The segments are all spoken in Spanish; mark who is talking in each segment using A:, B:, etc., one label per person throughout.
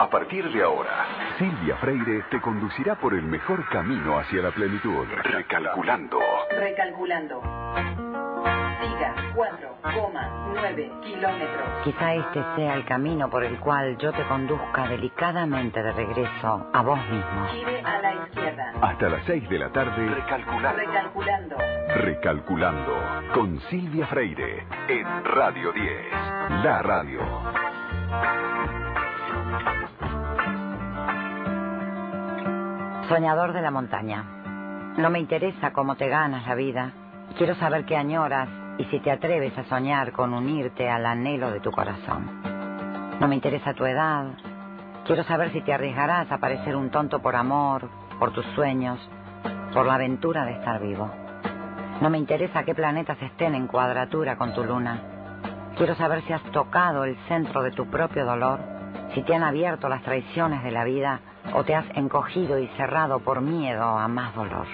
A: A partir de ahora, Silvia Freire te conducirá por el mejor camino hacia la plenitud. Recalculando.
B: Recalculando. Siga 4,9 kilómetros.
C: Quizá este sea el camino por el cual yo te conduzca delicadamente de regreso a vos mismo.
B: Gire a la izquierda.
A: Hasta las 6 de la tarde, Recalculando.
B: Recalculando.
A: Recalculando. Con Silvia Freire. En Radio 10. La radio.
C: Soñador de la montaña. No me interesa cómo te ganas la vida. Quiero saber qué añoras y si te atreves a soñar con unirte al anhelo de tu corazón. No me interesa tu edad. Quiero saber si te arriesgarás a parecer un tonto por amor, por tus sueños, por la aventura de estar vivo. No me interesa qué planetas estén en cuadratura con tu luna. Quiero saber si has tocado el centro de tu propio dolor, si te han abierto las traiciones de la vida o te has encogido y cerrado por miedo a más dolor.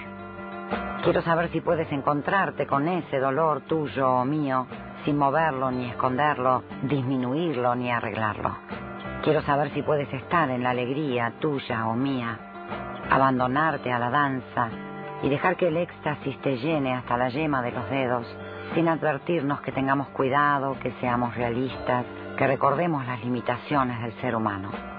C: Quiero saber si puedes encontrarte con ese dolor tuyo o mío sin moverlo ni esconderlo, disminuirlo ni arreglarlo. Quiero saber si puedes estar en la alegría tuya o mía, abandonarte a la danza y dejar que el éxtasis te llene hasta la yema de los dedos, sin advertirnos que tengamos cuidado, que seamos realistas, que recordemos las limitaciones del ser humano.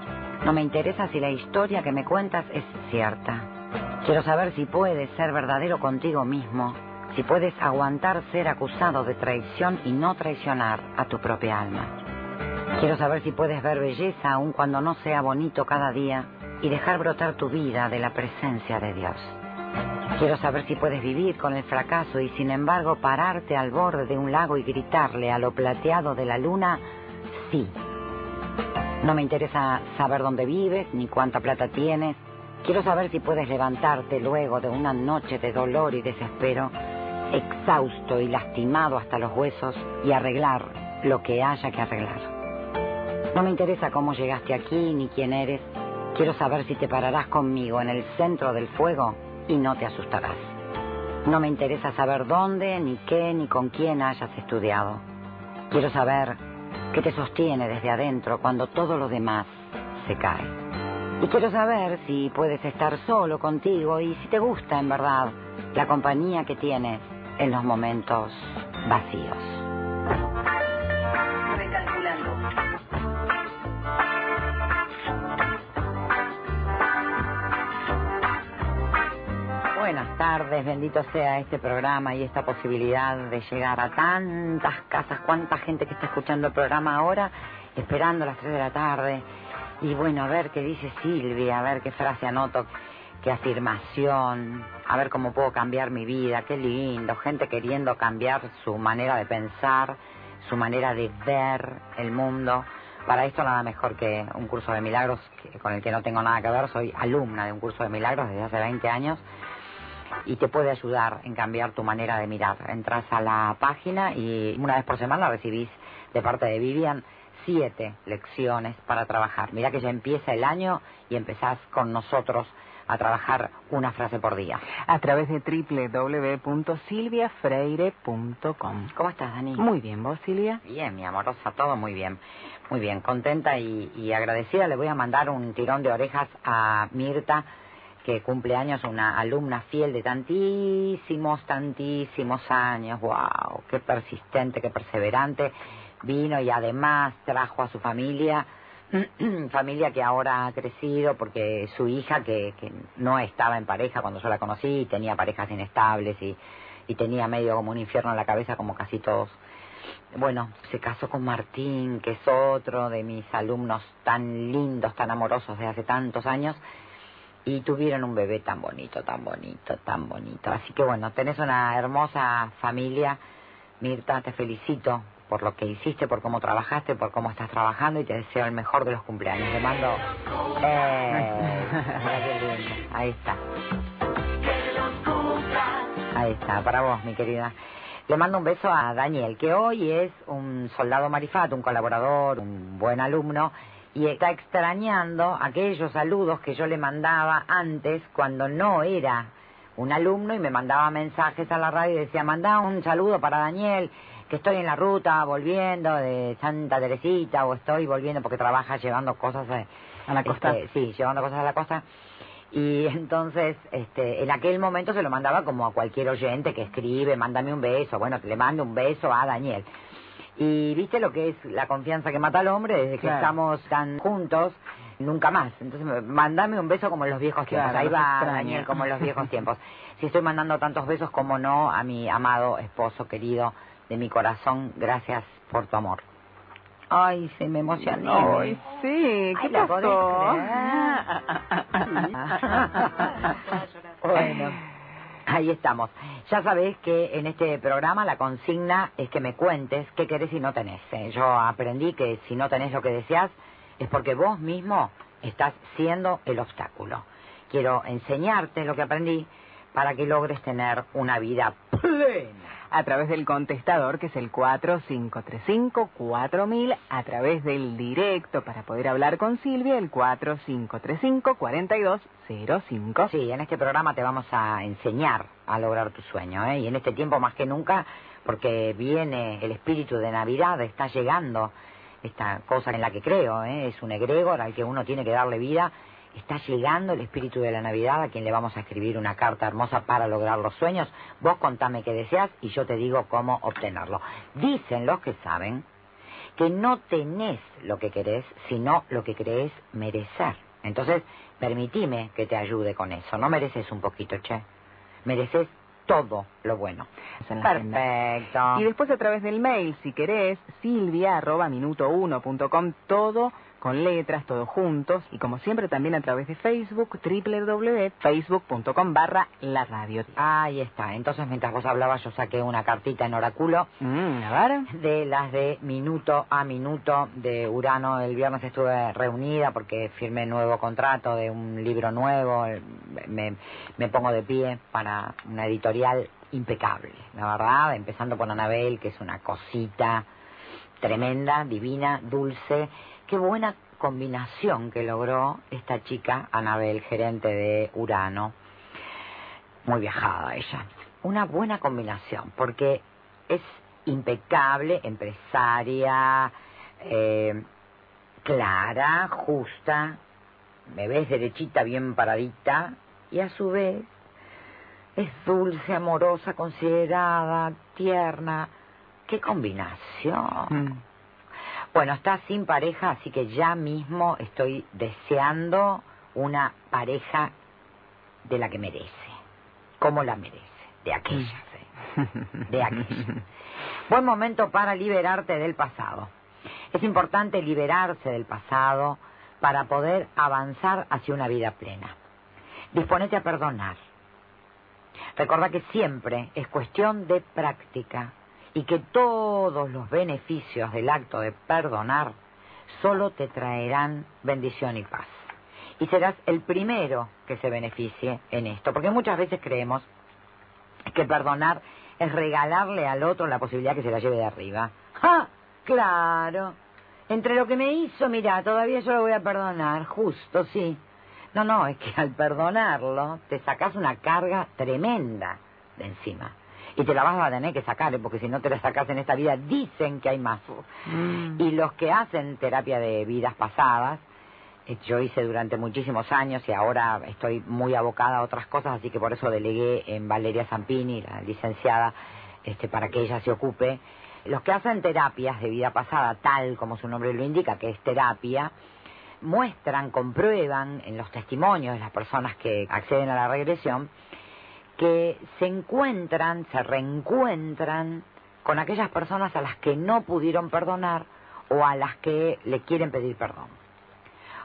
C: No me interesa si la historia que me cuentas es cierta. Quiero saber si puedes ser verdadero contigo mismo, si puedes aguantar ser acusado de traición y no traicionar a tu propia alma. Quiero saber si puedes ver belleza aun cuando no sea bonito cada día y dejar brotar tu vida de la presencia de Dios. Quiero saber si puedes vivir con el fracaso y sin embargo pararte al borde de un lago y gritarle a lo plateado de la luna, sí. No me interesa saber dónde vives ni cuánta plata tienes. Quiero saber si puedes levantarte luego de una noche de dolor y desespero, exhausto y lastimado hasta los huesos, y arreglar lo que haya que arreglar. No me interesa cómo llegaste aquí ni quién eres. Quiero saber si te pararás conmigo en el centro del fuego y no te asustarás. No me interesa saber dónde, ni qué, ni con quién hayas estudiado. Quiero saber qué te sostiene desde adentro cuando todo lo demás se cae. Y quiero saber si puedes estar solo contigo y si te gusta en verdad la compañía que tienes en los momentos vacíos. Buenas tardes, bendito sea este programa y esta posibilidad de llegar a tantas casas, cuánta gente que está escuchando el programa ahora, esperando a las 3 de la tarde. Y bueno, a ver qué dice Silvia, a ver qué frase anoto, qué afirmación, a ver cómo puedo cambiar mi vida, qué lindo, gente queriendo cambiar su manera de pensar, su manera de ver el mundo. Para esto nada mejor que un curso de milagros con el que no tengo nada que ver, soy alumna de un curso de milagros desde hace 20 años y te puede ayudar en cambiar tu manera de mirar. Entras a la página y una vez por semana recibís de parte de Vivian siete lecciones para trabajar. Mira que ya empieza el año y empezás con nosotros a trabajar una frase por día.
D: a través de www.silviafreire.com.
C: ¿Cómo estás, Dani?
D: Muy bien, ¿vos, Silvia?
C: Bien, mi amorosa, todo muy bien. Muy bien, contenta y, y agradecida. Le voy a mandar un tirón de orejas a Mirta, que cumple años, una alumna fiel de tantísimos, tantísimos años. ¡Wow! Qué persistente, qué perseverante. Vino y además trajo a su familia, familia que ahora ha crecido porque su hija, que, que no estaba en pareja cuando yo la conocí, tenía parejas inestables y, y tenía medio como un infierno en la cabeza, como casi todos bueno, se casó con Martín, que es otro de mis alumnos tan lindos, tan amorosos de hace tantos años, y tuvieron un bebé tan bonito, tan bonito, tan bonito. Así que bueno, tenés una hermosa familia. Mirta, te felicito por lo que hiciste, por cómo trabajaste, por cómo estás trabajando y te deseo el mejor de los cumpleaños. Te mando... Eh, lindo. Ahí está. Ahí está, para vos, mi querida. Le mando un beso a Daniel, que hoy es un soldado marifato, un colaborador, un buen alumno, y está extrañando aquellos saludos que yo le mandaba antes cuando no era un alumno y me mandaba mensajes a la radio y decía, mandá un saludo para Daniel, que estoy en la ruta volviendo de Santa Teresita o estoy volviendo porque trabaja llevando cosas eh,
D: A la costa.
C: Este, sí, llevando cosas a la costa. Y entonces, este, en aquel momento se lo mandaba como a cualquier oyente que escribe, mándame un beso. Bueno, que le mando un beso a Daniel. Y viste lo que es la confianza que mata al hombre desde que
D: Claro.
C: estamos tan juntos, nunca más. Entonces, me- mandame un beso como en los viejos tiempos. Ahí va
D: extraña.
C: Daniel, como en los viejos tiempos. Si estoy mandando tantos besos, como no, a mi amado esposo querido de mi corazón, gracias por tu amor. Ay, se me emocionó.
D: Ay, sí, ¿qué
C: Ay, ¿la podés
D: pasó?
C: Bueno, ahí estamos. Ya sabés que en este programa la consigna es que me cuentes qué querés y no tenés. ¿eh? Yo aprendí que si no tenés lo que deseas es porque vos mismo estás siendo el obstáculo. Quiero enseñarte lo que aprendí para que logres tener una vida plena.
D: A través del contestador, que es el 4535-4000, a través del directo para poder hablar con Silvia, el 4535-4205.
C: Sí, en este programa te vamos a enseñar a lograr tu sueño, ¿eh? Y en este tiempo más que nunca, porque viene el espíritu de Navidad, está llegando esta cosa en la que creo, ¿eh? Es un egregor al que uno tiene que darle vida. Está llegando el espíritu de la Navidad a quien le vamos a escribir una carta hermosa para lograr los sueños. Vos contame qué deseas y yo te digo cómo obtenerlo. Dicen los que saben que no tenés lo que querés, sino lo que crees merecer. Entonces, permitime que te ayude con eso. No mereces un poquito, che. Mereces todo lo bueno. Perfecto.
D: Y después a través del mail, si querés, silvia arroba minuto uno punto com, todo con letras, todos juntos. Y como siempre también a través de Facebook, www.facebook.com barra la radio.
C: Ahí está. Entonces, mientras vos hablabas, yo saqué una cartita en oráculo
D: Mm, a ver.
C: de las de minuto a minuto de Urano. El viernes estuve reunida porque firmé nuevo contrato de un libro nuevo. Me, me pongo de pie para una editorial impecable, la verdad. Empezando por Anabel, que es una cosita tremenda, divina, dulce. Qué buena combinación que logró esta chica, Anabel, gerente de Urano. Muy viajada ella. Una buena combinación, porque es impecable, empresaria, eh, clara, justa, me ves derechita, bien paradita, y a su vez es dulce, amorosa, considerada, tierna. ¡Qué combinación!
D: Mm.
C: Bueno, está sin pareja, así que ya mismo estoy deseando una pareja de la que merece. Como la merece. De aquella, sí. De aquella. Buen momento para liberarte del pasado. Es importante liberarse del pasado para poder avanzar hacia una vida plena. Disponete a perdonar. Recuerda que siempre es cuestión de práctica y que todos los beneficios del acto de perdonar solo te traerán bendición y paz. Y serás el primero que se beneficie en esto, porque muchas veces creemos que perdonar es regalarle al otro la posibilidad que se la lleve de arriba. ¡Ja! Claro. Entre lo que me hizo, mira, todavía yo lo voy a perdonar, justo, sí. No, no, es que al perdonarlo te sacas una carga tremenda de encima. Y te la vas a tener que sacar, ¿eh? porque si no te la sacas en esta vida, dicen que hay más.
D: Mm.
C: Y los que hacen terapia de vidas pasadas, eh, yo hice durante muchísimos años y ahora estoy muy abocada a otras cosas, así que por eso delegué en Valeria Zampini, la licenciada, este, para que ella se ocupe. Los que hacen terapias de vida pasada, tal como su nombre lo indica, que es terapia, muestran, comprueban en los testimonios de las personas que acceden a la regresión, que se encuentran, se reencuentran con aquellas personas a las que no pudieron perdonar o a las que le quieren pedir perdón.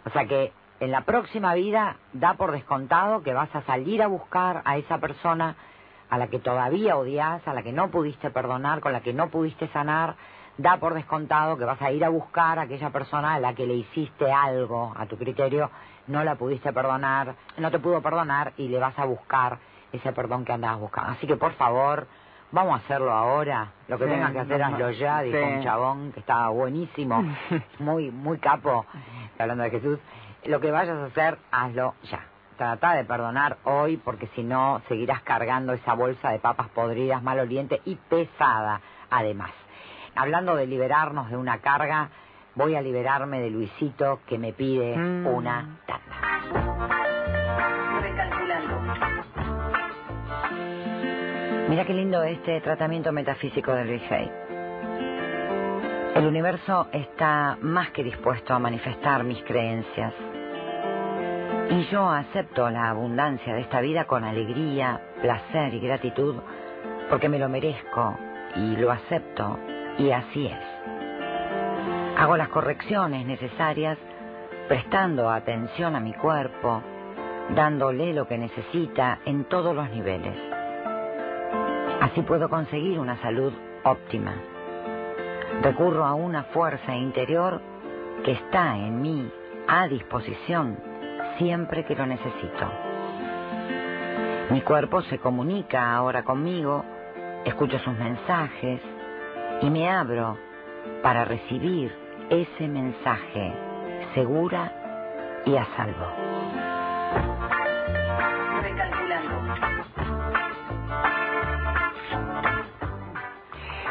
C: O sea que en la próxima vida da por descontado que vas a salir a buscar a esa persona a la que todavía odias, a la que no pudiste perdonar, con la que no pudiste sanar, da por descontado que vas a ir a buscar a aquella persona a la que le hiciste algo a tu criterio, no la pudiste perdonar, no te pudo perdonar y le vas a buscar ese perdón que andabas buscando. Así que por favor, vamos a hacerlo ahora. Lo que
D: Sí,
C: tengas que hacer, hazlo ya, dijo
D: Sí.
C: un chabón que estaba buenísimo, muy, muy capo, hablando de Jesús. Lo que vayas a hacer, hazlo ya. Trata de perdonar hoy porque si no seguirás cargando esa bolsa de papas podridas, maloliente y pesada, además. Hablando de liberarnos de una carga, voy a liberarme de Luisito que me pide
D: Mm.
C: una tanda. Mira qué lindo este tratamiento metafísico de Luis. El universo está más que dispuesto a manifestar mis creencias. Y yo acepto la abundancia de esta vida con alegría, placer y gratitud porque me lo merezco y lo acepto y así es. Hago las correcciones necesarias prestando atención a mi cuerpo, dándole lo que necesita en todos los niveles. Así puedo conseguir una salud óptima. Recurro a una fuerza interior que está en mí a disposición siempre que lo necesito. Mi cuerpo se comunica ahora conmigo, escucho sus mensajes y me abro para recibir ese mensaje segura y a salvo.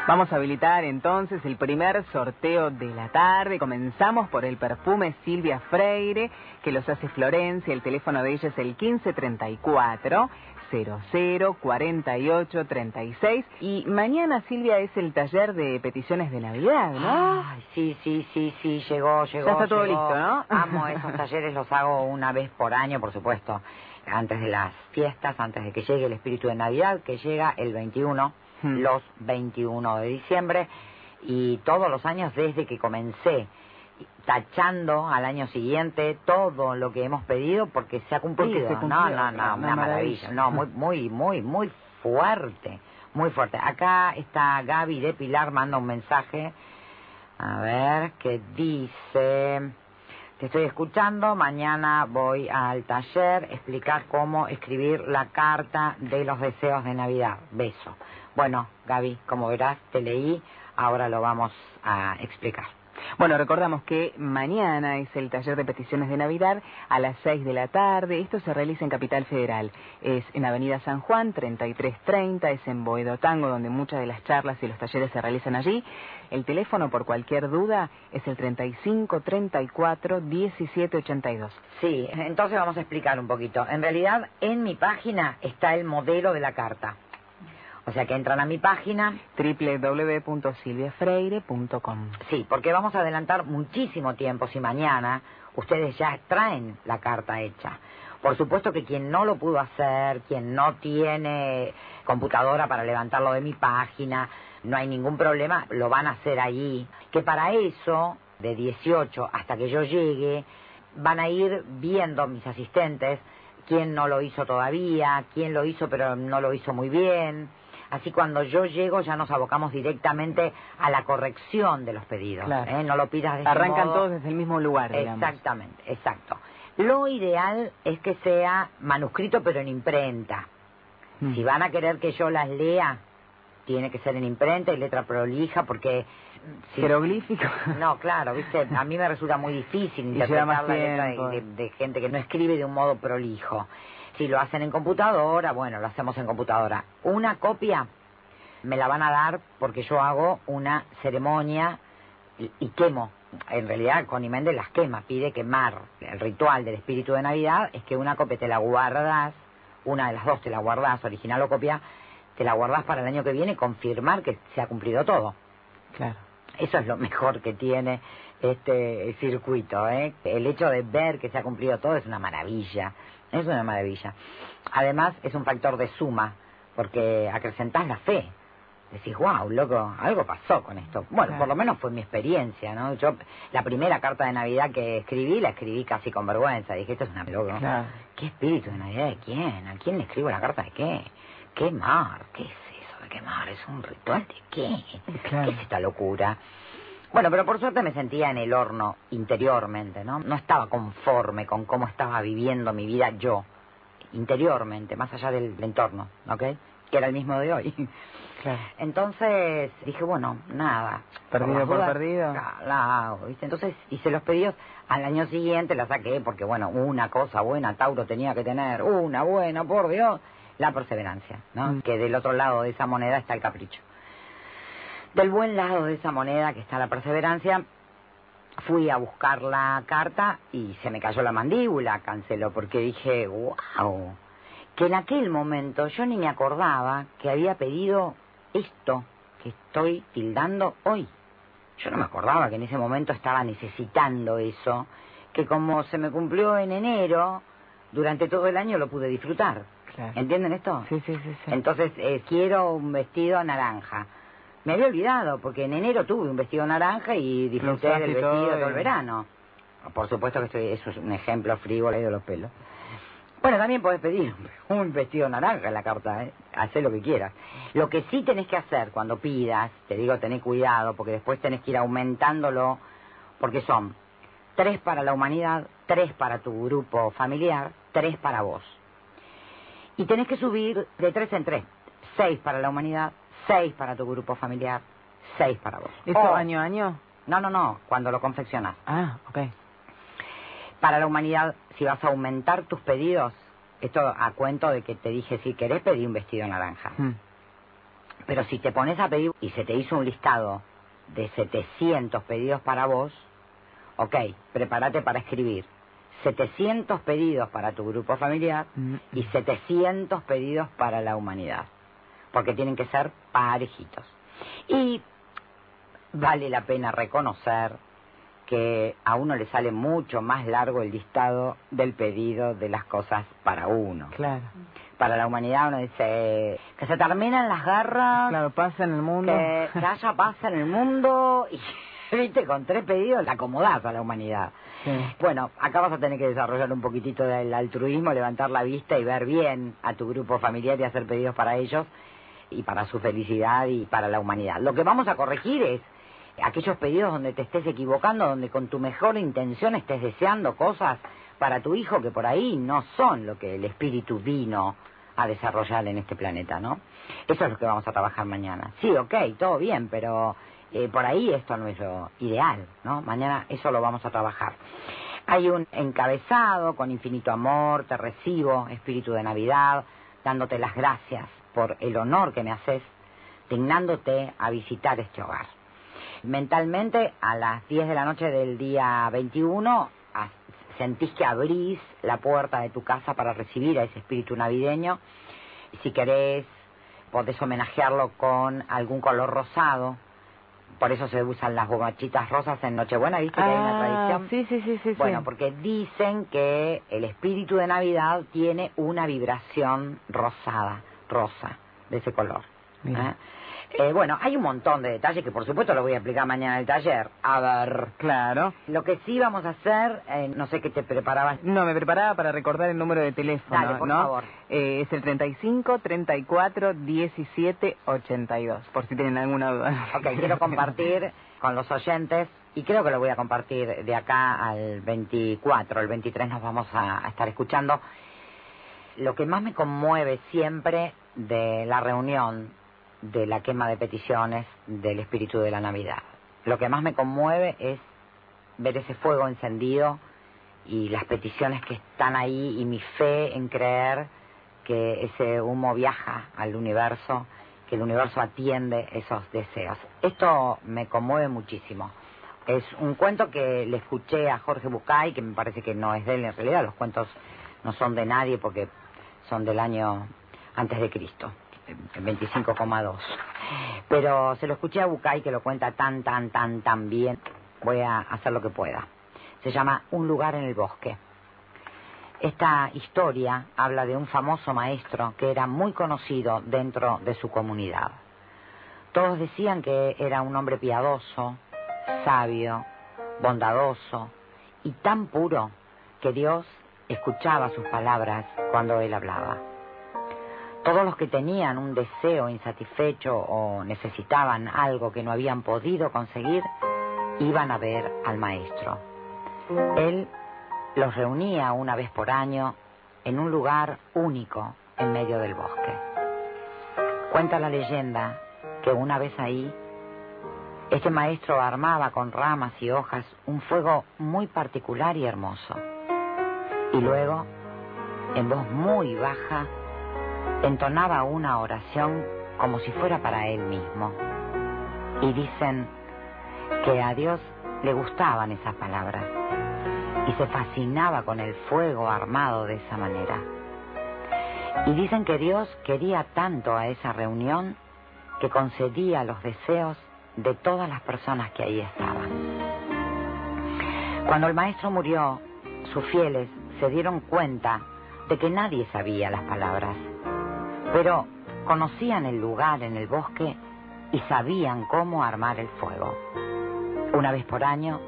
D: Vamos a habilitar entonces el primer sorteo de la tarde. Comenzamos por el perfume Silvia Freire, que los hace Florencia. El teléfono de ella es el 1534 00 48 36. Y mañana, Silvia, es el taller de peticiones de Navidad, ¿no?
C: Ay, sí, sí, sí, sí, llegó, llegó.
D: Ya está todo
C: llegó.
D: listo, ¿no?
C: Amo esos talleres, los hago una vez por año, por supuesto. Antes de las fiestas, antes de que llegue el espíritu de Navidad, que llega el 21,
D: Hmm.
C: los 21 de diciembre. Y todos los años desde que comencé, tachando al año siguiente todo lo que hemos pedido porque se ha cumplido.
D: se
C: no, no, no,
D: una
C: una
D: maravilla.
C: maravilla. No, muy, muy, muy, muy fuerte. Muy fuerte. Acá está Gaby de Pilar, manda un mensaje. A ver, que dice... Te estoy escuchando, mañana voy al taller explicar cómo escribir la carta de los deseos de Navidad. Beso. Bueno, Gaby, como verás, te leí, ahora lo vamos a explicar.
D: Bueno, recordamos que mañana es el taller de peticiones de Navidad a las 6 de la tarde. Esto se realiza en Capital Federal. Es en Avenida San Juan, 3330, es en Boedo Tango, donde muchas de las charlas y los talleres se realizan allí. El teléfono, por cualquier duda, es el 3534 1782.
C: Sí, entonces vamos a explicar un poquito. En realidad, en mi página está el modelo de la carta. O sea que entran a mi página,
D: www.silviafreire.com.
C: sí, porque vamos a adelantar muchísimo tiempo si mañana ustedes ya traen la carta hecha. Por supuesto que quien no lo pudo hacer, quien no tiene computadora para levantarlo de mi página, no hay ningún problema, lo van a hacer allí. Que para eso, de 18 hasta que yo llegue, van a ir viendo mis asistentes quién no lo hizo todavía, quién lo hizo pero no lo hizo muy bien. Así cuando yo llego ya nos abocamos directamente a la corrección de los pedidos.
D: Claro.
C: ¿eh? No lo pidas de
D: Arrancan
C: modo.
D: todos desde el mismo lugar, digamos.
C: Exactamente, exacto. Lo ideal es que sea manuscrito pero en imprenta.
D: Mm.
C: Si van a querer que yo las lea, tiene que ser en imprenta y letra prolija porque... si-
D: Jeroglífico.
C: No, claro, viste, a mí me resulta muy difícil interpretar la letra de,
D: tiempo.
C: de- de gente que no escribe de un modo prolijo. Si lo hacen en computadora, bueno, lo hacemos en computadora. Una copia me la van a dar porque yo hago una ceremonia y, y quemo. En realidad, Connie Méndez las quema, pide quemar. El ritual del espíritu de Navidad es que una copia te la guardas, una de las dos te la guardas, original o copia, te la guardas para el año que viene, confirmar que se ha cumplido todo.
D: Claro.
C: Eso es lo mejor que tiene este circuito, ¿eh? El hecho de ver que se ha cumplido todo es una maravilla, es una maravilla. Además, es un factor de suma, porque acrecentás la fe. Decís, wow, loco, algo pasó con esto. Bueno,
D: Claro.
C: por lo menos fue mi experiencia, ¿no? Yo, la primera carta de Navidad que escribí, la escribí casi con vergüenza. Dije, esto es una loco.
D: Claro.
C: ¿Qué espíritu de Navidad de quién? ¿A quién le escribo la carta de qué? ¿Quemar? ¿Qué es eso de quemar? ¿Es un ritual de qué?
D: Claro.
C: ¿Qué es esta locura? Bueno, pero por suerte me sentía en el horno interiormente, ¿no? No estaba conforme con cómo estaba viviendo mi vida yo, interiormente, más allá del, del entorno, ¿ok? Que era el mismo de hoy.
D: Claro.
C: Entonces dije, bueno, nada.
D: Perdido por perdido.
C: la- la hago, ¿viste? Entonces hice los pedidos. Al año siguiente la saqué porque, bueno, una cosa buena Tauro tenía que tener, una buena, por Dios, la perseverancia, ¿no?
D: Mm.
C: Que del otro lado de esa moneda está el capricho. Del buen lado de esa moneda que está la perseverancia, fui a buscar la carta y se me cayó la mandíbula, canceló, porque dije, wow, que en aquel momento yo ni me acordaba que había pedido esto que estoy tildando hoy. Yo no me acordaba que en ese momento estaba necesitando eso, que como se me cumplió en enero, durante todo el año lo pude disfrutar. ¿Entienden esto?
D: Sí, sí, sí.
C: Entonces, eh, quiero un vestido naranja. Me había olvidado, porque en enero tuve un vestido naranja y disfruté del vestido todo, el verano. Por supuesto que estoy, eso es un ejemplo frívolo de los pelos. Bueno, también podés pedir un vestido naranja en la carta, ¿eh? Hacé lo que quieras. Lo que sí tenés que hacer cuando pidas, te digo, tenés cuidado, porque después tenés que ir aumentándolo, porque son tres para la humanidad, tres para tu grupo familiar, tres para vos. Y tenés que subir de tres en tres. Seis para la humanidad, seis para tu grupo familiar, seis para vos.
D: ¿Eso año a año?
C: No, no, no, cuando lo confeccionas.
D: Ah, ok.
C: Para la humanidad, si vas a aumentar tus pedidos, esto a cuento de que te dije, si querés pedir un vestido naranja. Hmm. Pero si te pones a pedir y se te hizo un listado de 700 pedidos para vos, ok, prepárate para escribir 700 pedidos para tu grupo familiar mm. y 700 pedidos para la humanidad, porque tienen que ser parejitos. Y vale la pena reconocer que a uno le sale mucho más largo el listado del pedido de las cosas para uno.
D: Claro.
C: Para la humanidad uno dice que se terminan las guerras.
D: Claro, pasa en el mundo.
C: Que, que haya paz en el mundo y viste, con tres pedidos la acomodás a la humanidad. Bueno, acá vas a tener que desarrollar un poquitito del altruismo, levantar la vista y ver bien a tu grupo familiar y hacer pedidos para ellos y para su felicidad y para la humanidad. Lo que vamos a corregir es aquellos pedidos donde te estés equivocando, donde con tu mejor intención estés deseando cosas para tu hijo que por ahí no son lo que el espíritu vino a desarrollar en este planeta, ¿no? Eso es lo que vamos a trabajar mañana. Sí, ok, todo bien, pero eh, por ahí esto no es lo ideal, ¿no? Mañana eso lo vamos a trabajar. Hay un encabezado con infinito amor, te recibo, espíritu de Navidad, dándote las gracias por el honor que me haces, dignándote a visitar este hogar. Mentalmente, a las 10 de la noche del día 21, sentís que abrís la puerta de tu casa para recibir a ese espíritu navideño. Si querés, podés homenajearlo con algún color rosado, por eso se usan las bobachitas rosas en Nochebuena, ¿viste que hay una ah, tradición?
D: Sí, sí, sí, sí.
C: Bueno, porque dicen que el espíritu de Navidad tiene una vibración rosada, rosa, de ese color. ¿eh? Eh, bueno, hay un montón de detalles que por supuesto lo voy a explicar mañana en el taller. A ver.
D: Claro.
C: Lo que sí vamos a hacer, eh, no sé qué te preparabas.
D: No, me preparaba para recordar el número de teléfono,
C: Dale, por
D: ¿no?
C: favor.
D: Eh, es el 35 34 17 82, por si tienen alguna duda.
C: Ok, quiero compartir con los oyentes y creo que lo voy a compartir de acá al 24, el 23 nos vamos a estar escuchando. Lo que más me conmueve siempre de la reunión de la quema de peticiones del espíritu de la Navidad. Lo que más me conmueve es ver ese fuego encendido y las peticiones que están ahí y mi fe en creer que ese humo viaja al universo, que el universo atiende esos deseos. Esto me conmueve muchísimo. Es un cuento que le escuché a Jorge Bucay, que me parece que no es de él en realidad, los cuentos no son de nadie porque son del año antes de Cristo. 25,2. Pero se lo escuché a Bucay que lo cuenta tan, tan, tan, tan bien. Voy a hacer lo que pueda. Se llama Un lugar en el bosque. Esta historia habla de un famoso maestro que era muy conocido dentro de su comunidad. Todos decían que era un hombre piadoso, sabio, bondadoso y tan puro que Dios escuchaba sus palabras cuando él hablaba. Todos los que tenían un deseo insatisfecho o necesitaban algo que no habían podido conseguir, iban a ver al maestro. Él los reunía una vez por año en un lugar único en medio del bosque. Cuenta la leyenda que una vez ahí, este maestro armaba con ramas y hojas un fuego muy particular y hermoso. Y luego, en voz muy baja, entonaba una oración como si fuera para él mismo. Y dicen que a Dios le gustaban esas palabras y se fascinaba con el fuego armado de esa manera. Y dicen que Dios quería tanto a esa reunión que concedía los deseos de todas las personas que ahí estaban. Cuando el maestro murió, sus fieles se dieron cuenta de que nadie sabía las palabras, pero conocían el lugar en el bosque y sabían cómo armar el fuego. Una vez por año,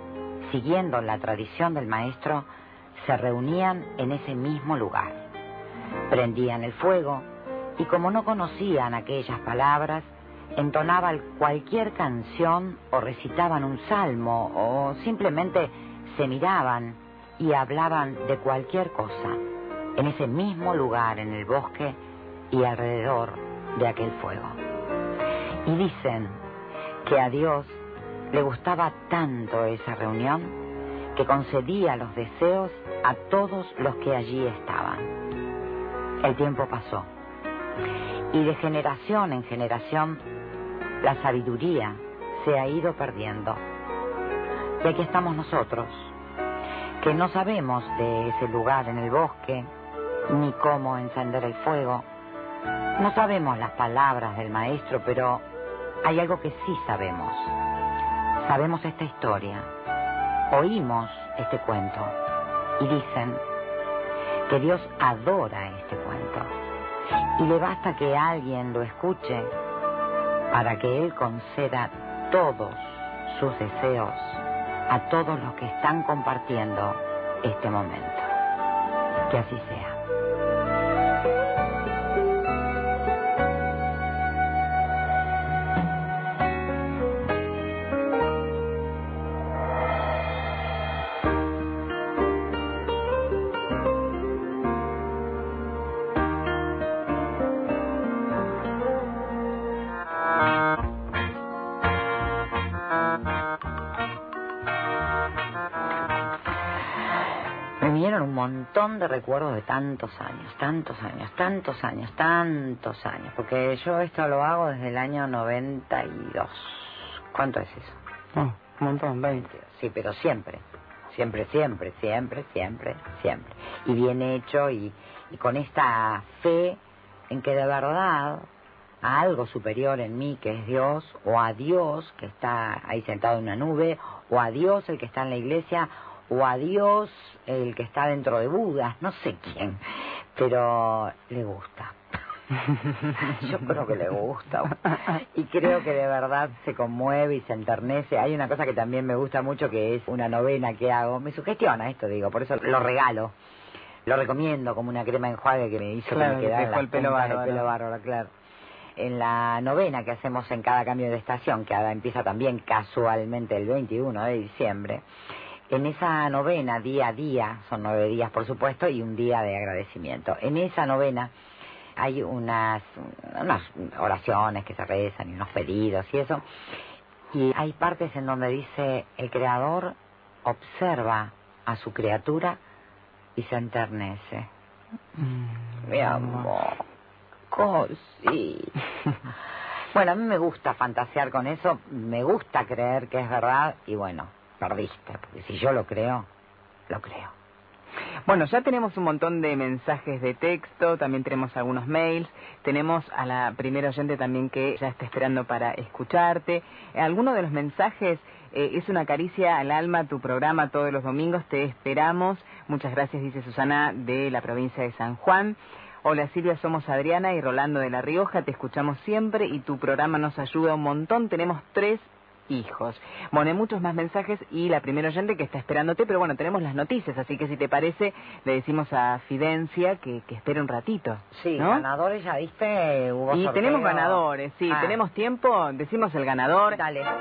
C: siguiendo la tradición del maestro, se reunían en ese mismo lugar. Prendían el fuego y como no conocían aquellas palabras, entonaban cualquier canción o recitaban un salmo o simplemente se miraban y hablaban de cualquier cosa en ese mismo lugar en el bosque y alrededor de aquel fuego. Y dicen que a Dios le gustaba tanto esa reunión que concedía los deseos a todos los que allí estaban. El tiempo pasó y de generación en generación la sabiduría se ha ido perdiendo. Y aquí estamos nosotros, que no sabemos de ese lugar en el bosque, ni cómo encender el fuego. No sabemos las palabras del maestro, pero hay algo que sí sabemos. Sabemos esta historia, oímos este cuento y dicen que Dios adora este cuento y le basta que alguien lo escuche para que Él conceda todos sus deseos a todos los que están compartiendo este momento. Que así sea. De recuerdos de tantos años, tantos años, tantos años, tantos años, porque yo esto lo hago desde el año 92. ¿Cuánto es eso?
D: Oh, un montón, 20.
C: Sí, pero siempre, siempre, siempre, siempre, siempre, siempre. Y bien hecho y, y con esta fe en que de verdad a algo superior en mí que es Dios, o a Dios que está ahí sentado en una nube, o a Dios el que está en la iglesia, o a Dios el que está dentro de Buda, no sé quién, pero le gusta. Yo creo que le gusta y creo que de verdad se conmueve y se enternece. Hay una cosa que también me gusta mucho que es una novena que hago. Me sugestiona esto, digo, por eso lo regalo. Lo recomiendo como una crema enjuague que me hizo
D: que me
C: quedara
D: el pelo bárbaro.
C: El pelo bárbaro, claro. En la novena que hacemos en cada cambio de estación, que ahora empieza también casualmente el 21 de diciembre, en esa novena, día a día, son nueve días por supuesto, y un día de agradecimiento. En esa novena hay unas, unas oraciones que se rezan y unos pedidos y eso. Y hay partes en donde dice, el Creador observa a su criatura y se enternece.
D: Mm,
C: Mi amor, cosí. bueno, a mí me gusta fantasear con eso, me gusta creer que es verdad y bueno, porque si yo lo creo, lo creo.
D: Bueno, ya tenemos un montón de mensajes de texto, también tenemos algunos mails, tenemos a la primera oyente también que ya está esperando para escucharte. Alguno de los mensajes eh, es una caricia al alma, tu programa todos los domingos, te esperamos. Muchas gracias, dice Susana, de la provincia de San Juan. Hola Silvia, somos Adriana y Rolando de La Rioja, te escuchamos siempre y tu programa nos ayuda un montón. Tenemos tres hijos. Bueno, hay muchos más mensajes y la primera oyente que está esperándote, pero bueno, tenemos las noticias, así que si te parece, le decimos a Fidencia que, que espere un ratito.
C: Sí,
D: ¿no?
C: ganadores ya viste, hubo
D: Y
C: sorteo.
D: tenemos ganadores, sí,
C: Ah.
D: tenemos tiempo, decimos el ganador.
C: Dale.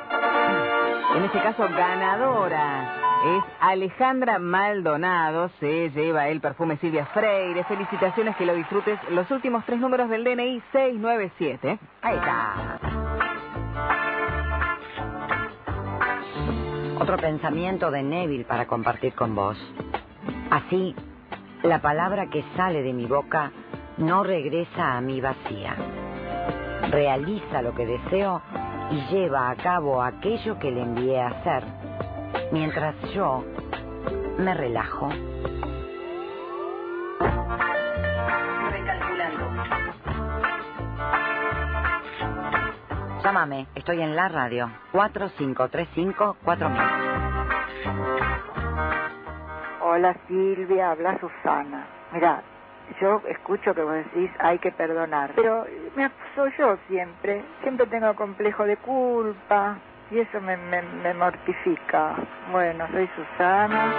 D: En este caso, ganadora es Alejandra Maldonado. Se lleva el perfume Silvia Freire. Felicitaciones, que lo disfrutes. Los últimos tres números del DNI 697.
C: Ahí está. Otro pensamiento de Neville para compartir con vos. Así, la palabra que sale de mi boca no regresa a mí vacía. Realiza lo que deseo y lleva a cabo aquello que le envié a hacer. mientras yo me relajo. Llámame, estoy en la radio. 4535-4000.
E: Hola Silvia, habla Susana. Mira, yo escucho que vos decís hay que perdonar, pero me acuso yo siempre. Siempre tengo complejo de culpa y eso me, me, me mortifica. Bueno, soy Susana.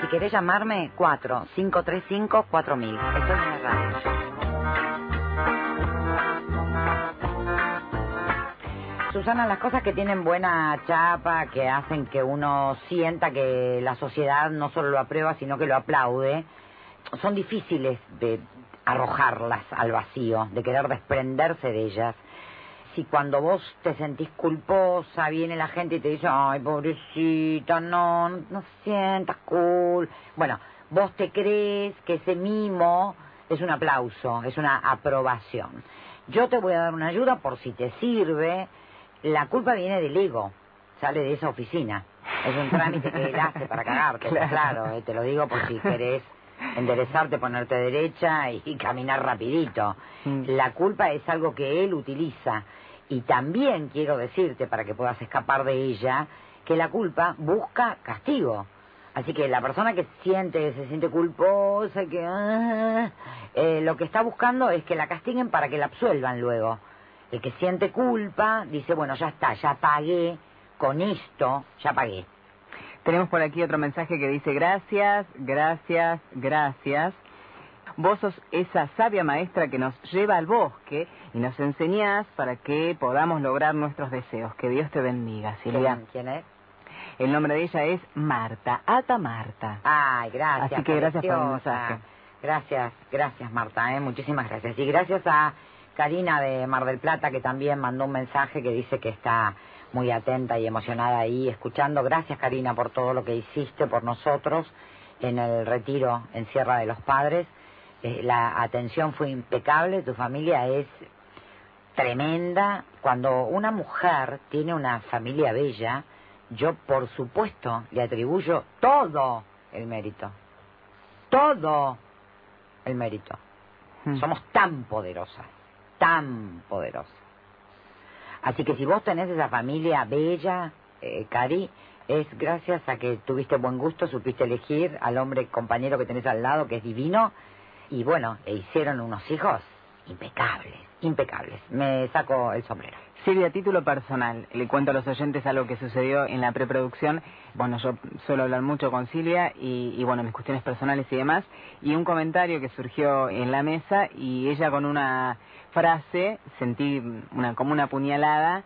C: Si querés llamarme, 4535-4000. Estoy en la radio. Susana, las cosas que tienen buena chapa, que hacen que uno sienta que la sociedad no solo lo aprueba, sino que lo aplaude, son difíciles de arrojarlas al vacío, de querer desprenderse de ellas. Si cuando vos te sentís culposa, viene la gente y te dice, ay, pobrecita, no, no, sientas cool. Bueno, vos te crees que ese mimo es un aplauso, es una aprobación. Yo te voy a dar una ayuda por si te sirve. La culpa viene del ego, sale de esa oficina. Es un trámite que él hace para cagarte,
D: Claro.
C: claro, eh, te lo digo por si querés enderezarte, ponerte derecha y, y caminar rapidito.
D: Mm.
C: La culpa es algo que él utiliza. Y también quiero decirte, para que puedas escapar de ella, que la culpa busca castigo. Así que la persona que siente, que se siente culposa, que ah, eh, lo que está buscando es que la castiguen para que la absuelvan luego. El que siente culpa dice, bueno, ya está, ya pagué, con esto ya pagué.
D: Tenemos por aquí otro mensaje que dice gracias, gracias, gracias. Vos sos esa sabia maestra que nos lleva al bosque y nos enseñás para que podamos lograr nuestros deseos. Que Dios te bendiga, Silvia.
C: ¿Quién, quién es?
D: El nombre de ella es Marta, Ata Marta.
C: Ay, gracias.
D: Así que gracias por el mensaje.
C: Gracias, gracias Marta, ¿eh? muchísimas gracias. Y gracias a Karina de Mar del Plata que también mandó un mensaje que dice que está muy atenta y emocionada ahí escuchando. Gracias Karina por todo lo que hiciste por nosotros en el retiro en Sierra de los Padres. Eh, la atención fue impecable, tu familia es tremenda. Cuando una mujer tiene una familia bella, yo por supuesto le atribuyo todo el mérito. Todo el mérito.
D: Mm.
C: Somos tan poderosas, tan poderosas. Así que si vos tenés esa familia bella, eh, Cari, es gracias a que tuviste buen gusto, supiste elegir al hombre compañero que tenés al lado, que es divino, y bueno, e hicieron unos hijos impecables, impecables. Me saco el sombrero.
D: Silvia, título personal, le cuento a los oyentes algo que sucedió en la preproducción. Bueno, yo suelo hablar mucho con Silvia y, y, bueno, mis cuestiones personales y demás. Y un comentario que surgió en la mesa y ella con una frase, sentí una como una puñalada,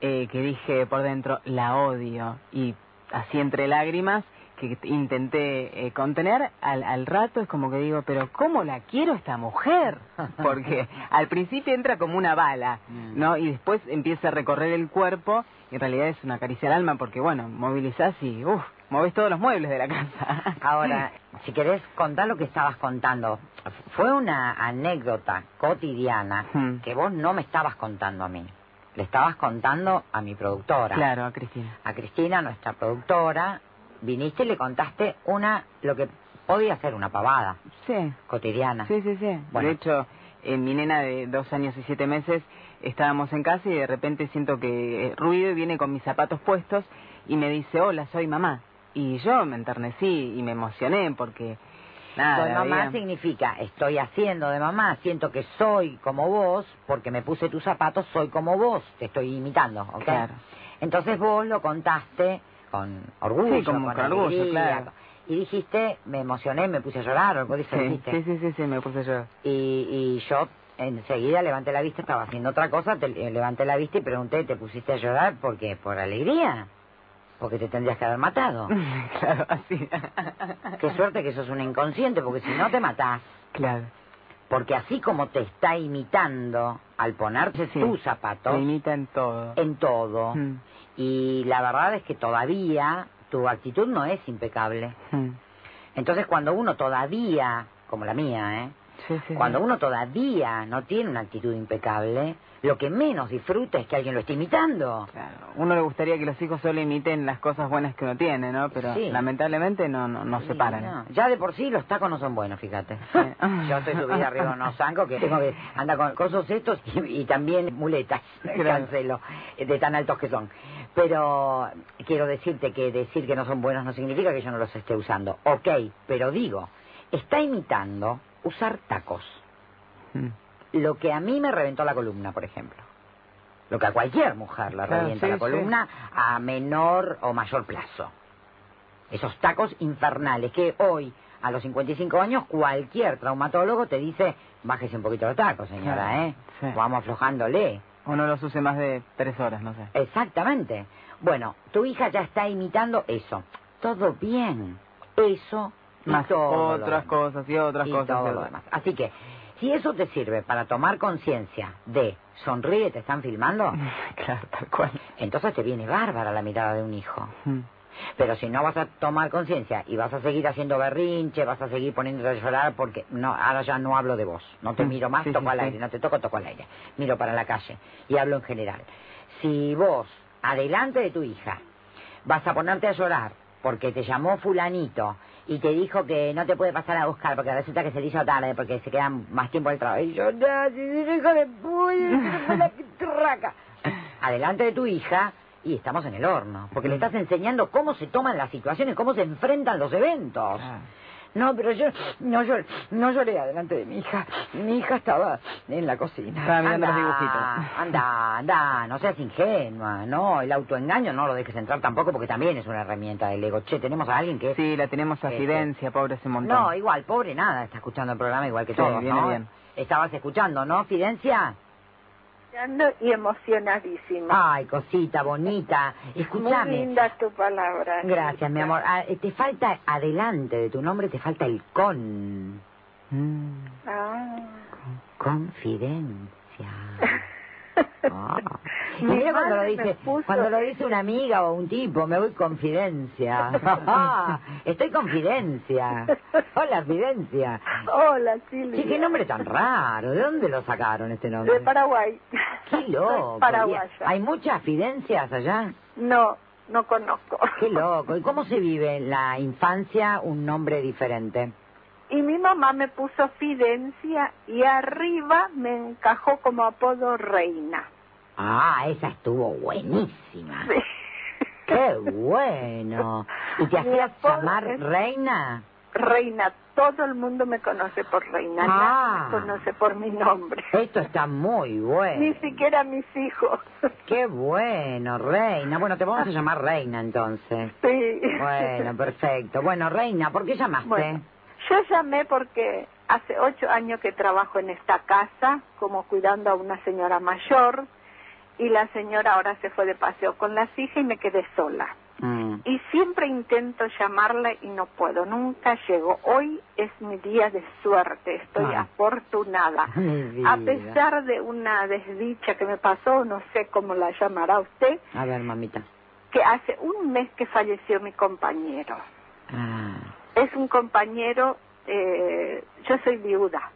D: eh, que dije por dentro, la odio. Y así entre lágrimas, que intenté eh, contener, al, al rato es como que digo, pero ¿cómo la quiero esta mujer? Porque al principio entra como una bala,
C: Mm.
D: ¿no? Y después empieza a recorrer el cuerpo, y en realidad es una caricia al alma, porque bueno, movilizás y, uff, moves todos los muebles de la casa.
C: Ahora, si querés contar lo que estabas contando, fue una anécdota cotidiana
D: Hmm.
C: que vos no me estabas contando a mí. Le estabas contando a mi productora.
D: Claro, a Cristina.
C: A Cristina, nuestra productora, viniste y le contaste una, lo que podía ser una pavada
D: Sí,
C: cotidiana.
D: sí, sí, sí.
C: Bueno.
D: De hecho, en mi nena de dos años y siete meses estábamos en casa y de repente siento que eh, ruido y viene con mis zapatos puestos y me dice, hola, soy mamá. Y yo me enternecí y me emocioné porque... Nada,
C: Soy mamá significa estoy haciendo de mamá, siento que soy como vos, porque me puse tus zapatos, soy como vos, te estoy imitando, ¿ok?
D: Claro.
C: Entonces vos lo contaste con orgullo,
D: Sí, como
C: con,
D: con orgullo,
C: alegría,
D: claro.
C: Y dijiste, me emocioné, me puse a llorar, o algo así
D: Sí,
C: dijiste.
D: sí, sí, sí, sí, me puse yo.
C: Y, y yo enseguida levanté la vista, estaba haciendo otra cosa, te, eh, levanté la vista y pregunté, ¿te pusiste a llorar por qué? ¿Por alegría? Porque te tendrías que haber matado.
D: claro, así.
C: Qué suerte que sos un inconsciente, porque si no te matás.
D: Claro.
C: Porque así como te está imitando al ponerse
D: Sí.
C: tus zapatos
D: Te imitan todo.
C: en todo,
D: Mm,
C: y la verdad es que todavía tu actitud no es impecable.
D: mm.
C: Entonces cuando uno todavía, como la mía, ¿eh?
D: Sí, sí,
C: Cuando uno todavía no tiene una actitud impecable, lo que menos disfruta es que alguien lo esté imitando.
D: Claro, uno le gustaría que los hijos solo imiten las cosas buenas que uno tiene, ¿no? Pero
C: Sí.
D: lamentablemente no, no, no
C: Sí,
D: se paran.
C: no. Ya de por sí los tacos no son buenos, fíjate. Yo estoy subida arriba de unos zancos que tengo que andar con cosas estos y, y también muletas.
D: Claro.
C: Cancelo, eh, de tan altos que son. Pero quiero decirte que decir que no son buenos no significa que yo no los esté usando. Ok, pero digo, está imitando usar tacos.
D: Mm.
C: Lo que a mí me reventó la columna, por ejemplo. Lo que a cualquier mujer le
D: Claro,
C: revienta
D: sí,
C: la
D: sí.
C: columna a menor o mayor plazo. Esos tacos infernales que hoy, a los 55 años, cualquier traumatólogo te dice, bájese un poquito los tacos, señora, ¿eh?
D: sí.
C: Vamos aflojándole.
D: O no los use más de tres horas, no sé.
C: Exactamente. Bueno, tu hija ya está imitando eso. Todo bien. Eso y
D: Más
C: todo lo
D: otras
C: demás.
D: cosas y otras
C: y
D: cosas.
C: todo
D: y
C: lo
D: otras.
C: demás. Así que, si eso te sirve para tomar conciencia de sonríe, te están filmando,
D: claro, tal cual.
C: entonces te viene bárbara la mirada de un hijo.
D: Mm.
C: Pero si no vas a tomar conciencia y vas a seguir haciendo berrinche, vas a seguir poniéndote a llorar, porque no, ahora ya no hablo de vos. No te
D: Mm,
C: miro más,
D: sí,
C: toco
D: sí,
C: al
D: sí.
C: aire, no te toco, toco al aire. Miro para la calle y hablo en general. Si vos, adelante de tu hija, vas a ponerte a llorar porque te llamó fulanito y te dijo que no te puede pasar a buscar porque resulta que se le hizo tarde porque se queda más tiempo del trabajo. Y yo, no, si es hijo de puta, la pitraca. Adelante de tu hija y estamos en el horno, porque le estás enseñando cómo se toman las situaciones, cómo se enfrentan los eventos.
D: Ah.
C: No, pero yo no lloré, no lloré adelante de mi hija. Mi hija estaba en la cocina.
D: Estaba mirando los
C: Anda,
D: dibujitos.
C: Anda, anda, no seas ingenua, no. El autoengaño no lo dejes entrar tampoco porque también es una herramienta del ego. Che, tenemos a alguien que.
D: Sí, la tenemos a
C: Este.
D: Fidencia, pobre ese montón.
C: No, igual, pobre nada, está escuchando el programa igual que
D: Sí,
C: todos,
D: viene
C: ¿no?
D: bien.
C: Estabas escuchando, ¿no, Fidencia?
F: Y emocionadísima.
C: Ay, cosita bonita.
F: Muy
C: Escúchame.
F: linda tu palabra.
C: Gracias, mi amor. Ah, eh, te falta, adelante de tu nombre, te falta el con.
D: Mm.
F: Ah.
C: Confidencia. Ah. Mira cuando lo dice,
F: puso-
C: cuando lo dice una amiga o un tipo, me voy confidencia. Estoy confidencia. Hola, Fidencia.
F: Hola, Silvia.
C: Sí, qué nombre tan raro. ¿De dónde lo sacaron este nombre?
F: De Paraguay.
C: Qué loco.
F: Paraguaya.
C: ¿Hay muchas fidencias allá?
F: No, no conozco.
C: Qué loco. ¿Y cómo se vive en la infancia un nombre diferente?
F: Y mi mamá me puso Fidencia y arriba me encajó como apodo Reina.
C: Ah, esa estuvo buenísima.
F: Sí.
C: Qué bueno. ¿Y te hacías llamar
F: es-
C: reina?
F: Reina, todo el mundo me conoce por Reina,
C: Ah.
F: nadie me conoce por mi nombre.
C: Esto está muy bueno.
F: Ni siquiera mis hijos.
C: Qué bueno, reina. Bueno, te vamos a llamar reina entonces.
F: Sí.
C: Bueno, perfecto. Bueno, reina, ¿por qué llamaste?
F: Bueno, yo llamé porque hace ocho años que trabajo en esta casa, como cuidando a una señora mayor, y la señora ahora se fue de paseo con las hijas y me quedé sola.
C: Mm.
F: Y siempre intento llamarla y no puedo, nunca llego. Hoy es mi día de suerte, estoy
C: Ah.
F: afortunada. A pesar de una desdicha que me pasó, no sé cómo la llamará usted,
C: A ver, mamita.
F: que hace un mes que falleció mi compañero.
C: Ah,
F: Es un compañero, eh, yo soy viuda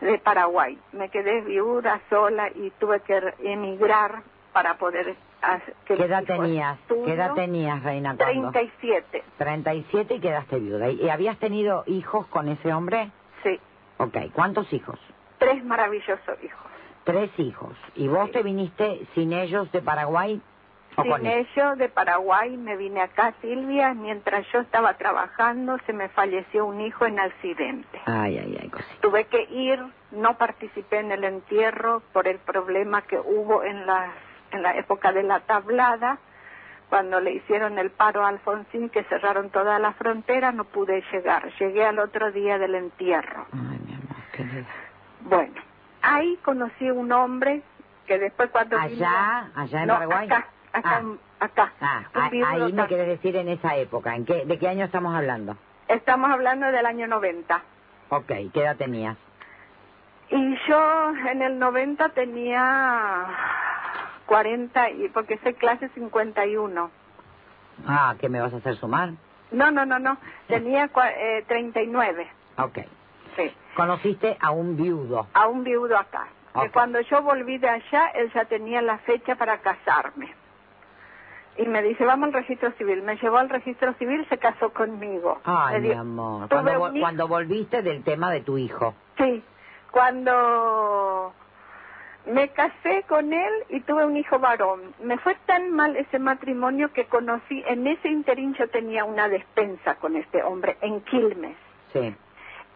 F: de Paraguay. Me quedé viuda sola y tuve que emigrar para poder hacer que
C: ¿Qué edad tenías?
F: estudie.
C: ¿Qué edad tenías, reina? cuando?
F: 37,
C: 37 y quedaste viuda. ¿Y habías tenido hijos con ese hombre?
F: sí.
C: Ok, ¿cuántos hijos?
F: Tres maravillosos hijos.
C: Tres hijos. ¿Y vos te viniste sin ellos de Paraguay? ¿O
F: Sin
C: con ellos?
F: ello, de Paraguay, me vine acá, Silvia. Mientras yo estaba trabajando, se me falleció un hijo en accidente.
C: Ay, ay, ay, cosita.
F: Tuve que ir, no participé en el entierro por el problema que hubo en la, en la época de la tablada, cuando le hicieron el paro a Alfonsín, que cerraron toda la frontera, no pude llegar. Llegué al otro día del entierro.
C: Ay, mi amor, qué lindo.
F: Bueno, ahí conocí un hombre que después cuando
C: ¿Allá? ¿Allá en
F: No,
C: Paraguay?
F: acá, acá,
C: Ah.
F: acá.
C: Ah,
F: Un
C: ahí me quieres decir en esa época. ¿En qué, ¿De qué año estamos hablando?
F: Estamos hablando del año 90.
C: Ok, ¿qué edad tenías?
F: Y yo en el 90 tenía 40, y porque soy clase 51.
C: Ah, ¿qué me vas a hacer sumar?
F: No, no, no, no. Tenía eh, 39.
C: Ok.
F: Sí.
C: Conociste a un viudo.
F: A un viudo acá. Que cuando yo volví de allá, él ya tenía la fecha para casarme. Y me dice, vamos al registro civil. Me llevó al registro civil, se casó conmigo.
C: Ay, mi amor. Cuando,
F: un
C: vo-
F: hijo-
C: cuando volviste del tema de tu hijo.
F: Sí, cuando me casé con él y tuve un hijo varón. Me fue tan mal ese matrimonio que conocí, en ese interín yo tenía una despensa con este hombre en Quilmes
C: Sí.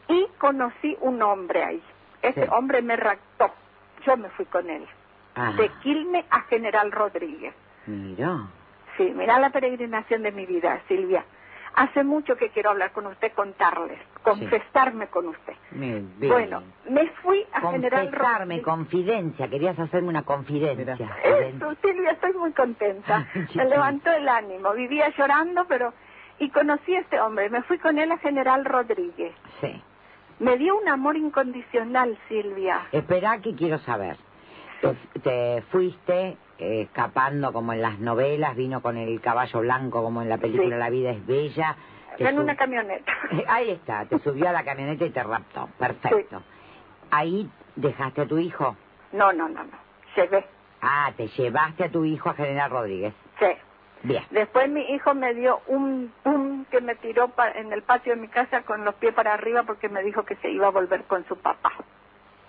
F: y conocí un hombre ahí. Ese
C: Sí.
F: hombre me raptó, yo me fui con él,
C: Ah,
F: de Quilmes a General Rodríguez.
C: mira.
F: Sí, mira la peregrinación de mi vida, Silvia. Hace mucho que quiero hablar con usted, contarles, confesarme con usted. Bueno, me fui a General
C: Confesarme, confidencia. Querías hacerme una confidencia.
F: Eso, Silvia, estoy muy contenta. Me levantó el ánimo. Vivía llorando, pero... Y conocí a este hombre. Me fui con él a General Rodríguez.
C: Sí.
F: Me dio un amor incondicional, Silvia.
C: Espera que quiero saber. Te, te fuiste eh, escapando como en las novelas, vino con el caballo blanco como en la película
F: Sí.
C: La vida es bella.
F: En
C: sub-
F: una camioneta.
C: Ahí está, te subió a la camioneta y te raptó. Perfecto. Ahí dejaste a tu hijo.
F: No, no, no, no. Llevé.
C: Ah, te llevaste a tu hijo a General Rodríguez.
F: Sí.
C: Bien.
F: Después mi hijo me dio un pum que me tiró pa- en el patio de mi casa con los pies para arriba porque me dijo que se iba a volver con su papá.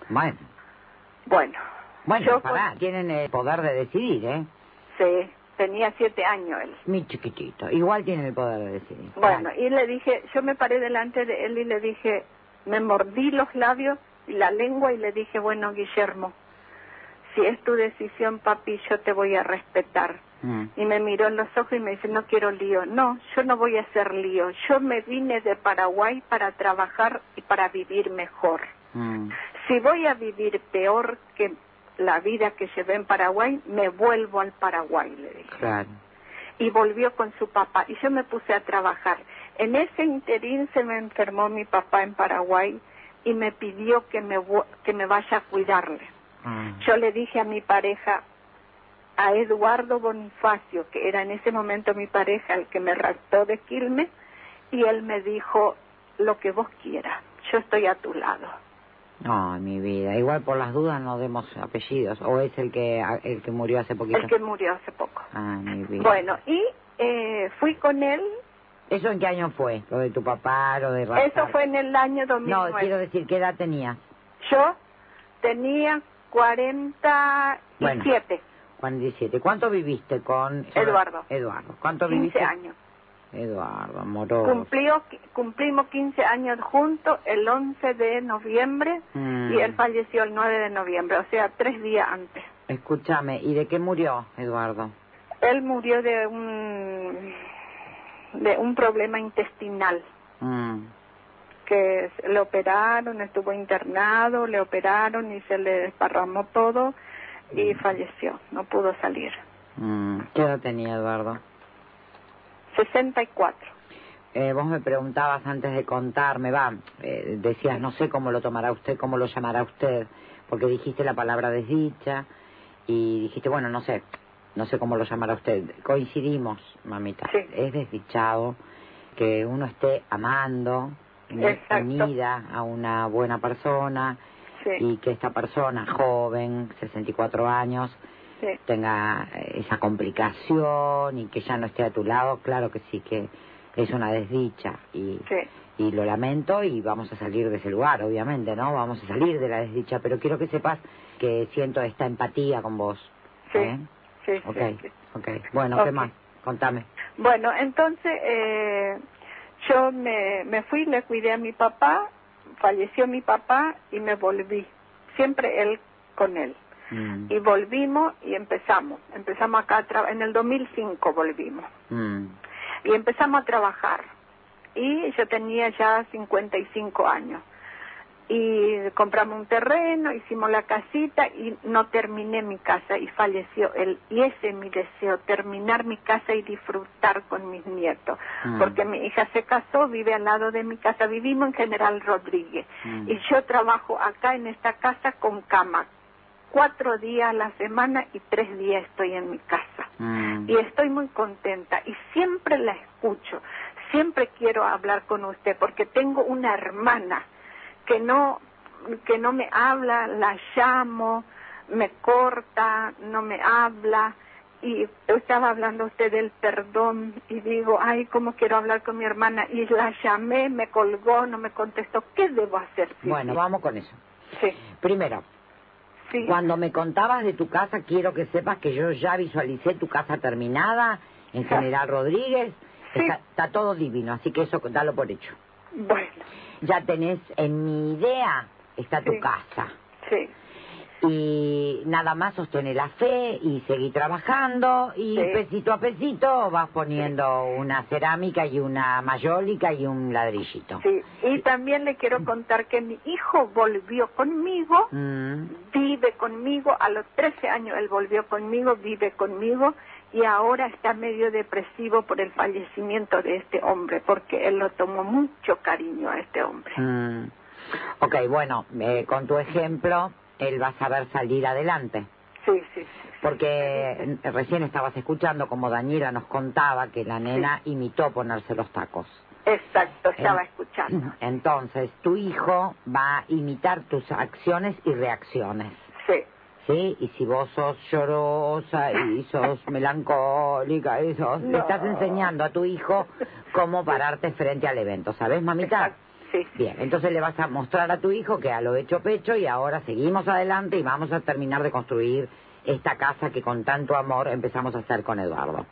C: Bueno,
F: Bueno.
C: Bueno,
F: yo
C: pará, tienen el poder de decidir, ¿eh?
F: sí, tenía siete años él.
C: Mi chiquitito, igual tienen el poder de decidir.
F: Bueno, y le dije, yo me paré delante de él y le dije, me mordí los labios y la lengua y le dije, bueno, Guillermo, si es tu decisión, papi, yo te voy a respetar.
C: Mm.
F: Y me miró en los ojos y me dice, no quiero lío. No, yo no voy a hacer lío. Yo me vine de Paraguay para trabajar y para vivir mejor.
C: Mm.
F: Si voy a vivir peor que la vida que llevé en Paraguay, me vuelvo al Paraguay, le dije
C: Claro.
F: y volvió con su papá y yo me puse a trabajar. En ese interín se me enfermó mi papá en Paraguay y me pidió que me, que me vaya a cuidarle.
C: Mm.
F: Yo le dije a mi pareja, a Eduardo Bonifacio, que era en ese momento mi pareja, el que me raptó de Quilmes, y él me dijo, lo que vos quieras, yo estoy a tu lado.
C: Ay, mi vida. Igual por las dudas no demos apellidos. ¿O es el que el que murió hace poquito?
F: El que murió hace poco.
C: Ah, mi vida.
F: Bueno, y eh, fui con él,
C: ¿Eso en qué año fue? Lo de tu papá, lo de
F: eso
C: raptar?
F: fue en el año 2009.
C: No, quiero decir, ¿qué edad tenías?
F: Yo tenía 47,
C: 47. ¿Cuánto viviste con...
F: Eduardo.
C: Eduardo. ¿Cuánto
F: 15
C: viviste?
F: años.
C: Eduardo, amoroso.
F: Cumplió, cumplimos 15 años juntos el 11 de noviembre
C: Mm.
F: y él falleció el 9 de noviembre, o sea, tres días antes.
C: Escúchame, ¿y de qué murió Eduardo?
F: Él murió de un, de un problema intestinal,
C: Mm.
F: que le operaron, estuvo internado, le operaron y se le desparramó todo y falleció, no pudo salir.
C: Mm. ¿Qué edad tenía Eduardo?
F: 64.
C: Eh, vos me preguntabas antes de contarme, va, eh, decías, no sé cómo lo tomará usted, cómo lo llamará usted, porque dijiste la palabra desdicha y dijiste, bueno, no sé, no sé cómo lo llamará usted. Coincidimos, mamita.
F: Sí.
C: Es desdichado que uno esté amando, unida a una buena persona
F: Sí,
C: y que esta persona joven, 64 años,
F: sí.
C: tenga eh, esa complicación y que ya no esté a tu lado, claro que sí que es una desdicha y,
F: Sí.
C: y lo lamento y vamos a salir de ese lugar, obviamente, ¿no? Vamos a salir de la desdicha, pero quiero que sepas que siento esta empatía con vos.
F: Sí,
C: ¿eh?
F: sí, sí,
C: Ok,
F: sí.
C: ok. Bueno, ¿qué
F: Ok.
C: más? Contame.
F: Bueno, entonces eh, yo me, me fui, le cuidé a mi papá, falleció mi papá y me volví. Siempre él con él.
C: Mm,
F: Y volvimos y empezamos. Empezamos acá, a en el 2005 volvimos.
C: mm,
F: Y empezamos a trabajar. Y yo tenía ya 55 años. Y compramos un terreno, hicimos la casita y no terminé mi casa y falleció él. Y ese es mi deseo, terminar mi casa y disfrutar con mis nietos.
C: Mm.
F: Porque mi hija se casó, vive al lado de mi casa, vivimos en General Rodríguez. Y yo trabajo acá en esta casa con cama. Cuatro días a la semana y tres días estoy en mi casa
C: mm.
F: y estoy muy contenta y siempre la escucho, siempre quiero hablar con usted porque tengo una hermana que no que no me habla, la llamo, me corta, no me habla y estaba hablando usted del perdón y digo, ay, cómo quiero hablar con mi hermana y la llamé, me colgó, no me contestó, ¿qué debo hacer? Silvia?
C: Bueno, vamos con eso.
F: sí,
C: Primero,
F: sí,
C: cuando me contabas de tu casa, quiero que sepas que yo ya visualicé tu casa terminada en. General Rodríguez.
F: Sí.
C: Está, está todo divino, así que eso dalo por hecho.
F: bueno,
C: Ya tenés en mi idea, está tu casa.
F: sí,
C: Y nada más sostener la fe y seguir trabajando y
F: Sí.
C: pesito a pesito vas poniendo una cerámica y una mayólica y un ladrillito.
F: sí. Y también le quiero contar que mi hijo volvió conmigo,
C: Mm.
F: vive conmigo, a los 13 años él volvió conmigo, vive conmigo y ahora está medio depresivo por el fallecimiento de este hombre, porque él lo tomó mucho cariño a este hombre.
C: Mm. Ok, bueno, eh, con tu ejemplo, él va a saber salir adelante.
F: Sí, sí.
C: Porque recién estabas escuchando como Daniela nos contaba que la nena imitó ponerse los tacos.
F: Exacto, estaba escuchando.
C: Entonces, tu hijo va a imitar tus acciones y reacciones.
F: Sí,
C: ¿Sí? Y si vos sos llorosa y sos melancólica y sos... Le
F: No.
C: estás enseñando a tu hijo cómo pararte frente al evento, ¿sabes, mamita?
F: exacto, sí.
C: Bien, entonces le vas a mostrar a tu hijo que a lo hecho pecho y ahora seguimos adelante y vamos a terminar de construir esta casa que con tanto amor empezamos a hacer con Eduardo.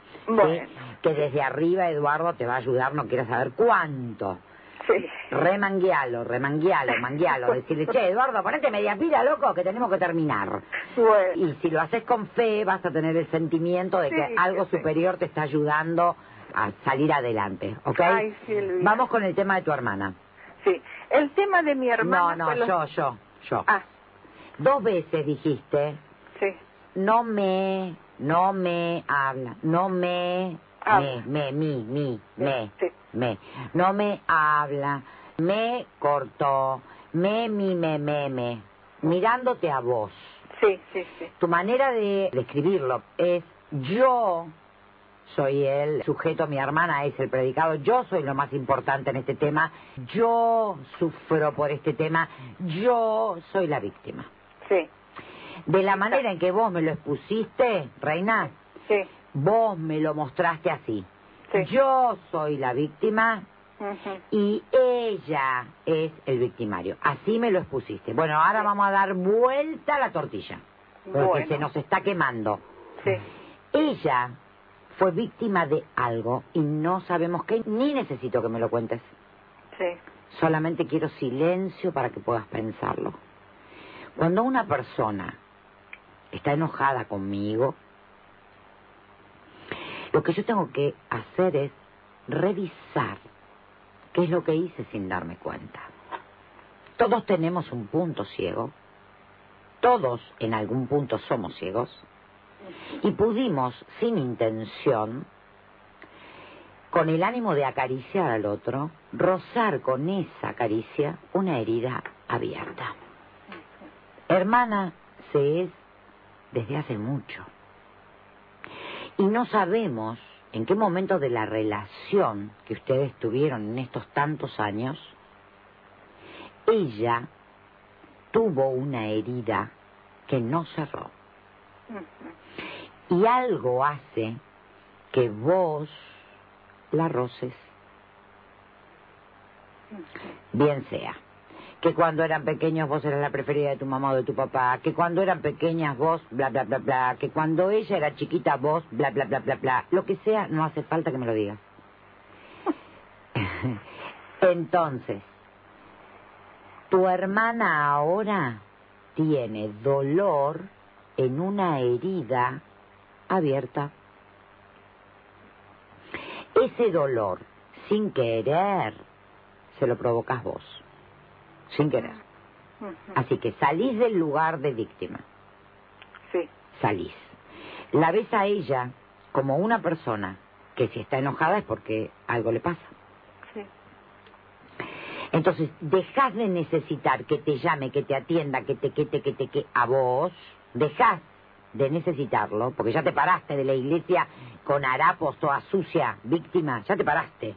C: Que desde arriba Eduardo te va a ayudar, no quieras saber cuánto.
F: Sí.
C: Remanguealo, remanguealo, manguealo. Decirle, che, Eduardo, ponete media pila, loco, que tenemos que terminar.
F: Bueno,
C: Y si lo haces con fe, vas a tener el sentimiento de que algo
F: sí.
C: superior te está ayudando a salir adelante, ¿ok?
F: Ay, Silvia.
C: Vamos con el tema de tu hermana.
F: Sí. El tema de mi hermana...
C: No, no, yo, yo, yo.
F: Ah,
C: Dos veces dijiste,
F: sí.
C: no me, no me habla, no me,
F: Habla.
C: me, me, mi, mi, me,
F: Sí.
C: me, no me habla, me cortó, me, mi, me, me, me, mirándote a vos.
F: Sí, sí, sí.
C: Tu manera de describirlo es yo soy el sujeto, mi hermana es el predicado, yo soy lo más importante en este tema, yo sufro por este tema, yo soy la víctima.
F: Sí,
C: De la manera en que vos me lo expusiste, Reina,
F: sí.
C: vos me lo mostraste así.
F: Sí.
C: Yo soy la víctima y ella es el victimario. Así me lo expusiste. Bueno, ahora vamos a dar vuelta a la tortilla, porque
F: Bueno.
C: se nos está quemando.
F: Sí,
C: Ella fue víctima de algo y no sabemos qué, ni necesito que me lo cuentes.
F: sí.
C: Solamente quiero silencio para que puedas pensarlo. Cuando una persona está enojada conmigo, lo que yo tengo que hacer es revisar qué es lo que hice sin darme cuenta. Todos tenemos un punto ciego, todos en algún punto somos ciegos, y pudimos, sin intención, con el ánimo de acariciar al otro, rozar con esa caricia una herida abierta. Hermana se es desde hace mucho. Y no sabemos en qué momento de la relación que ustedes tuvieron en estos tantos años, ella tuvo una herida que no cerró. Y algo hace que vos la roces. Bien sea. Que cuando eran pequeños vos eras la preferida de tu mamá o de tu papá. Que cuando eran pequeñas vos, bla, bla, bla, bla. Que cuando ella era chiquita vos, bla, bla, bla, bla, bla. Lo que sea, no hace falta que me lo digas. Entonces, tu hermana ahora tiene dolor en una herida abierta. Ese dolor, sin querer, se lo provocas vos. Sin querer. Así que salís del lugar de víctima.
F: Sí,
C: Salís. La ves a ella como una persona que si está enojada es porque algo le pasa.
F: sí.
C: Entonces, dejas de necesitar que te llame, que te atienda, que te, que te, que te, que a vos, dejas de necesitarlo, porque ya te paraste de la iglesia con harapos, toda sucia, víctima, ya te paraste.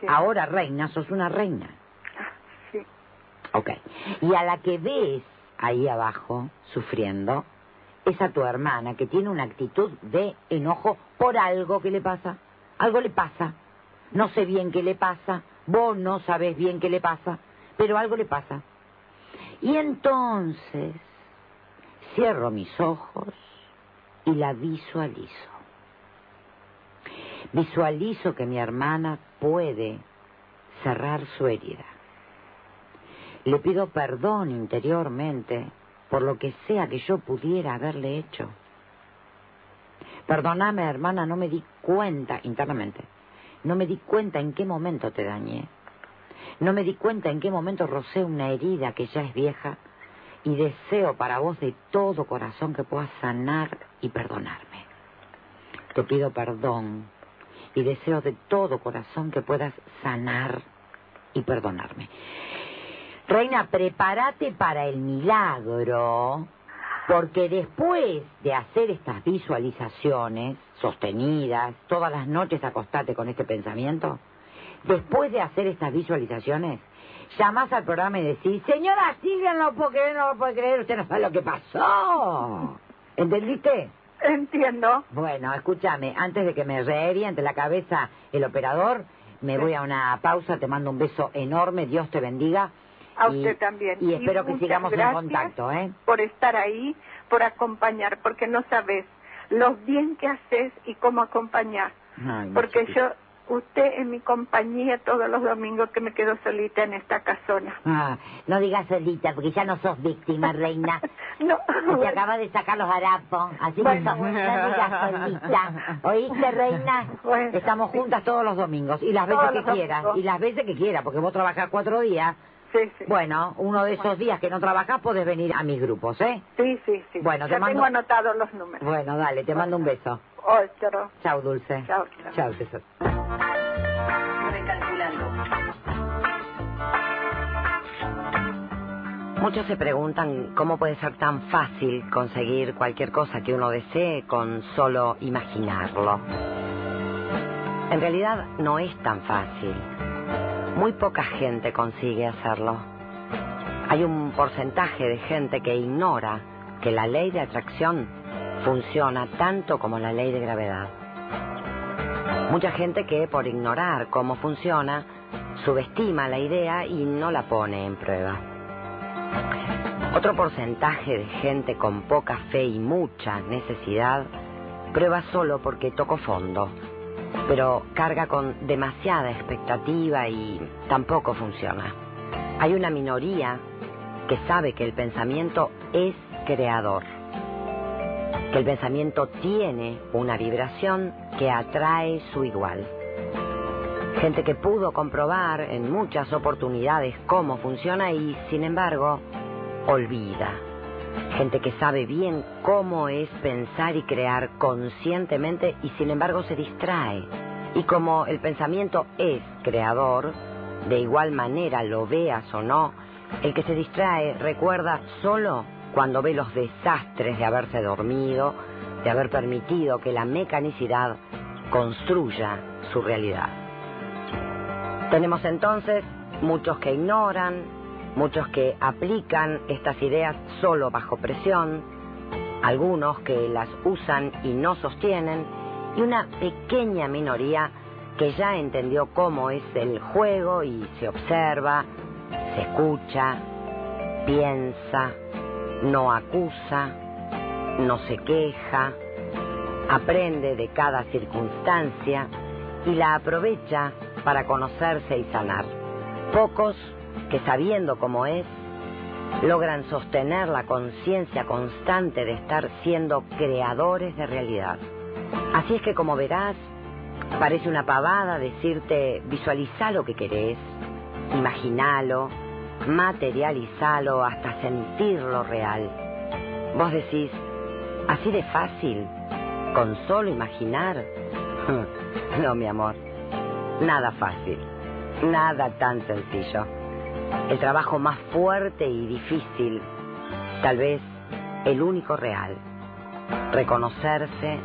F: sí.
C: Ahora, reina, sos una reina.
F: Sí,
C: Ok. Y a la que ves ahí abajo, sufriendo, es a tu hermana que tiene una actitud de enojo por algo que le pasa. Algo le pasa. No sé bien qué le pasa. Vos no sabés bien qué le pasa. Pero algo le pasa. Y entonces cierro mis ojos y la visualizo. Visualizo que mi hermana puede cerrar su herida. Le pido perdón interiormente por lo que sea que yo pudiera haberle hecho. Perdóname, hermana, no me di cuenta internamente. No me di cuenta en qué momento te dañé. No me di cuenta en qué momento rocé una herida que ya es vieja y deseo para vos de todo corazón que puedas sanar y perdonarme. Te pido perdón y deseo de todo corazón que puedas sanar y perdonarme. Reina, prepárate para el milagro, porque después de hacer estas visualizaciones sostenidas, todas las noches acostate con este pensamiento, después de hacer estas visualizaciones, llamás al programa y decís, señora Silvia, no lo puedo creer, no lo puedo creer, usted no sabe lo que pasó. ¿Entendiste?
F: Entiendo.
C: Bueno, escúchame, antes de que me reviente la cabeza el operador, me voy a una pausa, te mando un beso enorme, Dios te bendiga.
F: A
C: Y-
F: usted también.
C: Y espero que sigamos en contacto, ¿eh?
F: Por estar ahí, por acompañar, porque no sabes lo bien que haces y cómo acompañar.
C: Ay,
F: Porque yo, usted en mi compañía todos los domingos que me quedo solita en esta casona.
C: Ah, no digas solita, porque ya no sos víctima, reina.
F: No,
C: Te acaba de sacar los harapos, así que
F: Bueno.
C: no, digas solita. ¿Oíste, reina?
F: Bueno,
C: Estamos juntas todos los domingos, y las
F: Todos
C: veces que quieras, y las veces que quieras, porque vos trabajás cuatro días.
F: sí, sí.
C: Bueno, uno de esos días que no trabajás podés venir a mis grupos, ¿eh?
F: Sí, sí, sí.
C: Bueno, te
F: ya
C: mando-
F: tengo anotados los números.
C: Bueno, dale, te mando un beso.
F: Otro.
C: Chao, Dulce.
F: Chao, chao.
C: Chao.
B: Recalculando.
C: Muchos se preguntan cómo puede ser tan fácil conseguir cualquier cosa que uno desee con solo imaginarlo. En realidad no es tan fácil. Muy poca gente consigue hacerlo. Hay un porcentaje de gente que ignora que la ley de atracción funciona tanto como la ley de gravedad. Mucha gente que por ignorar cómo funciona subestima la idea y no la pone en prueba. Otro porcentaje de gente con poca fe y mucha necesidad prueba solo porque tocó fondo, pero carga con demasiada expectativa y tampoco funciona. Hay una minoría que sabe que el pensamiento es creador, que el pensamiento tiene una vibración que atrae su igual. Gente que pudo comprobar en muchas oportunidades cómo funciona y, sin embargo, olvida. Gente que sabe bien cómo es pensar y crear conscientemente y, sin embargo, se distrae. Y como el pensamiento es creador, de igual manera lo veas o no, el que se distrae recuerda solo cuando ve los desastres de haberse dormido, de haber permitido que la mecanicidad construya su realidad. Tenemos entonces muchos que ignoran, muchos que aplican estas ideas solo bajo presión, algunos que las usan y no sostienen, y una pequeña minoría que ya entendió cómo es el juego y se observa, se escucha, piensa, no acusa, no se queja, aprende de cada circunstancia y la aprovecha para conocerse y sanar. Pocos que sabiendo cómo es, logran sostener la conciencia constante de estar siendo creadores de realidad. Así es que como verás, parece una pavada decirte visualiza lo que querés, imaginalo, materializalo hasta sentirlo real. Vos decís, así de fácil, con solo imaginar. No, mi amor, nada fácil, nada tan sencillo. El trabajo más fuerte y difícil, tal vez el único real, reconocerse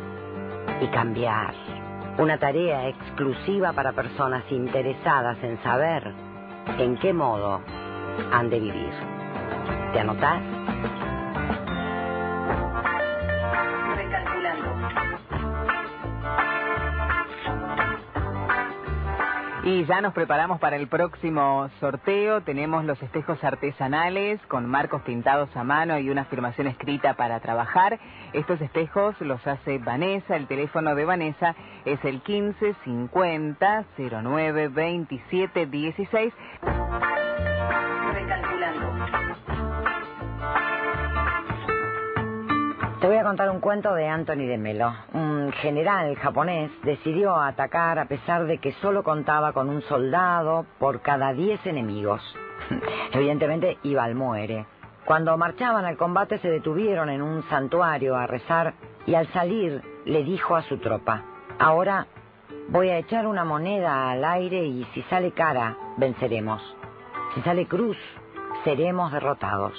C: y cambiar. Una tarea exclusiva para personas interesadas en saber en qué modo han de vivir. ¿Te anotás?
B: Recalculando.
D: Y ya nos preparamos para el próximo sorteo. Tenemos los espejos artesanales con marcos pintados a mano y una afirmación escrita para trabajar. Estos espejos los hace Vanessa. El teléfono de Vanessa es el 15 50 09 27 16.
B: Recalculando.
C: Te voy a contar un cuento de Anthony de Melo. Un general japonés decidió atacar a pesar de que solo contaba con un soldado por cada diez enemigos. Evidentemente iba al muere. Cuando marchaban al combate se detuvieron en un santuario a rezar y al salir le dijo a su tropa, ahora voy a echar una moneda al aire y si sale cara, venceremos. Si sale cruz, seremos derrotados.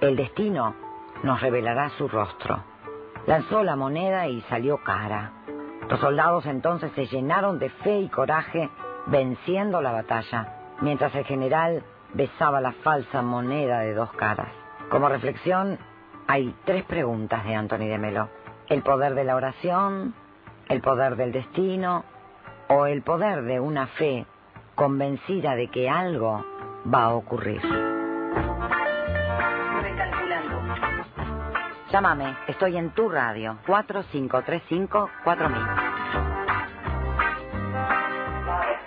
C: El destino nos revelará su rostro. Lanzó la moneda y salió cara. Los soldados entonces se llenaron de fe y coraje, venciendo la batalla, mientras el general besaba la falsa moneda de dos caras. Como reflexión, hay tres preguntas de Anthony de Melo. El poder de la oración, el poder del destino o el poder de una fe convencida de que algo va a ocurrir.
B: Recalculando.
C: Llámame, estoy en tu radio, 4535-4000.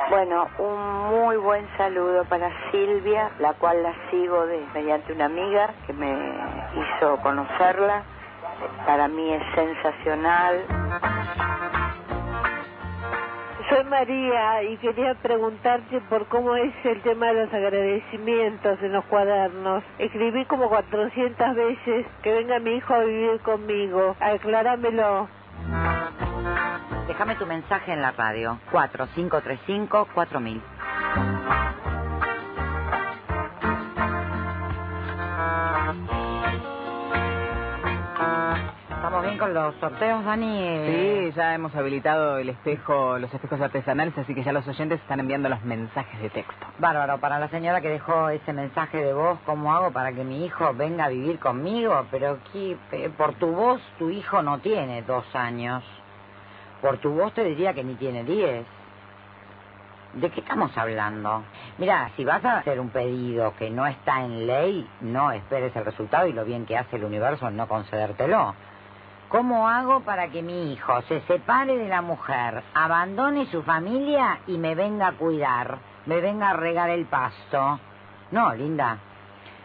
G: Bueno, un muy buen saludo para Silvia, la cual la sigo de, mediante una amiga que me hizo conocerla. Para mí es sensacional.
H: Soy María y quería preguntarte por cómo es el tema de los agradecimientos en los cuadernos. Escribí como 400 veces que venga mi hijo a vivir conmigo. Acláramelo.
C: Déjame tu mensaje en la radio, 4535-4000. ¿Estamos bien con los sorteos, Dani?
D: Sí, ya hemos habilitado el espejo, los espejos artesanales, así que ya los oyentes están enviando los mensajes de texto.
C: Bárbaro, para la señora que dejó ese mensaje de voz, ¿cómo hago para que mi hijo venga a vivir conmigo? Pero aquí, por tu voz, tu hijo no tiene dos años. Por tu voz te diría que ni tiene diez. ¿De qué estamos hablando? Mira, si vas a hacer un pedido que no está en ley, no esperes el resultado y lo bien que hace el universo en no concedértelo. ¿Cómo hago para que mi hijo se separe de la mujer, abandone su familia y me venga a cuidar, me venga a regar el pasto? No, linda,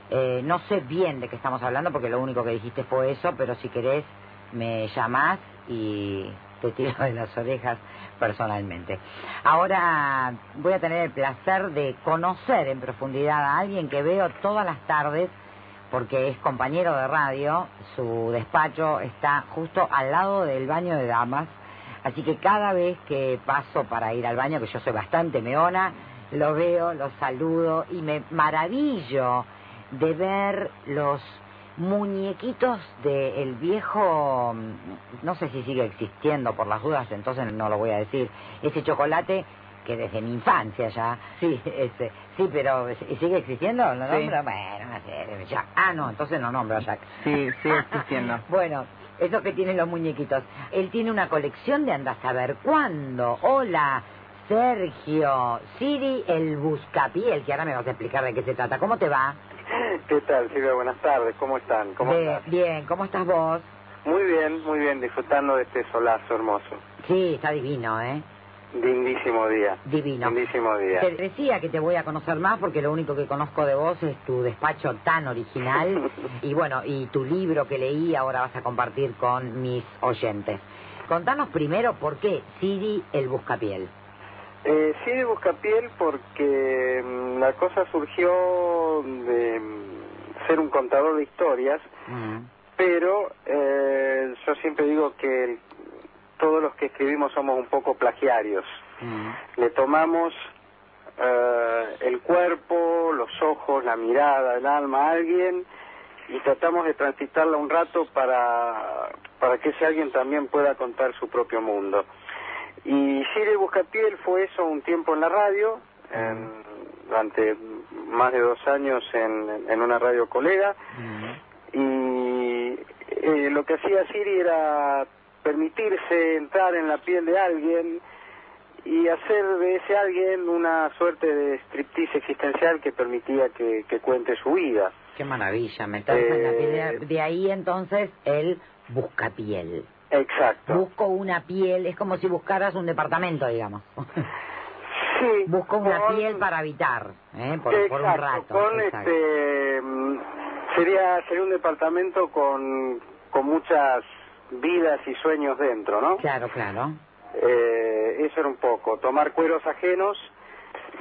C: eh, no sé bien de qué estamos hablando porque lo único que dijiste fue eso, pero si querés me llamás y te tiro de las orejas personalmente. Ahora voy a tener el placer de conocer en profundidad a alguien que veo todas las tardes porque es compañero de radio, su despacho está justo al lado del baño de damas, así que cada vez que paso para ir al baño, que yo soy bastante meona, lo veo, lo saludo y me maravillo de ver los muñequitos del viejo, no sé si sigue existiendo por las dudas, entonces no lo voy a decir, ese chocolate que desde mi infancia ya, sí, ese, sí, pero ¿y ¿sigue existiendo? ¿Lo
D: Sí.
C: nombro? Bueno, no sé, Jack. Ah, no, entonces no nombro a Jack.
D: Sí, sigue existiendo.
C: bueno, eso que tienen los muñequitos. Él tiene una colección de anda a saber cuándo. Hola, Sergio, Siri el Buscapiel, que ahora me vas a explicar de qué se trata. ¿Cómo te va?
I: ¿Qué tal, Silvia? Buenas tardes. ¿Cómo están? ¿Cómo
C: Bien,
I: estás?
C: bien, ¿cómo estás vos?
I: Muy bien, muy bien. Disfrutando de este solazo hermoso.
C: Sí, está divino, ¿eh?
I: Lindísimo día.
C: Divino.
I: Lindísimo día.
C: Te decía que te voy a conocer más porque lo único que conozco de vos es tu despacho tan original y bueno, y tu libro que leí ahora vas a compartir con mis oyentes. Contanos primero por qué Siri el Buscapiel.
I: Eh, de Buscapiel porque mm, la cosa surgió de mm, ser un contador de historias,
C: Mm.
I: pero eh, yo siempre digo que el- todos los que escribimos somos un poco plagiarios.
C: Mm.
I: Le tomamos eh, el cuerpo, los ojos, la mirada, el alma a alguien y tratamos de transitarla un rato para, para que ese alguien también pueda contar su propio mundo. Y Siri Buscapiel fue eso un tiempo en la radio, en durante más de dos años en, en una radio colega y eh, lo que hacía Siri era permitirse entrar en la piel de alguien y hacer de ese alguien una suerte de striptease existencial que permitía que, que cuente su vida.
C: Qué maravilla, meterse en la piel.
I: Eh,
C: De, de ahí entonces el busca piel.
I: Exacto.
C: Busco una piel, es como si buscaras un departamento, digamos.
I: Sí,
C: Busco una piel para habitar, ¿eh? por, por un rato.
I: Con
C: exacto.
I: este mm, sería sería un departamento con con muchas vidas y sueños dentro, ¿no?
C: Claro, claro.
I: Eh, eso era un poco tomar cueros ajenos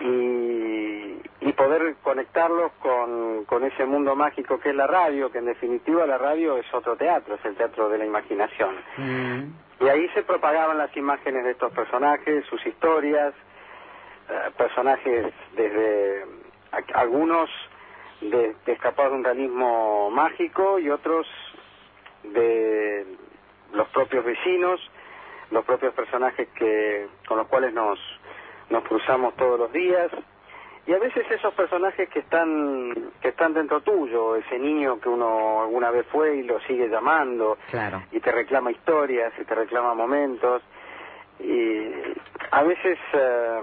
I: y, y poder conectarlos con, con ese mundo mágico que es la radio, que en definitiva la radio es otro teatro, es el teatro de la imaginación.
C: Mm.
I: Y ahí se propagaban las imágenes de estos personajes, sus historias, eh, personajes desde a- algunos de, de escapar de un realismo mágico y otros de los propios vecinos, los propios personajes que con los cuales nos nos cruzamos todos los días y a veces esos personajes que están que están dentro tuyo, ese niño que uno alguna vez fue y lo sigue llamando
C: Claro.
I: y te reclama historias y te reclama momentos y a veces eh,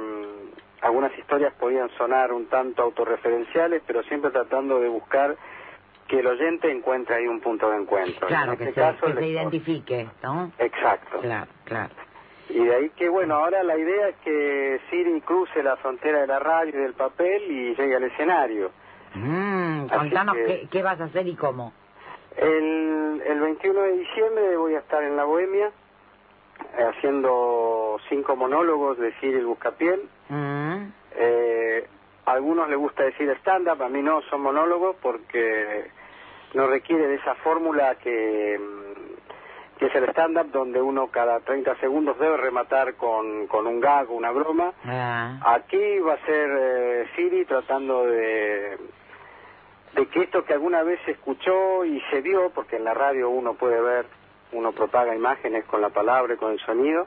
I: algunas historias podían sonar un tanto autorreferenciales pero siempre tratando de buscar que el oyente encuentre ahí un punto de encuentro
C: Claro,
I: en
C: que,
I: este
C: se,
I: caso
C: que se identifique, ¿no?
I: exacto
C: Claro, claro.
I: y de ahí que bueno ahora la idea es que Siri cruce la frontera de la radio y del papel y llegue al escenario
C: Mm, contanos
I: que-
C: qué, qué vas a hacer y cómo.
I: El, el 21 de diciembre voy a estar en la Bohemia eh, haciendo cinco monólogos de Siri el Buscapiel.
C: Mm.
I: Eh, a algunos les gusta decir stand-up, a mí no, son monólogos porque no requiere de esa fórmula que, mm, que es el stand-up donde uno cada 30 segundos debe rematar con, con un gag una broma.
C: Ah,
I: Aquí va a ser eh, Siri tratando de, de que esto que alguna vez se escuchó y se vio, porque en la radio uno puede ver, uno propaga imágenes con la palabra y con el sonido,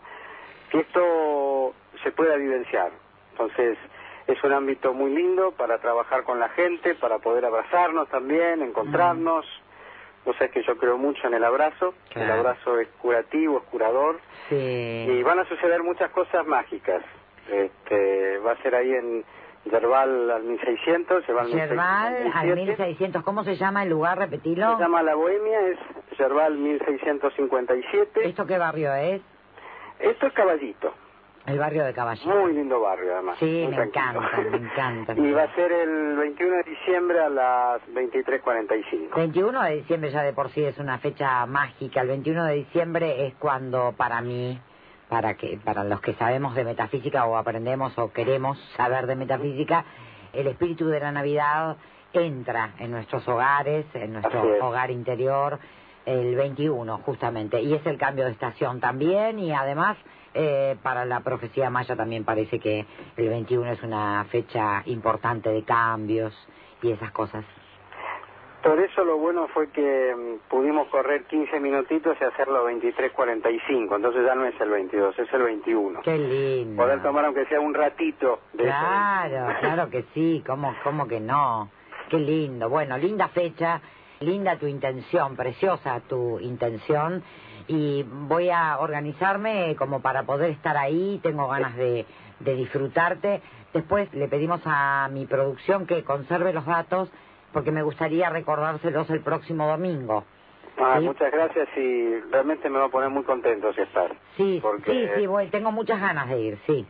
I: que esto se pueda vivenciar. Entonces, es un ámbito muy lindo para trabajar con la gente, para poder abrazarnos también, encontrarnos. O sea, que yo creo mucho en el abrazo. El abrazo es curativo, es curador.
C: sí.
I: Y van a suceder muchas cosas mágicas. Este, va a ser ahí en Yerbal al 1600, Yerbal
C: Yerbal al
I: 1657.
C: 1600, ¿cómo se llama el lugar? Repetilo.
I: Se llama La Bohemia, es Yerbal 1657.
C: ¿Esto qué barrio es?
I: Esto es Caballito,
C: El barrio de Caballito.
I: muy lindo barrio además.
C: Sí,
I: muy
C: me
I: tranquilo.
C: encanta, me encanta.
I: y va a ser el 21 de diciembre a las 23.45.
C: 21 de diciembre ya de por sí es una fecha mágica. El 21 de diciembre es cuando para mí, para que para los que sabemos de metafísica o aprendemos o queremos saber de metafísica, el espíritu de la Navidad entra en nuestros hogares, en nuestro hogar interior el 21 justamente y es el cambio de estación también y además eh, para la profecía maya también parece que el 21 es una fecha importante de cambios y esas cosas.
I: Por eso lo bueno fue que mm, pudimos correr 15 minutitos y hacerlo 23.45, entonces ya no es el 22, es el 21.
C: Qué lindo.
I: Poder tomar aunque sea un ratito de
C: Claro, claro que sí, ¿cómo, cómo que no? Qué lindo. Bueno, linda fecha, linda tu intención, preciosa tu intención. Y voy a organizarme como para poder estar ahí, tengo ganas de, de disfrutarte. Después le pedimos a mi producción que conserve los datos porque me gustaría recordárselos el próximo domingo.
I: Ah,
C: Sí.
I: Muchas gracias y realmente me va a poner muy contento si estás.
C: Sí,
I: Porque-
C: sí, sí, voy, tengo muchas ganas de ir, sí.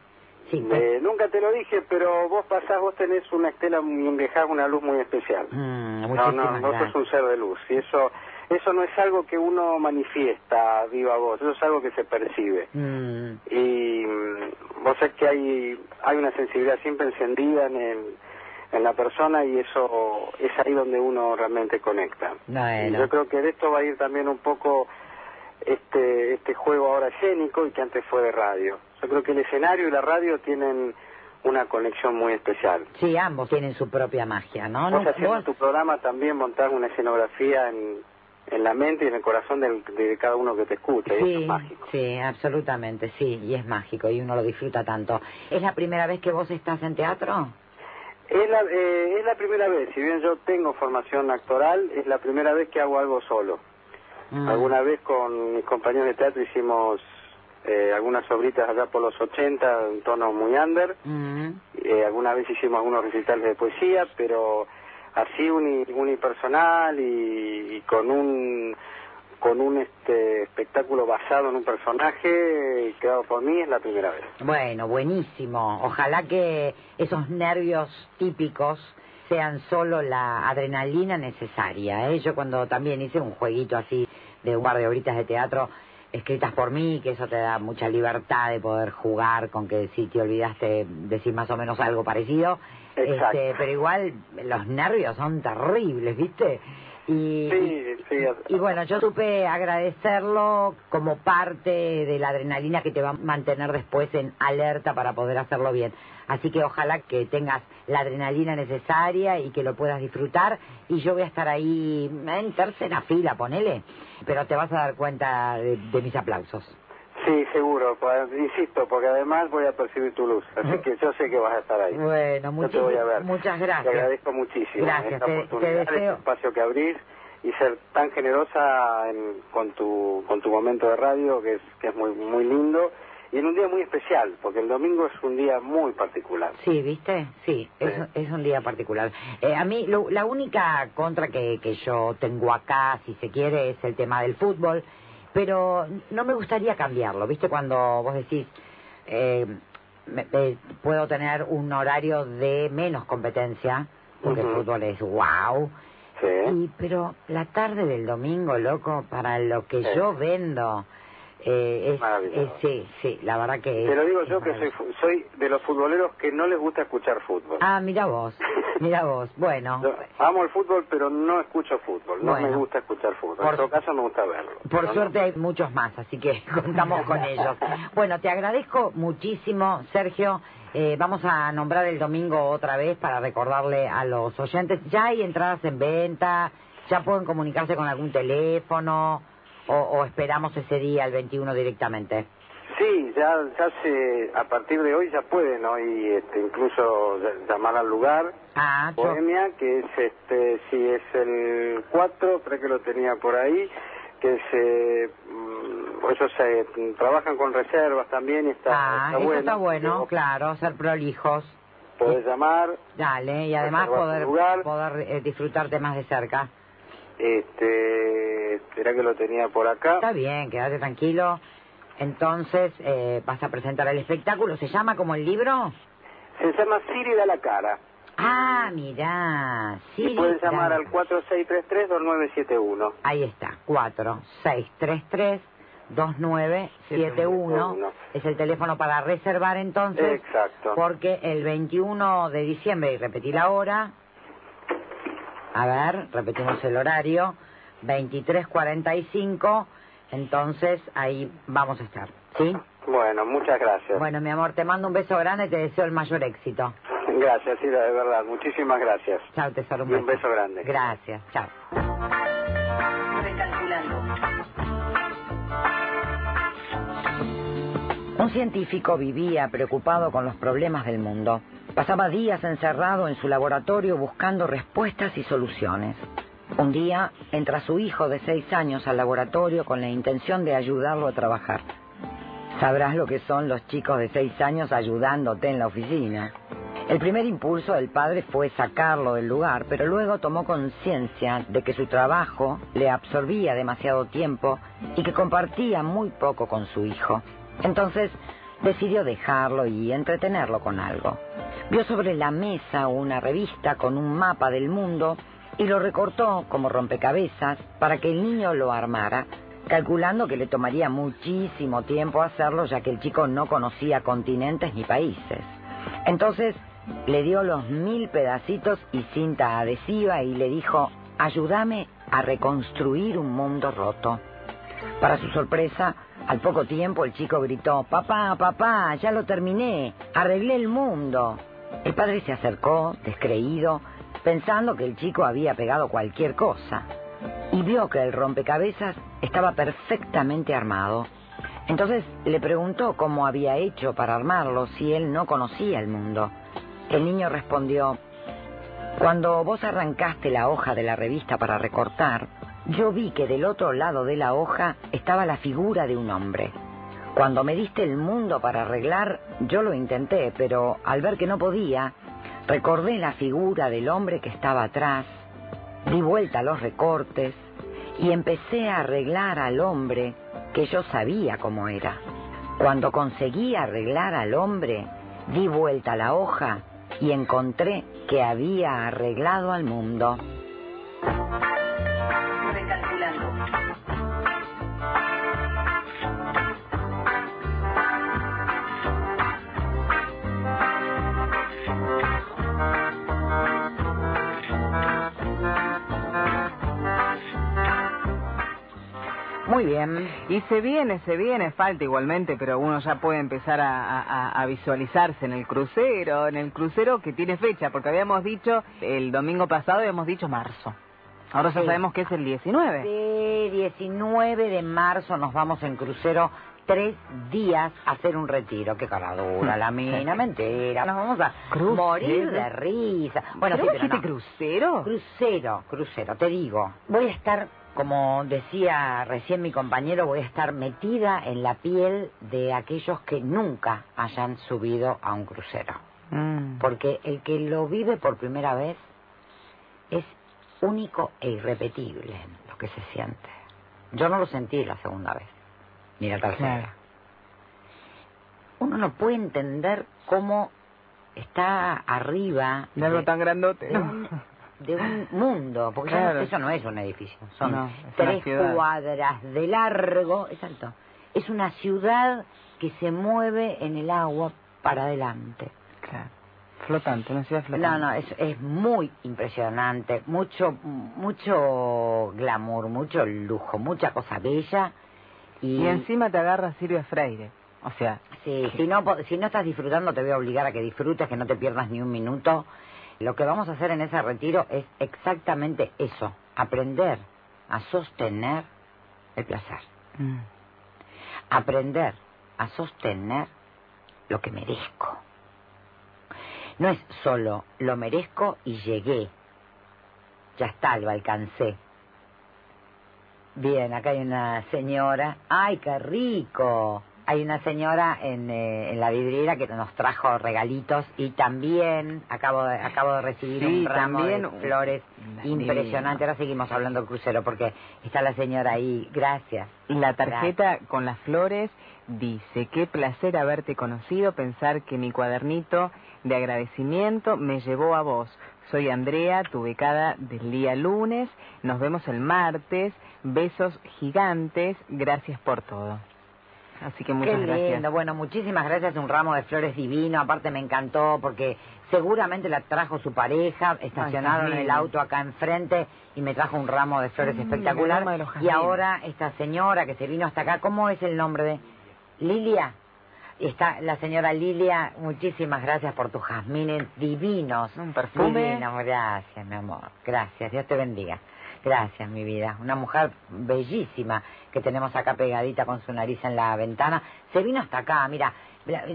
C: Sí,
I: Eh, nunca te lo dije, pero vos pasás, vos tenés una estela, muy- dejás una luz muy especial.
C: Mm,
I: No, no, vos
C: gracias.
I: sos un ser de luz y eso eso no es algo que uno manifiesta viva voz, eso es algo que se percibe.
C: Mm,
I: Y mm, vos sabés que hay hay una sensibilidad siempre encendida en el, en la persona y eso es ahí donde uno realmente conecta. Y yo creo que de esto va a ir también un poco este este juego ahora escénico y que antes fue de radio. Yo creo que el escenario y la radio tienen una conexión muy especial.
C: Sí, ambos tienen su propia magia, ¿no?
I: Vos
C: No-
I: haciendo
C: vos-
I: tu programa también montás una escenografía en, en la mente y en el corazón del- de cada uno que te escucha, y eso es
C: Sí,
I: mágico.
C: sí, absolutamente, sí, y es mágico y uno lo disfruta tanto. ¿Es la primera vez que vos estás en teatro?
I: Es la, eh, es la primera vez, si bien yo tengo formación actoral, es la primera vez que hago algo solo.
C: Mm.
I: Alguna vez con mis compañeros de teatro hicimos eh, algunas obritas allá por los 80, en tono muy under.
C: Mm.
I: Eh, alguna vez hicimos algunos recitales de poesía, pero así uni, unipersonal y, y con un con un este espectáculo basado en un personaje creado por mí es la primera vez.
C: Bueno, buenísimo. Ojalá que esos nervios típicos sean solo la adrenalina necesaria. ¿eh? Yo cuando también hice un jueguito así de un par de horitas de teatro escritas por mí, que eso te da mucha libertad de poder jugar con que si te olvidaste decir más o menos algo parecido.
I: Exacto.
C: Este, pero igual los nervios son terribles, ¿viste? Y,
I: Sí, sí.
C: y bueno, yo supe agradecerlo como parte de la adrenalina que te va a mantener después en alerta para poder hacerlo bien. Así que ojalá que tengas la adrenalina necesaria y que lo puedas disfrutar. Y yo voy a estar ahí en tercera fila, ponele. Pero te vas a dar cuenta de, de mis aplausos.
I: Sí, seguro, pues, insisto, porque además voy a percibir tu luz, así que yo sé que vas a estar ahí.
C: Bueno,
I: Yo te voy a ver.
C: muchas
I: Te
C: gracias.
I: agradezco muchísimo
C: Gracias,
I: esta
C: te- te
I: oportunidad, este
C: deseo-
I: espacio que abrís y ser tan generosa en- con tu con tu momento de radio, que es que es muy muy lindo y en un día muy especial, porque el domingo es un día muy particular.
C: Sí, ¿viste? Sí, es,
I: Sí.
C: es un día particular. Eh, a mí lo- la única contra que, que yo tengo acá, si se quiere, es el tema del fútbol, pero no me gustaría cambiarlo, ¿viste? Cuando vos decís, eh, me- me- puedo tener un horario de menos competencia, porque el fútbol es wow,
I: Sí.
C: y, pero la tarde del domingo, loco, para lo que
I: Sí.
C: yo vendo, eh, es,
I: Maravilloso.
C: sí, sí, la verdad que es...
I: Te lo digo yo que soy, soy de los futboleros que no les gusta escuchar fútbol.
C: Ah, mira vos, mira vos. Bueno,
I: Yo amo el fútbol, pero no escucho fútbol. No
C: Bueno.
I: me gusta escuchar fútbol.
C: Por-
I: En todo caso, me gusta verlo.
C: por suerte
I: no-
C: hay muchos más, así que contamos con ellos. Bueno, te agradezco muchísimo, Sergio. Eh, vamos a nombrar el domingo otra vez para recordarle a los oyentes. Ya hay entradas en venta, ya pueden comunicarse con algún teléfono o, o esperamos ese día, el 21 directamente.
I: Sí, ya, ya se, a partir de hoy ya pueden hoy este, incluso ll- llamar al lugar.
C: Ah,
I: Bohemia, que es este, si es el 4, creo que lo tenía por ahí, que se, mm, ellos se, mm, trabajan con reservas también y está,
C: ah,
I: está
C: eso
I: bueno.
C: está bueno,
I: Digo,
C: claro, ser prolijos.
I: Podés llamar,
C: Dale, y además poder,
I: lugar.
C: poder eh, disfrutarte más de cerca.
I: Este, será que lo tenía por acá.
C: Está bien, quédate tranquilo. Entonces, eh, vas a presentar el espectáculo. ¿Se llama como el libro?
I: Se llama Siri da la cara.
C: Ah, mirá. Sí,
I: y pueden llamar al 4633-2971.
C: Ahí está, 4633-2971. Es el teléfono para reservar entonces.
I: Exacto.
C: Porque el 21 de diciembre, y repetí la hora. A ver, repetimos el horario. 23.45. Entonces, ahí vamos a estar. ¿Sí?
I: Bueno, muchas gracias.
C: Bueno, mi amor, te mando un beso grande y te deseo el mayor éxito.
I: Gracias, sí, de verdad. Muchísimas gracias.
C: Chao, tesoro.
I: Y un beso grande.
C: Gracias, chao.
B: Recalculando.
C: Un científico vivía preocupado con los problemas del mundo. Pasaba días encerrado en su laboratorio buscando respuestas y soluciones. Un día entra su hijo de seis años al laboratorio con la intención de ayudarlo a trabajar. Sabrás lo que son los chicos de seis años ayudándote en la oficina. El primer impulso del padre fue sacarlo del lugar, pero luego tomó conciencia de que su trabajo le absorbía demasiado tiempo y que compartía muy poco con su hijo. Entonces decidió dejarlo y entretenerlo con algo. Vio sobre la mesa una revista con un mapa del mundo y lo recortó como rompecabezas para que el niño lo armara, calculando que le tomaría muchísimo tiempo hacerlo ya que el chico no conocía continentes ni países. Entonces le dio los mil pedacitos y cinta adhesiva y le dijo, ayúdame a reconstruir un mundo roto. Para su sorpresa, al poco tiempo el chico gritó, papá, papá, ya lo terminé, arreglé el mundo. El padre se acercó, descreído, pensando que el chico había pegado cualquier cosa, y vio que el rompecabezas estaba perfectamente armado. Entonces le preguntó cómo había hecho para armarlo si él no conocía el mundo. El niño respondió, Cuando vos arrancaste la hoja de la revista para recortar, yo vi que del otro lado de la hoja estaba la figura de un hombre. Cuando me diste el mundo para arreglar, yo lo intenté, pero al ver que no podía, recordé la figura del hombre que estaba atrás, di vuelta los recortes y empecé a arreglar al hombre que yo sabía cómo era. Cuando conseguí arreglar al hombre, di vuelta la hoja y encontré que había arreglado al mundo. Muy bien.
D: Y se viene, se viene, falta igualmente, pero uno ya puede empezar a, a- a visualizarse en el crucero, en el crucero que tiene fecha, porque habíamos dicho, el domingo pasado habíamos dicho marzo. Ahora ya sabemos que es el 19.
C: Sí, 19 de marzo nos vamos en crucero tres días a hacer un retiro. Qué cara dura la mina, mentira. Nos vamos a
D: Crucero.
C: morir de risa. Bueno, sí,
D: ¿Pero
C: no.
D: crucero?
C: Crucero, crucero, te digo. Voy a estar, como decía recién mi compañero, voy a estar metida en la piel de aquellos que nunca hayan subido a un crucero.
D: Mm.
C: Porque el que lo vive por primera vez es único e irrepetible lo que se siente. Yo no lo sentí la segunda vez, ni la tercera.
D: Claro.
C: Uno no puede entender cómo está arriba
D: De algo tan grandote. ¿no?
C: de un mundo, porque
D: Claro.
C: eso no es un edificio, son
D: No,
C: tres cuadras de largo, exacto. Es una ciudad que se mueve en el agua para adelante.
D: Claro. Flotante, una ciudad flotante.
C: No, no, es, es muy impresionante, mucho, mucho glamour, mucho lujo, mucha cosa bella. Y,
D: Y encima te agarra Silvia Freire. O sea,
C: sí, si no, si no estás disfrutando, te voy a obligar a que disfrutes, que no te pierdas ni un minuto. Lo que vamos a hacer en ese retiro es exactamente eso, aprender a sostener el placer,
D: mm,
C: aprender a sostener lo que merezco. No es solo lo merezco y llegué. Ya está, lo alcancé. Bien, acá hay una señora. ¡Ay, qué rico! Hay una señora en, eh, en la vidriera que nos trajo regalitos y también acabo de, acabo de recibir
D: Sí,
C: un ramo
D: también
C: de flores impresionante. Ahora seguimos hablando del crucero porque está la señora ahí. Gracias.
D: La tarjeta con las flores dice, qué placer haberte conocido, pensar que mi cuadernito de agradecimiento me llevó a vos. Soy Andrea, tu becada del día lunes, nos vemos el martes, besos gigantes, gracias por todo. Así que muchas
C: Qué
D: gracias.
C: lindo. Bueno, muchísimas gracias. Un ramo de flores divino. Aparte me encantó porque seguramente la trajo su pareja. Estacionaron
D: Ay,
C: el auto acá enfrente y me trajo un ramo de flores
D: Mm,
C: espectacular.
D: de
C: Y ahora esta señora que se vino hasta acá, ¿cómo es el nombre de Lilia? Está la señora Lilia, muchísimas gracias por tus jazmines divinos.
D: Un perfume.
C: Divinos, gracias, mi amor. Gracias, Dios te bendiga. Gracias, mi vida. Una mujer bellísima que tenemos acá pegadita con su nariz en la ventana. Se vino hasta acá, mira,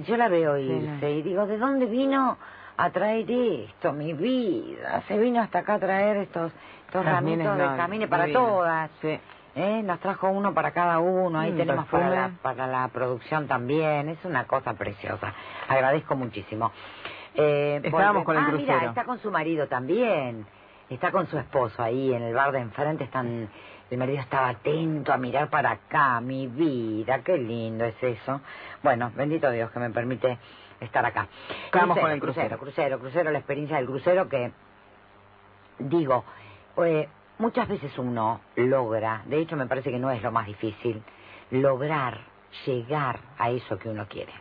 C: yo la veo irse
D: Sí.
C: y digo, ¿de dónde vino a traer esto, mi vida? Se vino hasta acá a traer estos, estos ramitos
D: no,
C: de jazmines para
D: divino.
C: todas.
D: Sí.
C: ¿Eh? Nos trajo uno para cada uno, ahí
D: Mm,
C: tenemos para la, para la producción también, es una cosa preciosa. Agradezco muchísimo. Eh,
D: Estábamos con el
C: ah,
D: crucero.
C: mira, está con su marido también, está con su esposo ahí en el bar de enfrente, están... El marido estaba atento a mirar para acá, mi vida, qué lindo es eso. Bueno, bendito Dios que me permite estar acá.
D: Vamos con el
C: crucero,
D: crucero.
C: crucero, crucero, la experiencia del crucero que digo, eh, muchas veces uno logra, de hecho me parece que no es lo más difícil, lograr llegar a eso que uno quiere.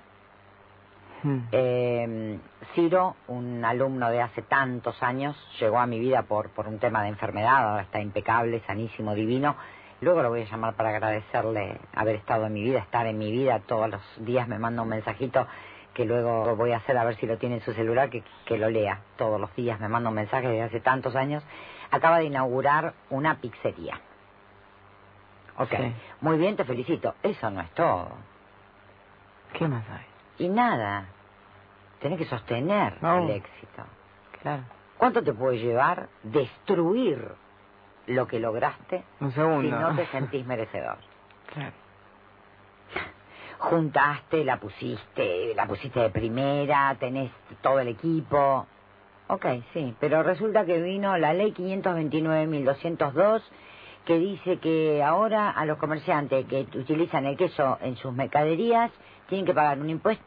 D: Mm.
C: Eh, Ciro, un alumno de hace tantos años, llegó a mi vida por, por un tema de enfermedad, ahora está impecable, sanísimo, divino. Luego lo voy a llamar para agradecerle haber estado en mi vida, estar en mi vida. Todos los días me manda un mensajito que luego voy a hacer a ver si lo tiene en su celular, que, que lo lea. Todos los días me manda un mensaje desde hace tantos años. Acaba de inaugurar una pizzería. Ok,
D: Sí.
C: muy bien, te felicito. Eso no es todo.
D: ¿Qué más hay?
C: Y nada, tenés que sostener
D: No.
C: el éxito.
D: Claro.
C: ¿Cuánto te puede llevar destruir lo que lograste
D: Un
C: si no te sentís merecedor?
D: Claro.
C: Juntaste, la pusiste, la pusiste de primera, tenés todo el equipo. Ok, sí, pero resulta que vino la ley 529.202 que dice que ahora a los comerciantes que utilizan el queso en sus mercaderías tienen que pagar un impuesto.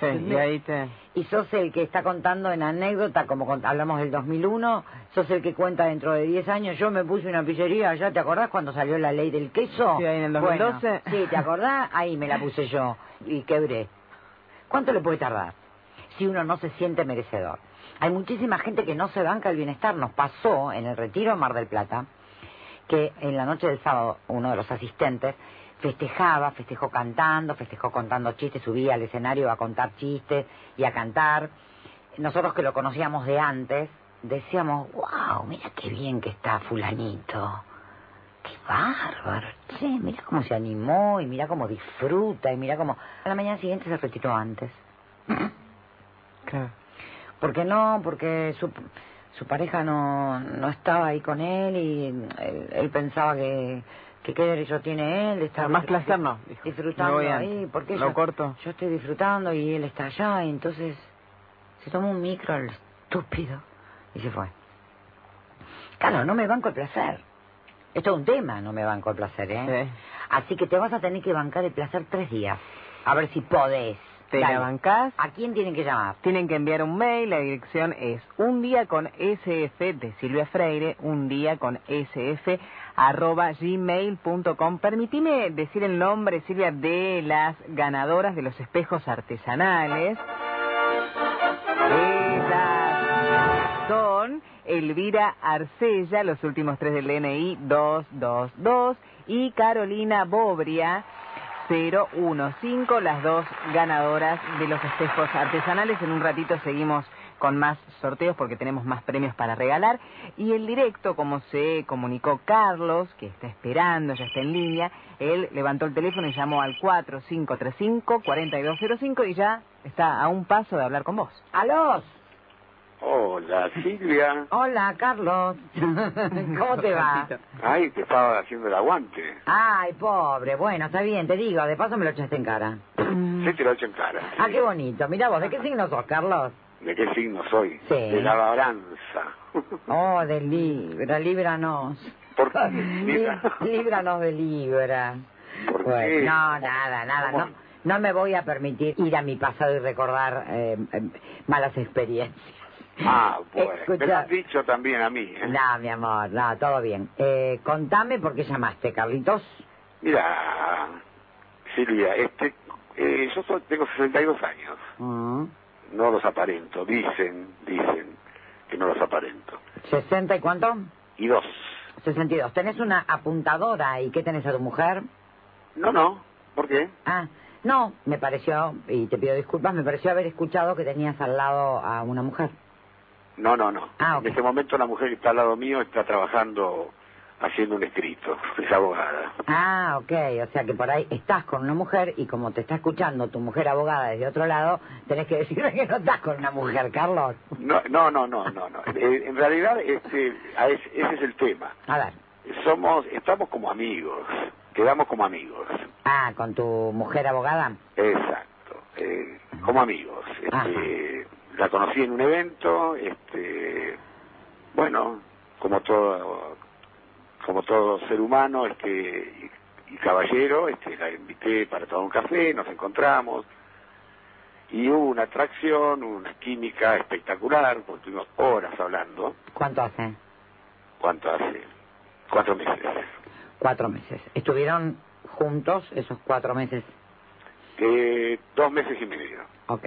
D: Sí, y ahí te...
C: Y sos el que está contando en anécdota, como cont- hablamos del 2001, sos el que cuenta dentro de 10 años, yo me puse una pizzería, ¿ya te acordás cuando salió la ley del queso?
D: Sí, ahí en el
C: Bueno,
D: 2012.
C: sí, ¿te acordás? Ahí me la puse yo y quebré. ¿Cuánto le puede tardar si uno no se siente merecedor? Hay muchísima gente que no se banca el bienestar. Nos pasó en el retiro en Mar del Plata que en la noche del sábado uno de los asistentes festejaba, festejó cantando, festejó contando chistes, subía al escenario a contar chistes y a cantar. Nosotros que lo conocíamos de antes, decíamos, wow, mira qué bien que está fulanito. Qué bárbaro, che, mira cómo se animó y mira cómo disfruta y mira cómo... A la mañana siguiente se retiró antes.
D: Claro.
C: ¿Por qué no? Porque su, su pareja no, no estaba ahí con él y él, él pensaba que, que qué derecho tiene él de estar
D: Más placer no,
C: disfrutando
D: voy
C: ahí. porque
D: Lo
C: yo,
D: corto.
C: yo estoy disfrutando y él está allá y entonces se tomó un micro el estúpido y se fue. Claro, no me banco el placer. Esto es un tema, no me banco el placer, ¿eh?
D: Sí.
C: Así que te vas a tener que bancar el placer tres días. A ver si podés.
D: ¿Te
C: Dale.
D: la bancás?
C: ¿A quién tienen que llamar?
D: Tienen que enviar un mail, la dirección es un día con SF de Silvia Freire, un día con SF arroba gmail.com. Permitime decir el nombre, Silvia, de las ganadoras de los espejos artesanales. Ellas son Elvira Arcella, los últimos tres del DNI 222, y Carolina Bobria 015, las dos ganadoras de los espejos artesanales. En un ratito seguimos con más sorteos porque tenemos más premios para regalar. Y el directo, como se comunicó Carlos, que está esperando, ya está en línea, él levantó el teléfono y llamó al 4535-4205 y ya está a un paso de hablar con vos.
C: ¡Aló!
J: Hola, Silvia.
C: Hola, Carlos. ¿Cómo te va?
J: Ay, te estaba haciendo el aguante.
C: Ay, pobre. Bueno, está bien, te digo. De paso me lo echaste en cara.
J: Sí, te lo he hecho en cara.
C: Ah, qué bonito. Mira vos, ¿de qué signo sos, Carlos?
J: ¿De qué signo soy?
C: Sí.
J: De la balanza.
C: Oh, de Libra. Líbranos.
J: ¿Por qué? Libra.
C: Lí- Líbranos de Libra.
J: ¿Por
C: Bueno,
J: qué?
C: no, nada, nada.
J: ¿Cómo?
C: No, no me voy a permitir ir a mi pasado y recordar eh, malas experiencias.
J: Ah, bueno. Me
C: Escucha.
J: lo has dicho también a mí. ¿eh?
C: No, mi amor, no, todo bien. Eh, contame por qué llamaste, Carlitos.
J: Mira, Silvia, este, eh, yo soy- tengo 62 años.
C: Mm.
J: No los aparento. Dicen, dicen que no los aparento.
C: ¿60 y cuánto?
J: Y dos.
C: 62. ¿Tenés una apuntadora y qué tenés a tu mujer?
J: No, no. ¿Por qué?
C: Ah, no, me pareció, y te pido disculpas, me pareció haber escuchado que tenías al lado a una mujer.
J: No, no, no.
C: Ah.
J: En este momento la mujer que está al lado mío está trabajando haciendo un escrito. Es abogada.
C: Ah, ok, o sea que por ahí estás con una mujer y como te está escuchando tu mujer abogada desde otro lado, tenés que decirle que no estás con una mujer, Carlos.
J: No, no, no, no, no. no. Eh, En realidad este, ese es el tema.
C: A ver,
J: Somos, estamos como amigos. Quedamos como amigos.
C: ah, con tu mujer abogada.
J: Exacto. Eh, como amigos. Este, la conocí en un evento. Este, bueno, como todo, como todo ser humano, este, y, y caballero, este, la invité para tomar un café. Nos encontramos. Y hubo una atracción, una química espectacular, porque estuvimos horas hablando.
C: ¿Cuánto hace?
J: ¿Cuánto hace? Cuatro meses.
C: Cuatro meses. ¿Estuvieron juntos esos cuatro meses?
J: Eh, dos meses y medio.
C: Ok.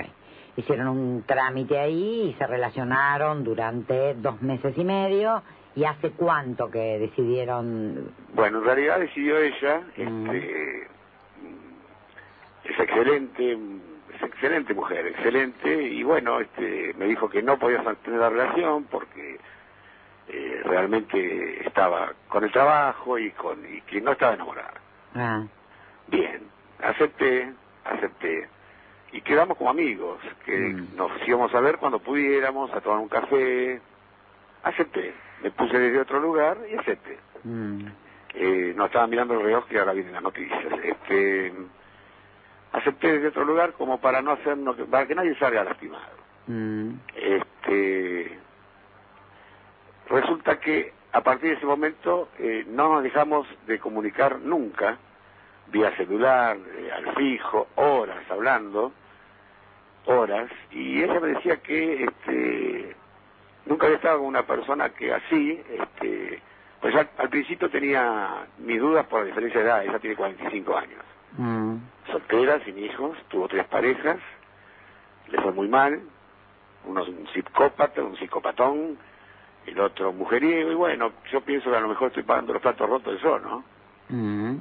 C: Hicieron un trámite ahí y se relacionaron durante dos meses y medio. ¿Y hace cuánto que decidieron?
J: Bueno, en realidad decidió ella,
C: Mm.
J: este, mm, es excelente, mm, es excelente mujer, excelente, y bueno, este, me dijo que no podía mantener la relación porque eh, realmente estaba con el trabajo y con y que no estaba enamorada.
C: Ah,
J: Bien, acepté, acepté. Y quedamos como amigos, que
C: Mm.
J: nos íbamos a ver cuando pudiéramos, a tomar un café, acepté. Me puse desde otro lugar y acepté.
C: Mm.
J: Eh, no estaba mirando el reloj que ahora vienen las noticias. Este, acepté desde otro lugar como para no hacernos, para que nadie salga lastimado.
C: Mm.
J: Este, resulta que a partir de ese momento eh, no nos dejamos de comunicar nunca, vía celular, eh, al fijo, horas hablando, horas, y ella me decía que este, nunca había estado con una persona que así, este, pues al, al principio tenía mis dudas por la diferencia de edad, ella tiene 45 años,
C: Mm.
J: soltera, sin hijos, tuvo tres parejas, le fue muy mal, uno es un psicópata, un psicopatón, el otro mujeriego, y bueno, yo pienso que a lo mejor estoy pagando los platos rotos yo, ¿no?
C: Mm.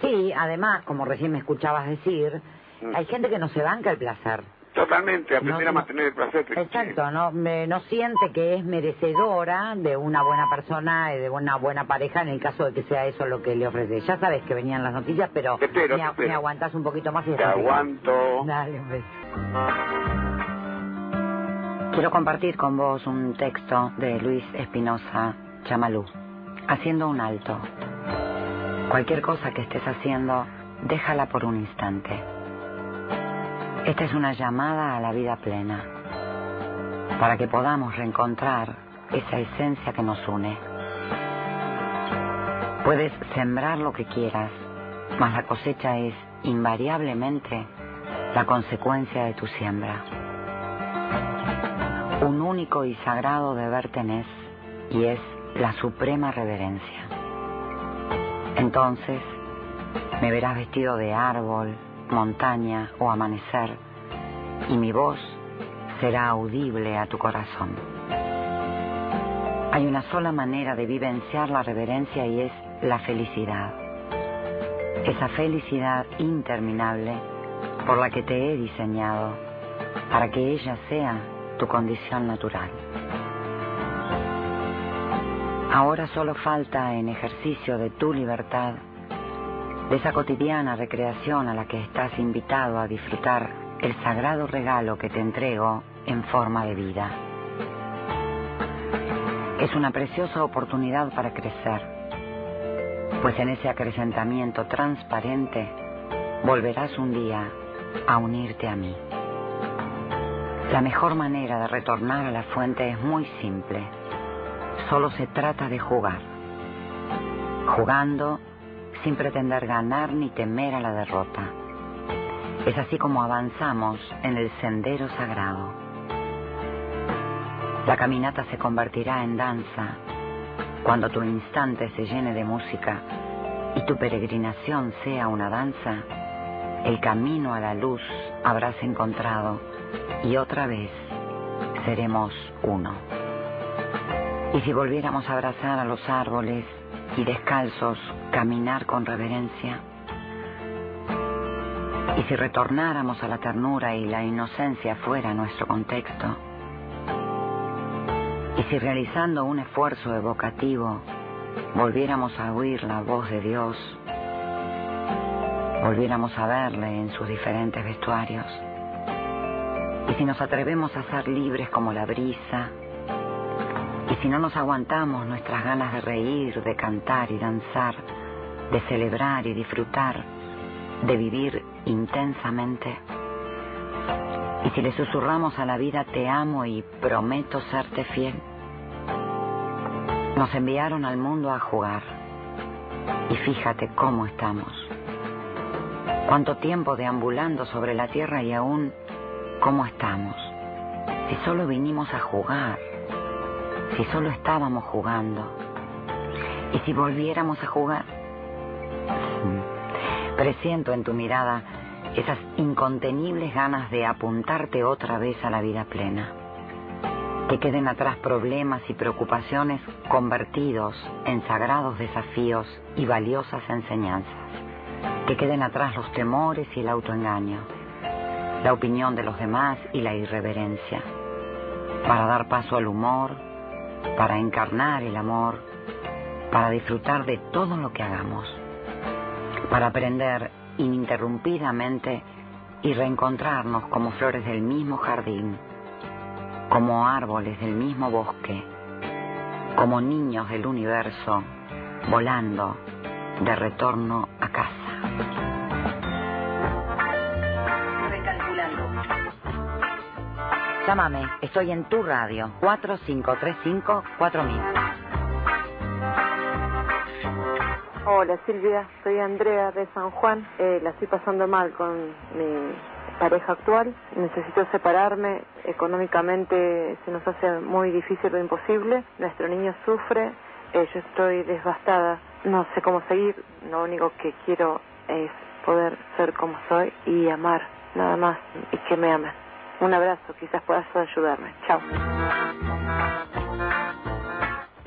C: Sí, además, como recién me escuchabas decir,
J: Mm.
C: hay gente que no se banca el placer.
J: Totalmente, aprender
C: No,
J: a mantener el placer.
C: Exacto, no me- no siente que es merecedora de una buena persona y de una buena pareja en el caso de que sea eso lo que le ofrece. Ya sabes que venían las noticias, pero
J: Te espero,
C: me,
J: te espero.
C: me aguantas un poquito más y
J: Te aguanto.
C: Dale, un beso. Quiero compartir con vos un texto de Luis Espinosa Chamalú, haciendo un alto. Cualquier cosa que estés haciendo, déjala por un instante. Esta es una llamada a la vida plena, para que podamos reencontrar esa esencia que nos une. Puedes sembrar lo que quieras, mas la cosecha es invariablemente la consecuencia de tu siembra. Un único y sagrado deber tenés y es la suprema reverencia. Entonces me verás vestido de árbol, montaña o amanecer y mi voz será audible a tu corazón. Hay una sola manera de vivenciar la reverencia y es la felicidad. Esa felicidad interminable por la que te he diseñado para que ella sea tu condición natural. Ahora solo falta en ejercicio de tu libertad, de esa cotidiana recreación a la que estás invitado a disfrutar el sagrado regalo que te entrego en forma de vida. Es una preciosa oportunidad para crecer, pues en ese acrecentamiento transparente volverás un día a unirte a mí. La mejor manera de retornar a la fuente es muy simple. Solo se trata de jugar. Jugando sin pretender ganar ni temer a la derrota. Es así como avanzamos en el sendero sagrado. La caminata se convertirá en danza cuando tu instante se llene de música y tu peregrinación sea una danza. El camino a la luz habrás encontrado y otra vez seremos uno. Y si volviéramos a abrazar a los árboles descalzos caminar con reverencia, y si retornáramos a la ternura y la inocencia fuera nuestro contexto, y si realizando un esfuerzo evocativo volviéramos a oír la voz de Dios, volviéramos a verle en sus diferentes vestuarios, y si nos atrevemos a ser libres como la brisa, y si no nos aguantamos nuestras ganas de reír, de cantar y danzar, de celebrar y disfrutar, de vivir intensamente, y si le susurramos a la vida te amo y prometo serte fiel, nos enviaron al mundo a jugar. Y fíjate cómo estamos. Cuánto tiempo deambulando sobre la tierra y aún cómo estamos. Si solo vinimos a jugar, si solo estábamos jugando, y si volviéramos a jugar. Presiento en tu mirada esas incontenibles ganas de apuntarte otra vez a la vida plena. Que queden atrás problemas y preocupaciones convertidos en sagrados desafíos y valiosas enseñanzas. Que queden atrás los temores y el autoengaño, la opinión de los demás y la irreverencia. Para dar paso al humor, para encarnar el amor, para disfrutar de todo lo que hagamos, para aprender ininterrumpidamente y reencontrarnos como flores del mismo jardín, como árboles del mismo bosque, como niños del universo, volando de retorno a casa. Llámame, estoy en tu radio, 4535-4000.
K: Hola Silvia, soy Andrea de San Juan. Eh, la estoy pasando mal con mi pareja actual. Necesito separarme. Económicamente se nos hace muy difícil o imposible. Nuestro niño sufre. Eh, yo estoy devastada. No sé cómo seguir. Lo único que quiero es poder ser como soy y amar, nada más. Y que me amen. Un abrazo, quizás puedas ayudarme. Chao.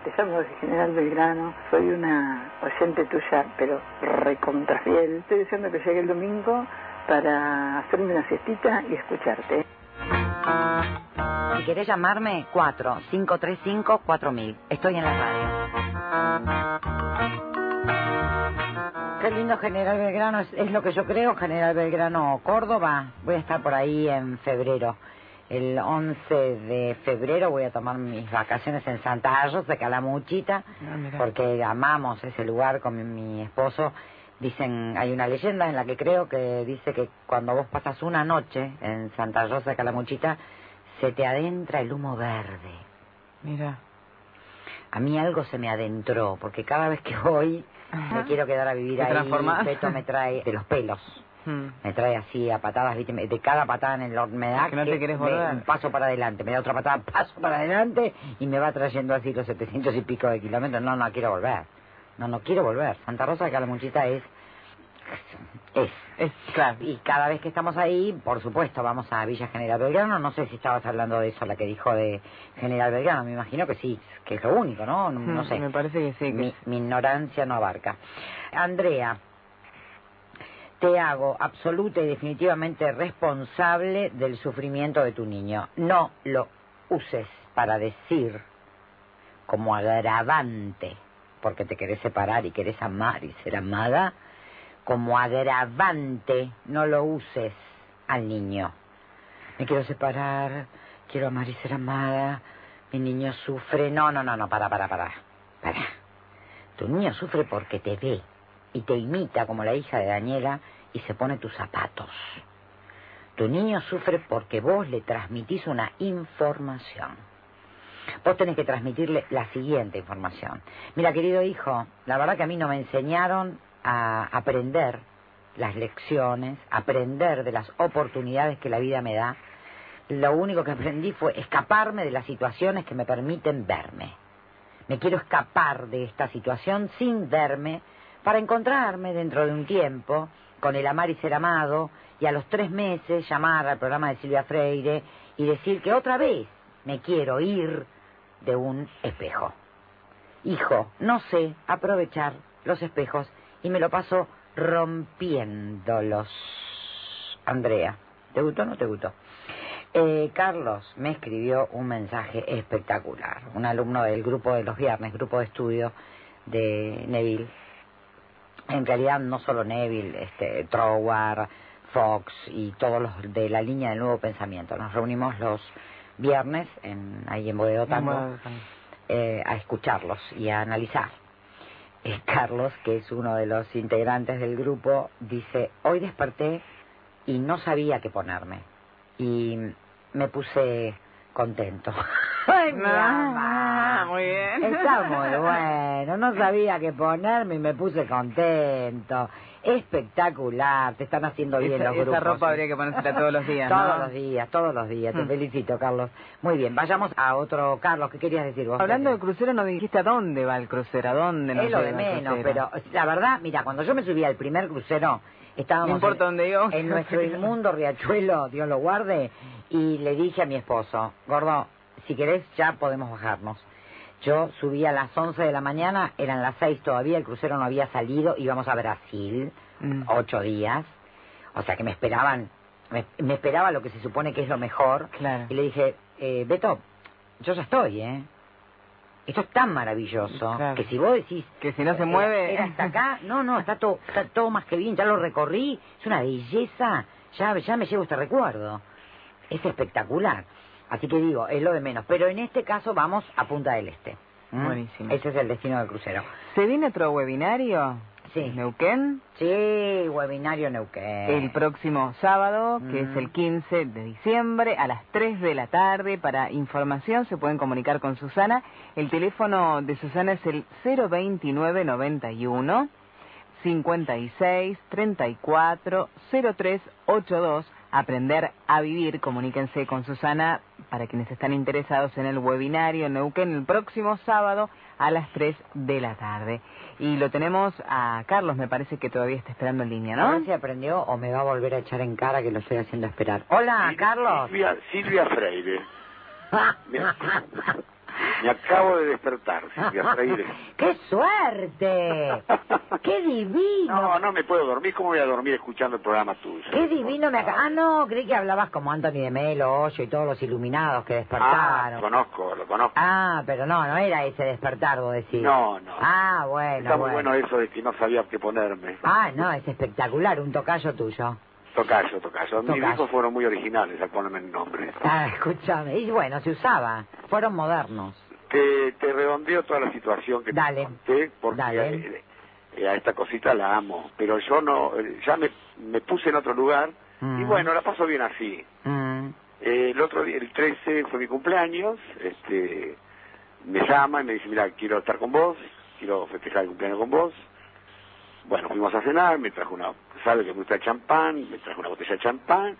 L: Te llamo de General Belgrano, soy una oyente tuya, pero recontrafiel. Estoy deseando que llegue el domingo para hacerme una siestita y escucharte.
C: Si querés llamarme, 4535-4000. Estoy en la radio. Qué lindo General Belgrano, es, es lo que yo creo, General Belgrano Córdoba. Voy a estar por ahí en febrero. El 11 de febrero voy a tomar mis vacaciones en Santa Ayos de Calamuchita, porque amamos ese lugar con mi, mi esposo. Dicen, hay una leyenda en la que creo que dice que cuando vos pasas una noche en Santa Rosa de Calamuchita, se te adentra el humo verde.
D: Mira.
C: A mí algo se me adentró, porque cada vez que voy me quiero quedar a vivir
D: ¿Te
C: ahí.
D: transformás?
C: Beto me trae de los pelos.
D: Hmm.
C: Me trae así a patadas, de cada patada en el me da
D: Es que no te querés
C: me-
D: volver.
C: un paso para adelante, me da otra patada, paso para adelante y me va trayendo así los 700 y pico de kilómetros. No, no quiero volver. No, no quiero volver. Santa Rosa de Calamuchita es es.
D: Es, claro.
C: Y cada vez que estamos ahí, por supuesto, vamos a Villa General Belgrano. No sé si estabas hablando de eso, la que dijo de General Belgrano. Me imagino que sí, que es lo único, ¿no? No, no
D: Hmm,
C: sé.
D: Me parece que sí. Que
C: Mi, mi ignorancia no abarca. Andrea, te hago absoluta y definitivamente responsable del sufrimiento de tu niño. No lo uses para decir como agravante, porque te querés separar y querés amar y ser amada, como agravante no lo uses al niño. Me quiero separar, quiero amar y ser amada, mi niño sufre. No, no, no, no, para, para, para. Para. Tu niño sufre porque te ve y te imita como la hija de Daniela y se pone tus zapatos. Tu niño sufre porque vos le transmitís una información. Vos tenés que transmitirle la siguiente información. Mira, querido hijo, la verdad que a mí no me enseñaron a aprender las lecciones, aprender de las oportunidades que la vida me da. Lo único que aprendí fue escaparme de las situaciones que me permiten verme. Me quiero escapar de esta situación sin verme para encontrarme dentro de un tiempo con el amar y ser amado y a los tres meses llamar al programa de Silvia Freire y decir que otra vez me quiero ir de un espejo. Hijo, no sé aprovechar los espejos y me lo paso rompiéndolos. Andrea, ¿te gustó o no te gustó? Eh, Carlos me escribió un mensaje espectacular. Un alumno del grupo de los viernes, grupo de estudio de Neville. En realidad no solo Neville, este, Troward, Fox y todos los de la línea del nuevo pensamiento. Nos reunimos los viernes en, ahí en Tango,
D: Bueno,
C: eh, a escucharlos y a analizar. Carlos, que es uno de los integrantes del grupo, dice, hoy desperté y no sabía qué ponerme. Y me puse contento. Ay, mi
D: Ah, muy bien.
C: Está muy bueno. No sabía qué ponerme y me puse contento. Espectacular. Te están haciendo bien
D: Esa,
C: los
D: esa
C: grupos.
D: ropa habría que ponérsela todos los días,
C: Todos
D: ¿no?
C: los días, todos los días. Te
D: Mm.
C: felicito, Carlos. Muy bien, vayamos a otro. Carlos, ¿qué querías decir vos?
D: Hablando de crucero, no dijiste a dónde va el crucero, a dónde nos
C: es lo de menos, pero la verdad, mira, cuando yo me subí al primer crucero, estábamos
D: No importa
C: en,
D: dónde
C: en nuestro inmundo riachuelo, Dios lo guarde, y le dije a mi esposo, gordo, si querés ya podemos bajarnos. Yo subí a las 11 de la mañana, eran las 6 todavía, el crucero no había salido, íbamos a Brasil,
D: Mm.
C: ocho días, o sea que me esperaban, me, me esperaba lo que se supone que es lo mejor,
D: Claro.
C: y le dije, eh, Beto, yo ya estoy, ¿eh? Esto es tan maravilloso
D: Claro.
C: que si vos decís
D: Que si no se
C: eh,
D: mueve...
C: era hasta acá, no, no, está todo, está todo más que bien, ya lo recorrí, es una belleza, ya, ya me llevo este recuerdo, es espectacular. Así que digo, es lo de menos, pero en este caso vamos a Punta del Este. ¿Mm?
D: Buenísimo.
C: Ese es el destino del crucero.
D: ¿Se viene otro webinario?
C: Sí.
D: ¿Neuquén?
C: Sí, webinario Neuquén.
D: El próximo sábado, que es
C: Mm.
D: el 15 de diciembre, a las 3 de la tarde. Para información se pueden comunicar con Susana. El teléfono de Susana es el 02991 56 34 0382. Aprender a vivir. Comuníquense con Susana para quienes están interesados en el webinario Neuquén el próximo sábado a las 3 de la tarde. Y lo tenemos a Carlos, me parece que todavía está esperando en línea,
C: A
D: ¿no?
C: ver si aprendió o me va a volver a echar en cara que lo estoy haciendo esperar. Hola, Carlos.
J: Silvia, Silvia Freire. Me, acabo de despertar, Silvia Freire.
C: ¡Qué suerte! ¡Qué divino!
J: No, no me puedo dormir. ¿Cómo voy a dormir escuchando el programa tuyo?
C: ¡Qué divino me acá! Ah, no, creí que hablabas como Anthony de Melo, Hoyo y todos los iluminados que
J: Ah,
C: despertaron.
J: lo conozco, lo conozco.
C: Ah, pero no, no era ese despertar, vos decís.
J: No, no.
C: Ah, bueno,
J: Está muy
C: bueno.
J: bueno eso de que no sabía qué ponerme.
C: Ah, no, es espectacular, un tocayo tuyo.
J: Tocayo, tocayo. Mis
C: Tocayo.
J: hijos fueron muy originales al ponerme el nombre.
C: Ah, escúchame. Y bueno, se usaba. Fueron modernos.
J: Te, te redondeo toda la situación que
C: Dale.
J: te conté, porque
C: Dale.
J: eh, a esta cosita la amo. Pero yo no, eh, ya me, me puse en otro lugar y
C: Mm.
J: bueno, la paso bien así.
C: Mm.
J: Eh, el otro día, el 13 fue mi cumpleaños, este, me llama y me dice, mira, quiero estar con vos, quiero festejar el cumpleaños con vos. Bueno, fuimos a cenar, me trajo una, sabe que me gusta el champán, me trajo una botella de champán,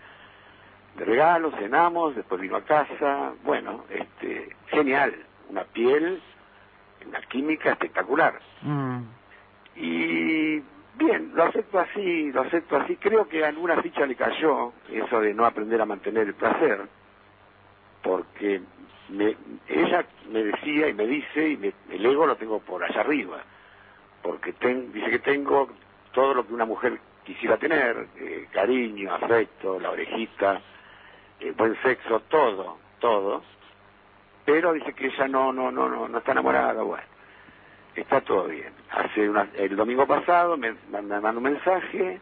J: de regalo, cenamos, después vino a casa, bueno, este, genial, una piel, una química espectacular.
C: Mm.
J: Y bien, lo acepto así, lo acepto así. Creo que a alguna ficha le cayó eso de no aprender a mantener el placer, porque me, ella me decía y me dice, y me- el ego lo tengo por allá arriba, porque ten- dice que tengo todo lo que una mujer quisiera tener, eh, cariño, afecto, la orejita, eh, buen sexo, todo, todo, pero dice que ella no, no, no, no, no está enamorada, bueno está todo bien. Hace una, el domingo pasado me, me mandó un mensaje,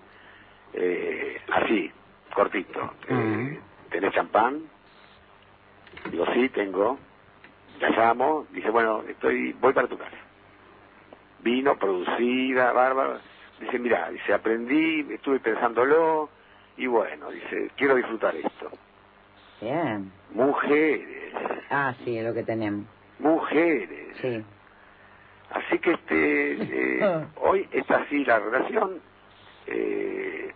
J: eh, así, cortito. Eh, ¿Tenés champán? Digo, sí, tengo. La llamo, dice, bueno, estoy, voy para tu casa. Vino, producida, bárbara. Dice, mira, dice, aprendí, estuve pensándolo, y bueno, dice, quiero disfrutar esto.
C: Bien.
J: Mujeres,
C: Ah, sí, es lo que tenemos.
J: mujeres.
C: Sí.
J: Así que este eh, hoy es así la relación. Eh,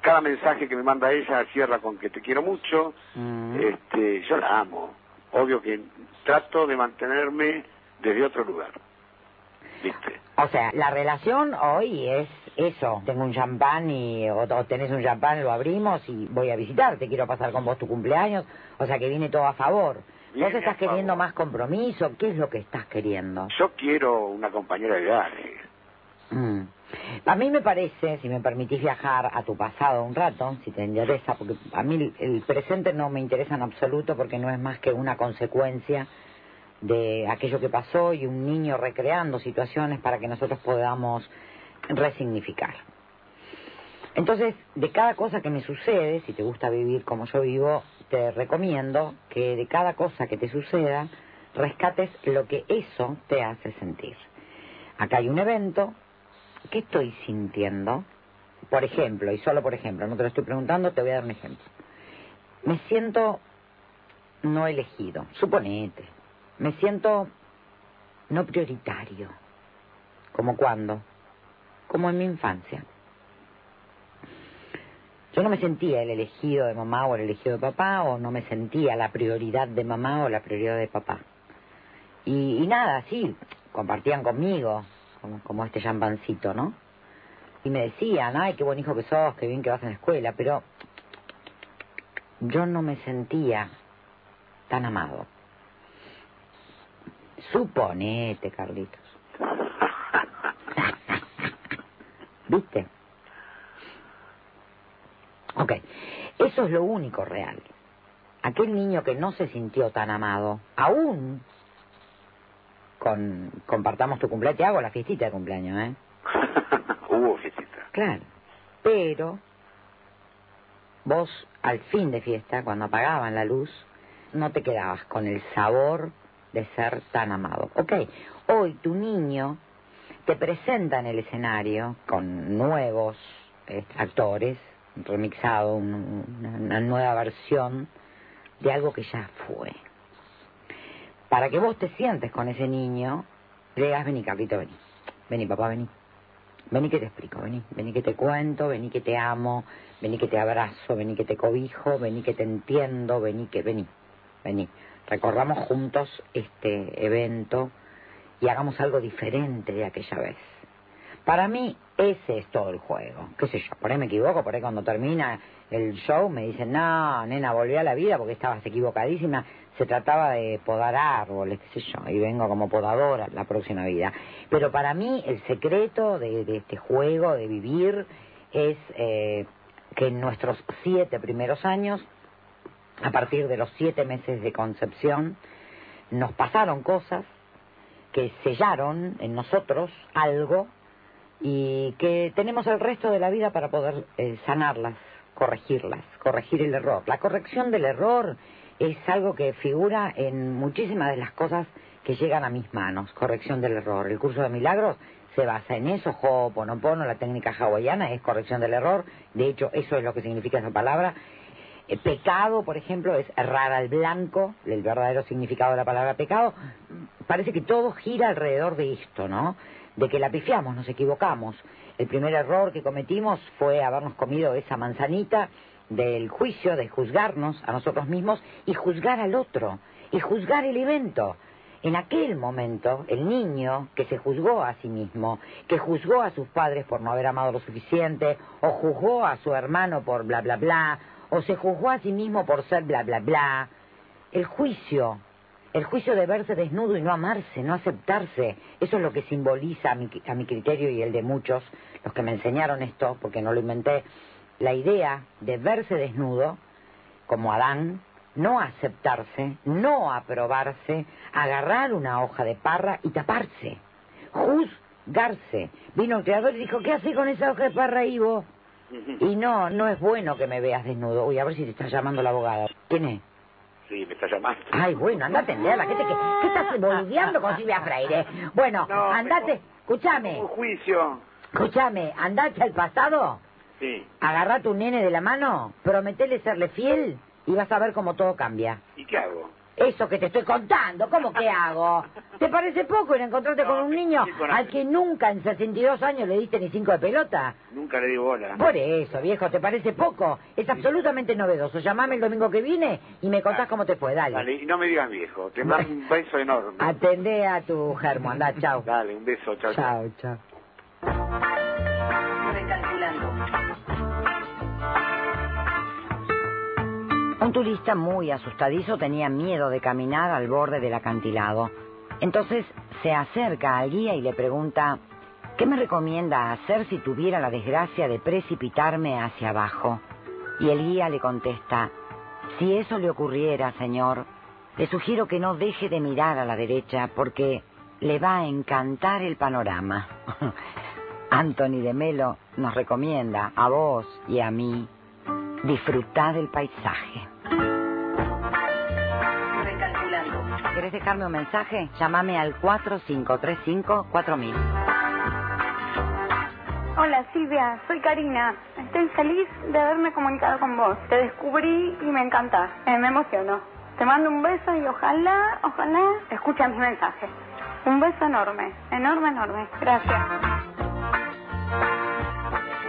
J: cada mensaje que me manda ella cierra con que te quiero mucho.
C: Mm.
J: Este, yo la amo. Obvio que trato de mantenerme desde otro lugar. ¿Viste?
C: O sea, la relación hoy es eso. Tengo un champán y o, o tenés un champán, lo abrimos y voy a visitarte. Quiero pasar con vos tu cumpleaños. O sea, que viene todo a favor. ¿Vos
J: Viene
C: estás
J: a
C: queriendo
J: favor.
C: más compromiso? ¿Qué es lo que estás queriendo?
J: Yo quiero una compañera de viaje.
C: Mm. A mí me parece, si me permitís viajar a tu pasado un rato, si te interesa, porque a mí el presente no me interesa en absoluto porque no es más que una consecuencia de aquello que pasó y un niño recreando situaciones para que nosotros podamos resignificar. Entonces, de cada cosa que me sucede, si te gusta vivir como yo vivo, te recomiendo que de cada cosa que te suceda, rescates lo que eso te hace sentir. Acá hay un evento, ¿qué estoy sintiendo? Por ejemplo, y solo por ejemplo, no te lo estoy preguntando, te voy a dar un ejemplo. Me siento no elegido, suponete. Me siento no prioritario. ¿Como cuándo? Como en mi infancia. Yo no me sentía el elegido de mamá o el elegido de papá, o no me sentía la prioridad de mamá o la prioridad de papá. Y, y nada, sí, compartían conmigo, como, como este champancito, ¿no? Y me decían, ay, qué buen hijo que sos, qué bien que vas en la escuela, pero yo no me sentía tan amado. Suponete, Carlitos. ¿Viste? Ok, eso es lo único real. Aquel niño que no se sintió tan amado, aún con compartamos tu cumpleaños, te hago la fiestita de cumpleaños, ¿eh?
J: Hubo fiestita.
C: Claro. Pero vos al fin de fiesta, cuando apagaban la luz, no te quedabas con el sabor de ser tan amado. Ok, hoy tu niño te presenta en el escenario con nuevos eh, actores, remixado, una nueva versión de algo que ya fue. Para que vos te sientes con ese niño, le digas, vení, Carlito, vení. Vení, papá, vení. Vení que te explico, vení. Vení que te cuento, vení que te amo, vení que te abrazo, vení que te cobijo, vení que te entiendo, vení que, vení, vení. Recorramos juntos este evento y hagamos algo diferente de aquella vez. Para mí, ese es todo el juego. ¿Qué sé yo? Por ahí me equivoco, por ahí cuando termina el show me dicen, no, nena, volví a la vida porque estabas equivocadísima. Se trataba de podar árboles, qué sé yo, y vengo como podadora la próxima vida. Pero para mí, el secreto de, este juego, de vivir, es eh, que en nuestros siete primeros años, a partir de los siete meses de concepción, nos pasaron cosas que sellaron en nosotros algo y que tenemos el resto de la vida para poder eh, sanarlas, corregirlas, corregir el error. La corrección del error es algo que figura en muchísimas de las cosas que llegan a mis manos, corrección del error. El curso de milagros se basa en eso, Ho'oponopono, la técnica hawaiana es corrección del error, de hecho eso es lo que significa esa palabra. El pecado, por ejemplo, es errar al blanco, el verdadero significado de la palabra pecado. Parece que todo gira alrededor de esto, ¿no? de que la pifiamos, nos equivocamos. El primer error que cometimos fue habernos comido esa manzanita del juicio, de juzgarnos a nosotros mismos y juzgar al otro, y juzgar el evento. En aquel momento, el niño que se juzgó a sí mismo, que juzgó a sus padres por no haber amado lo suficiente, o juzgó a su hermano por bla bla bla, o se juzgó a sí mismo por ser bla bla bla, el juicio el juicio de verse desnudo y no amarse, no aceptarse, eso es lo que simboliza a mi, a mi criterio y el de muchos, los que me enseñaron esto, porque no lo inventé, la idea de verse desnudo, como Adán, no aceptarse, no aprobarse, agarrar una hoja de parra y taparse, juzgarse. Vino el creador y dijo, ¿qué hace con esa hoja de parra, Ivo? Y no, no es bueno que me veas desnudo. Uy, a ver si te está llamando la abogada. ¿Quién es?
J: Sí, me está llamando.
C: Ay, bueno, anda a atenderla. ¿Qué, te, qué, qué estás boludeando con Silvia Freire? Bueno, andate, escúchame.
J: Un juicio.
C: Escúchame, andate al pasado.
J: Sí.
C: Agarra a tu nene de la mano, prometele serle fiel y vas a ver cómo todo cambia.
J: ¿Y qué hago?
C: Eso que te estoy contando, ¿cómo que hago? ¿Te parece poco ir a encontrarte con un niño al que nunca en 62 años le diste ni cinco de pelota?
J: Nunca le di bola.
C: Por eso, viejo, ¿te parece poco? Es absolutamente novedoso. Llamame el domingo que viene y me contás cómo te fue, dale.
J: Dale, y no me digas viejo, te mando un beso enorme.
C: Atendé a tu germo, anda, chao.
J: Dale, un beso, chao.
C: Chao, chao. Un turista muy asustadizo tenía miedo de caminar al borde del acantilado. Entonces se acerca al guía y le pregunta, ¿qué me recomienda hacer si tuviera la desgracia de precipitarme hacia abajo? Y el guía le contesta, si eso le ocurriera, señor, le sugiero que no deje de mirar a la derecha porque le va a encantar el panorama. Anthony de Melo nos recomienda a vos y a mí disfrutar del paisaje. ¿Querés dejarme un mensaje? Llámame al 4535-4000.
M: Hola Silvia, soy Karina. Estoy feliz de haberme comunicado con vos. Te descubrí y me encanta. Eh, me emociono. Te mando un beso y ojalá, ojalá escuches mis mensajes. Un beso enorme, enorme, enorme. Gracias.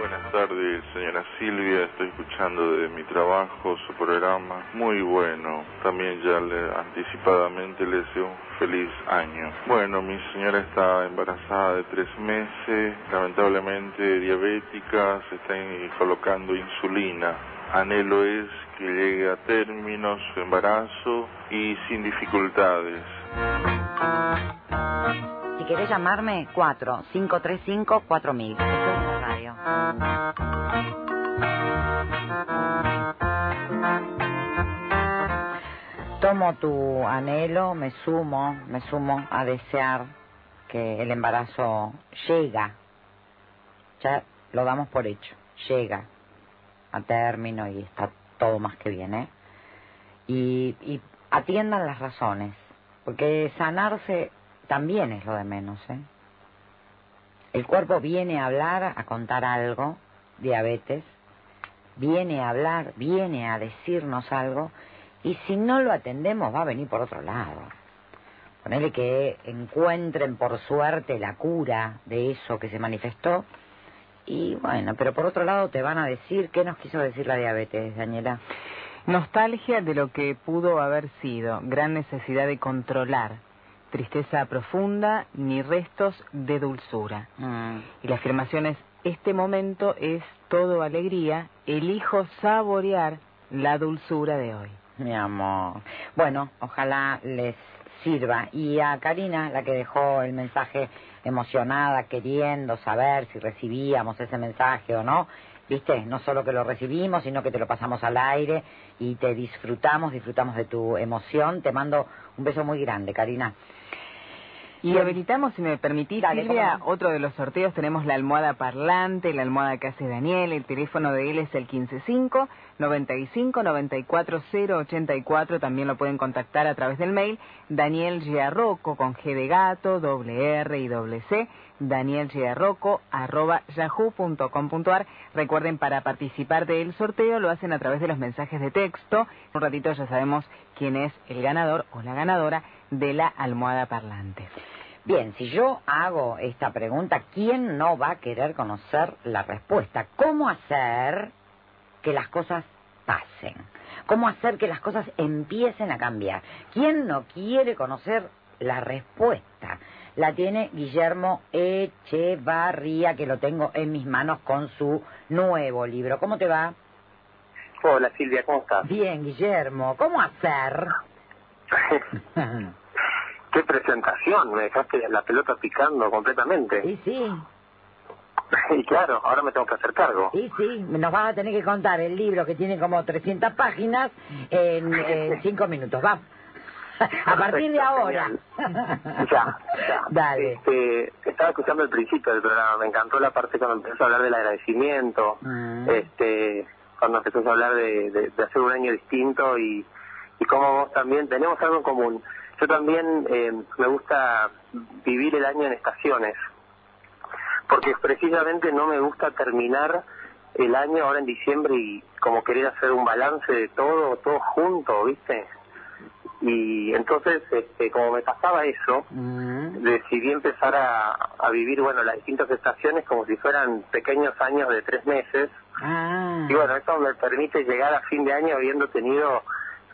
N: Buenas tardes, señora Silvia. Estoy escuchando de mi trabajo su programa. Muy bueno. También ya anticipadamente le deseo un feliz año. Bueno, mi señora está embarazada de tres meses, lamentablemente diabética, se está colocando insulina. Anhelo es que llegue a término su embarazo y sin dificultades.
C: Si querés llamarme, 4 535 4000. radio. Tomo tu anhelo, me sumo, me sumo a desear que el embarazo llega. Ya lo damos por hecho, llega a término y está todo más que bien, ¿eh? Y atiendan las razones Porque sanarse también es lo de menos, ¿eh? El cuerpo viene a hablar, a contar algo, diabetes, viene a hablar, viene a decirnos algo, y si no lo atendemos va a venir por otro lado. Ponele que encuentren por suerte la cura de eso que se manifestó, y bueno, pero por otro lado te van a decir, ¿qué nos quiso decir la diabetes, Daniela?
D: Nostalgia de lo que pudo haber sido, gran necesidad de controlar, tristeza profunda ni restos de dulzura.
C: Mm.
D: Y la afirmación es, este momento es todo alegría, elijo saborear la dulzura de hoy.
C: Mi amor. Bueno, ojalá les sirva. Y a Karina, la que dejó el mensaje emocionada, queriendo saber si recibíamos ese mensaje o no, viste, no solo que lo recibimos, sino que te lo pasamos al aire y te disfrutamos, disfrutamos de tu emoción. Te mando un beso muy grande, Karina.
D: Y habilitamos, si me permitís,
C: Dale,
D: Silvia,
C: cómo
D: otro de los sorteos. Tenemos la almohada parlante, la almohada que hace Daniel. El teléfono de él es el 155 95 94 084. También lo pueden contactar a través del mail. Daniel Giarroco con G de gato, doble R y doble C. Daniel Giarroco arroba yahoo.com.ar. Recuerden, para participar del sorteo lo hacen a través de los mensajes de texto. Un ratito ya sabemos quién es el ganador o la ganadora de la almohada parlante.
C: Bien, si yo hago esta pregunta, ¿quién no va a querer conocer la respuesta? ¿Cómo hacer que las cosas pasen? ¿Cómo hacer que las cosas empiecen a cambiar? ¿Quién no quiere conocer la respuesta? La tiene Guillermo Echevarría, que lo tengo en mis manos con su nuevo libro. ¿Cómo te va?
O: Hola Silvia, ¿cómo estás?
C: Bien, Guillermo. ¿Cómo hacer?
O: Qué presentación, me dejaste la pelota picando completamente.
C: Y sí,
O: Y claro, ahora me tengo que hacer cargo.
C: y sí, nos vas a tener que contar el libro que tiene como 300 páginas en, en cinco minutos. Vamos. A partir de ahora.
O: Ya, ya.
C: Dale.
O: Este, estaba escuchando el principio del programa, me encantó la parte cuando empezó a hablar del agradecimiento,
C: Mm.
O: este, cuando empezó a hablar de, de- de hacer un año distinto y, y cómo vos también tenemos algo en común. Yo también eh, me gusta vivir el año en estaciones, porque precisamente no me gusta terminar el año ahora en diciembre y como querer hacer un balance de todo, todo junto, ¿viste? Y entonces, este, como me pasaba eso, decidí empezar a, a vivir, bueno, las distintas estaciones como si fueran pequeños años de tres meses.
C: Ah.
O: Y bueno, eso me permite llegar a fin de año habiendo tenido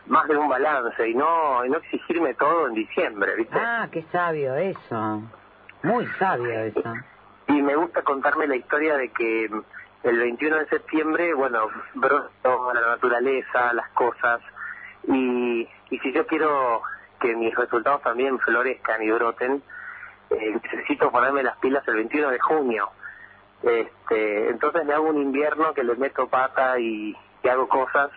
O: más de un balance y no, y no exigirme todo en diciembre, ¿viste?
C: Ah, qué sabio eso. Muy sabio eso.
O: Y me gusta contarme la historia de que el 21 de septiembre, bueno, brotó la naturaleza, las cosas, y, y si yo quiero que mis resultados también florezcan y broten, eh, necesito ponerme las pilas el 21 de junio. Este, entonces me hago un invierno que le meto pata y, y hago cosas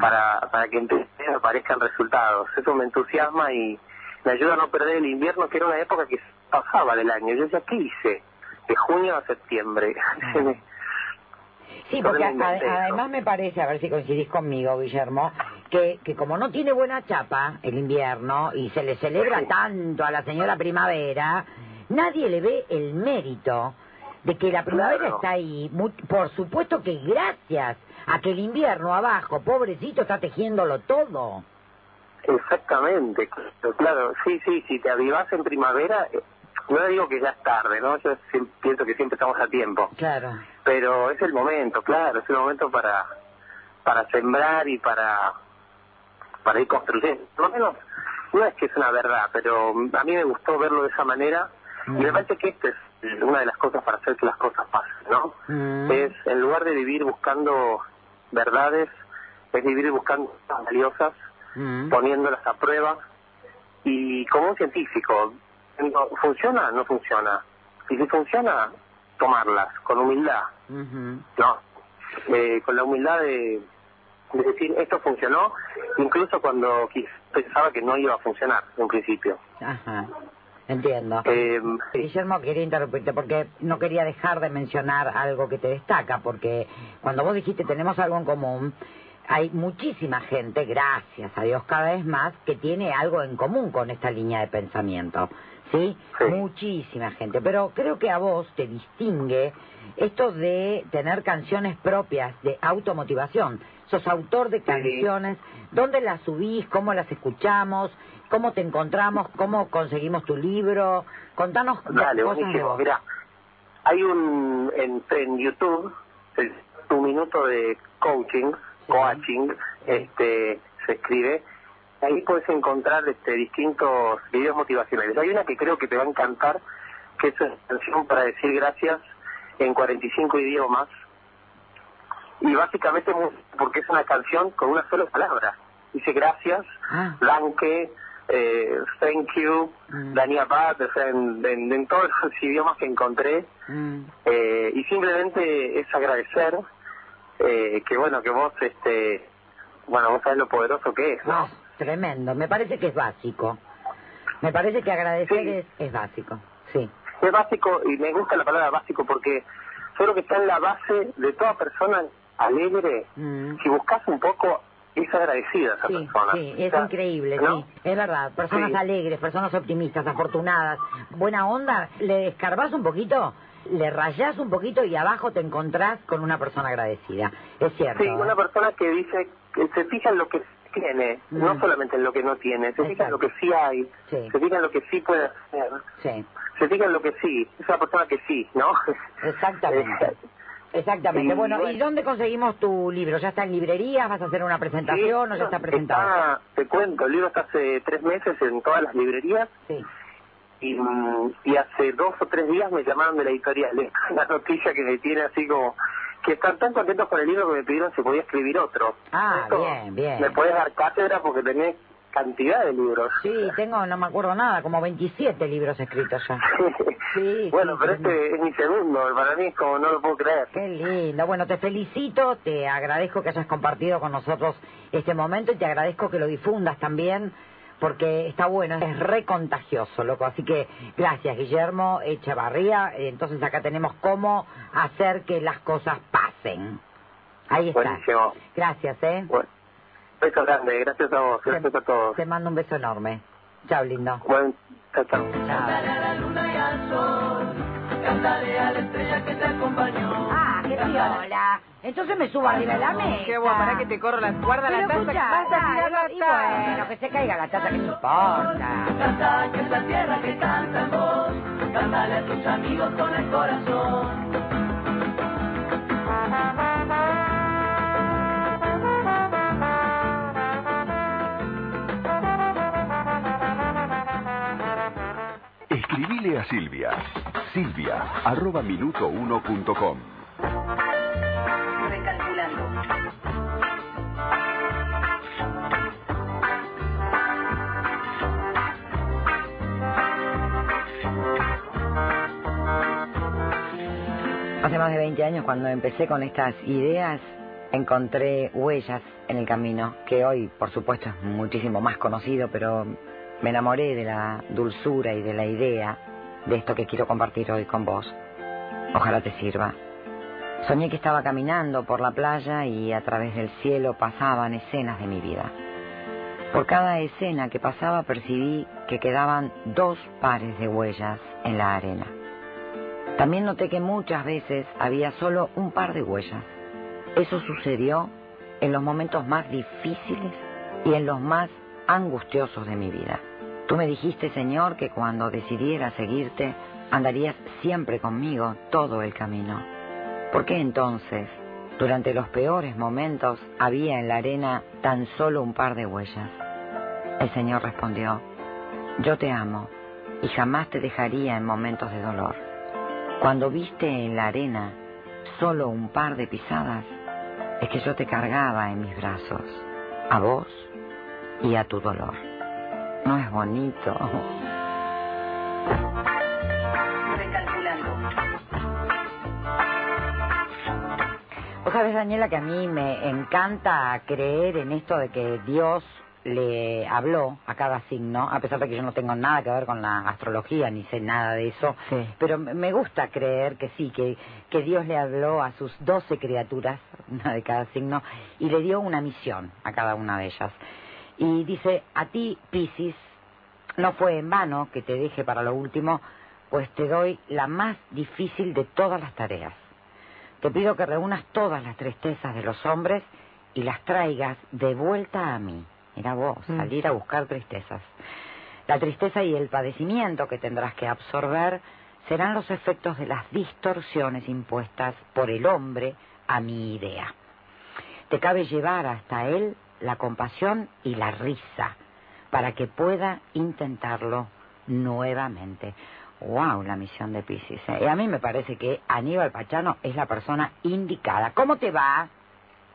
O: para, para que entonces aparezcan resultados. Eso me entusiasma y me ayuda a no perder el invierno, que era una época que pasaba del año. Yo decía, ¿qué hice? De junio a septiembre.
C: Sí,
O: Yo
C: porque además me parece, a ver si coincidís conmigo, Guillermo, que, que como no tiene buena chapa el invierno y se le celebra tanto a la señora primavera, nadie le ve el mérito de que la primavera
O: Claro.
C: está ahí. Por supuesto que gracias a que el invierno abajo, pobrecito, está tejiéndolo todo.
O: Exactamente, claro, sí, sí, si te avivas en primavera, eh, no digo que ya es tarde, ¿no? Yo pienso que siempre estamos a tiempo,
C: Claro.
O: pero es el momento, claro, es el momento para para sembrar y para para ir construyendo. Por lo menos, no es que es una verdad, pero a mí me gustó verlo de esa manera y me parece que esta es una de las cosas para hacer que las cosas pasen, ¿no?
C: Mm.
O: Es, en lugar de vivir buscando verdades, es vivir buscando cosas valiosas
C: Mm.
O: poniéndolas a prueba y como un científico, ¿funciona? No funciona. Y si funciona, tomarlas con humildad. ¿no? Eh, con la humildad de, de decir esto funcionó, incluso cuando pensaba que no iba a funcionar en un principio.
C: Ajá. Entiendo.
O: Eh,
C: Guillermo, quería interrumpirte porque no quería dejar de mencionar algo que te destaca, porque cuando vos dijiste tenemos algo en común, hay muchísima gente, gracias a Dios cada vez más, que tiene algo en común con esta línea de pensamiento. ¿Sí? Muchísima gente. Pero creo que a vos te distingue esto de tener canciones propias de automotivación. Sos autor de canciones. ¿Dónde las subís? ¿Cómo las escuchamos? ¿Cómo te encontramos? ¿Cómo conseguimos tu libro? Contanos
O: Dale,
C: cosas de
O: buenísimo.
C: vos.
O: Mira, hay un en, en YouTube, el- tu minuto de coaching, coaching, este, se escribe. Ahí puedes encontrar este, distintos videos motivacionales. Hay una que creo que te va a encantar, que es una canción para decir gracias en 45 idiomas. Y básicamente porque es una canción con una sola palabra. Dice gracias, danke, eh, thank you, Daniabad, o sea, en, en- en todos los idiomas que encontré. Eh, y simplemente es agradecer eh, que bueno que vos este bueno vos sabés lo poderoso que es ¿no?
C: Ah, tremendo. Me parece que es básico. Me parece que agradecer es, es básico. Sí.
O: es básico y me gusta la palabra básico porque creo que está en la base de toda persona alegre si buscas un poco es agradecida esa persona
C: Sí, es increíble,
O: ¿no?
C: sí. Es verdad. Personas
O: Sí.
C: alegres, personas optimistas, afortunadas, buena onda. Le escarbás un poquito, le rayás un poquito y abajo te encontrás con una persona agradecida. Es cierto.
O: sí
C: ¿eh?
O: una persona que dice que se fija en lo que tiene no
C: Mm.
O: solamente en lo que no tiene se fija en lo que sí hay
C: Sí.
O: se fija en lo que sí puede hacer
C: Sí.
O: se fija en lo que sí es una persona que sí ¿no?
C: Exactamente. Exactamente.
O: Y
C: bueno, ¿y dónde conseguimos tu libro? ¿Ya está en librerías? ¿Vas a hacer una presentación o ya está presentado?
O: Está, te cuento, el libro está hace tres meses en todas las librerías.
C: Sí.
O: Y, y hace dos o tres días me llamaron de la editorial. Una noticia que me tiene así como... Que están tan contentos con el libro que me pidieron si podía escribir otro.
C: Ah,
O: Esto,
C: bien, bien.
O: Me podés dar cátedra porque tenés cantidad de libros.
C: Sí, tengo, no me acuerdo nada, como 27 libros escritos ya. Sí,
O: bueno,
C: sí,
O: pero este es mi segundo. Para mí es como no lo puedo creer.
C: Qué lindo. Bueno, te felicito, te agradezco que hayas compartido con nosotros este momento y te agradezco que lo difundas también, porque está bueno, es re contagioso, loco. Así que gracias, Guillermo Echevarría. Entonces acá tenemos cómo hacer que las cosas pasen. Ahí está.
O: Buenísimo.
C: Gracias, ¿eh?
O: Bueno, beso grande. Gracias a vos. Gracias a todos.
C: Te mando un beso enorme. Chao, lindo.
O: Bueno, chao, chao.
P: Cántale a la estrella que te acompañó.
C: Ah, qué piola. Entonces me subo arriba de la mesa.
D: Qué bueno, para que te corro la guarda la taza.
C: escuchá,
D: vas a tirar la
C: y bueno, que se caiga la taza, que no importa.
P: Canta que es la tierra que canta en vos. Cántale a tus amigos con el corazón.
A: Escribile a Silvia. Silvia, arroba minuto1.com.
B: Recalculando.
C: Hace más de 20 años, cuando empecé con estas ideas, encontré huellas en el camino, que hoy, por supuesto, es muchísimo más conocido, pero me enamoré de la dulzura y de la idea de esto que quiero compartir hoy con vos. Ojalá te sirva. Soñé que estaba caminando por la playa y a través del cielo pasaban escenas de mi vida. Por cada escena que pasaba percibí que quedaban dos pares de huellas en la arena. También noté que muchas veces había solo un par de huellas. Eso sucedió en los momentos más difíciles y en los más angustiosos de mi vida. Tú me dijiste, Señor, que cuando decidiera seguirte, andarías siempre conmigo todo el camino. ¿Por qué entonces, durante los peores momentos, había en la arena tan solo un par de huellas? El Señor respondió, yo te amo y jamás te dejaría en momentos de dolor. Cuando viste en la arena solo un par de pisadas, es que yo te cargaba en mis brazos, a vos y a tu dolor. ¿No es bonito?
B: Recalculando.
C: Vos sabés, Daniela, que a mí me encanta creer en esto de que Dios le habló a cada signo, a pesar de que yo no tengo nada que ver con la astrología ni sé nada de eso, pero me gusta creer que sí, que, que Dios le habló a sus doce criaturas, una de cada signo, y le dio una misión a cada una de ellas. Y dice, a ti, Piscis, no fue en vano que te deje para lo último, pues te doy la más difícil de todas las tareas. Te pido que reúnas todas las tristezas de los hombres y las traigas de vuelta a mí. Mira vos,
D: Mm.
C: salir a buscar tristezas. La tristeza y el padecimiento que tendrás que absorber serán los efectos de las distorsiones impuestas por el hombre a mi idea. Te cabe llevar hasta él la compasión y la risa para que pueda intentarlo nuevamente. Wow, la misión de Piscis. ¿eh? Y a mí me parece que Aníbal Pachano es la persona indicada. ¿Cómo te va?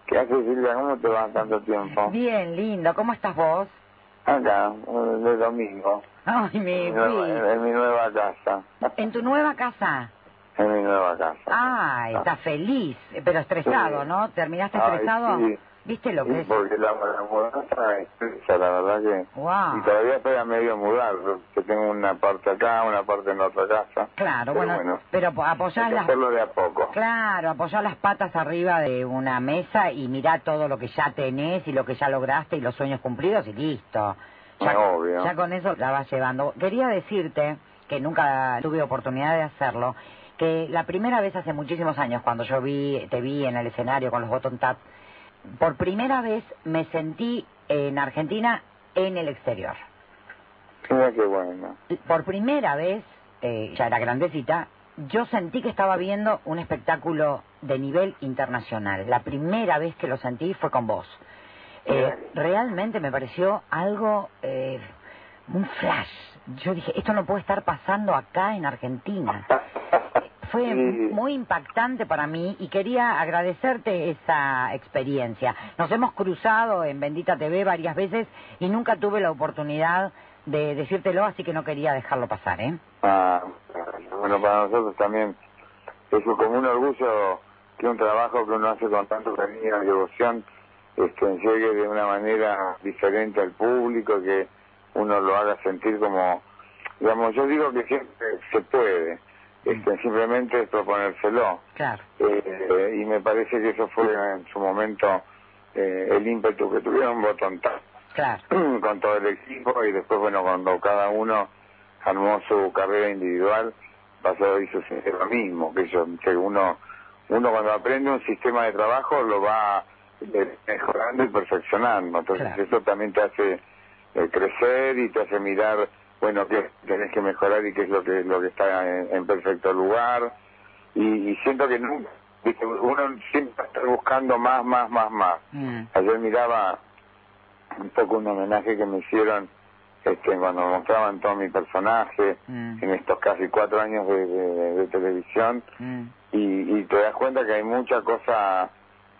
Q: ¿Qué haces, Silvia? ¿Cómo te va tanto tiempo?
C: Bien, lindo. ¿Cómo estás vos?
Q: Acá, de domingo.
C: Ay, mi
Q: En mi nueva-
C: vida.
Q: en mi nueva casa.
C: ¿En tu nueva casa?
Q: En mi nueva casa.
C: Ah, estás feliz, pero estresado,
Q: Sí.
C: ¿no? ¿Terminaste
Q: Ay,
C: estresado?
Q: sí.
C: ¿Viste lo
Q: Sí,
C: que es?
Q: porque la, la mudanza es estresa, la verdad que...
C: Wow.
Q: Y todavía estoy a medio mudar, que tengo una parte acá, una parte en la otra casa.
C: Claro,
Q: Pero
C: bueno, pero
Q: que
C: las...
Q: hacerlo de a poco.
C: Claro, apoyar las patas arriba de una mesa y mirá todo lo que ya tenés y lo que ya lograste y los sueños cumplidos y listo. Ya,
Q: Obvio.
C: ya con eso la vas llevando. Quería decirte, que nunca tuve oportunidad de hacerlo, que la primera vez hace muchísimos años, cuando yo vi, te vi en el escenario con los Bottom Tap, por primera vez me sentí en Argentina en el exterior.
Q: Mira qué bueno.
C: Por primera vez, eh, ya era grandecita, yo sentí que estaba viendo un espectáculo de nivel internacional. La primera vez que lo sentí fue con vos. Eh, realmente me pareció algo, eh, un flash. Yo dije, esto no puede estar pasando acá en Argentina. Fue muy impactante para mí y quería agradecerte esa experiencia. Nos hemos cruzado en Bendita TV varias veces y nunca tuve la oportunidad de decírtelo, así que no quería dejarlo pasar, ¿eh?
Q: Ah, bueno, para nosotros también es como un orgullo que un trabajo que uno hace con tanto cariño y devoción este, llegue de una manera diferente al público, que uno lo haga sentir como, digamos, yo digo que siempre se puede, este, simplemente es proponérselo.
C: Claro.
Q: Eh, y me parece que eso fue en su momento eh, el ímpetu que tuvieron Botón
C: Claro.
Q: con todo el equipo y después, bueno, cuando cada uno armó su carrera individual, pasó y sucedió lo mismo, que, yo, que uno, uno cuando aprende un sistema de trabajo lo va eh, mejorando y perfeccionando, entonces eso también te hace eh, crecer y te hace mirar, bueno, qué tenés que mejorar y qué es lo que, lo que está en, en perfecto lugar, y, y siento que uno siempre está buscando más, más, más, más.
C: Mm.
Q: Ayer miraba un poco un homenaje que me hicieron este, cuando mostraban todo mi personaje
C: Mm.
Q: en estos casi cuatro años de, de- de televisión y, y te das cuenta que hay mucha cosa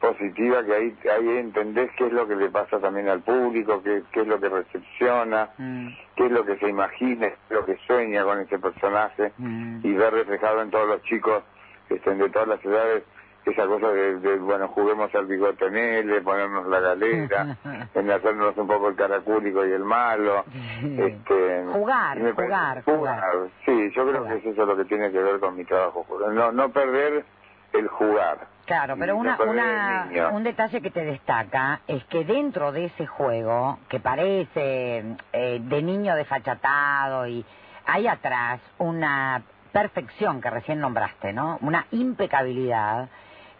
Q: positiva que ahí, ahí entendés qué es lo que le pasa también al público, qué, qué es lo que recepciona, qué es lo que se imagina, qué es lo que sueña con ese personaje y ver reflejado en todos los chicos este, de todas las edades esa cosa de, de, bueno, juguemos al L, ponernos la galera, en hacernos un poco el caracúlico y el malo. Este,
C: Jugar,
Q: parece-
C: jugar, jugar.
Q: Sí, yo creo que es eso lo que tiene que ver con mi trabajo. No, no perder el jugar.
C: Claro, pero una, una- un detalle que te destaca es que dentro de ese juego, que parece eh, de niño desfachatado y hay atrás una perfección que recién nombraste, ¿no? Una impecabilidad,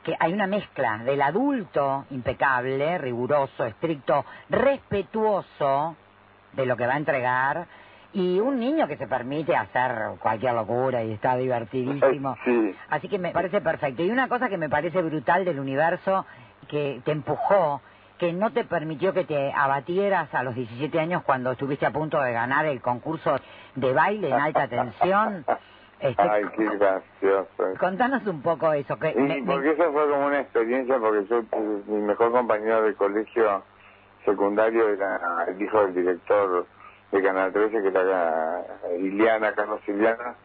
C: que hay una mezcla del adulto impecable, riguroso, estricto, respetuoso de lo que va a entregar y un niño que se permite hacer cualquier locura y está divertidísimo.
Q: Sí.
C: Así que me parece perfecto. Y una cosa que me parece brutal del universo que te empujó, que no te permitió que te abatieras a los 17 años cuando estuviste a punto de ganar el concurso de baile en alta tensión. Este,
Q: Ay, qué gracioso.
C: Contanos un poco eso. Que me- me-
Q: porque eso fue como una experiencia, porque yo, eh, mi mejor compañero de colegio secundario era el hijo del director de Canal 13, que era Iliana, Carlos Iliana,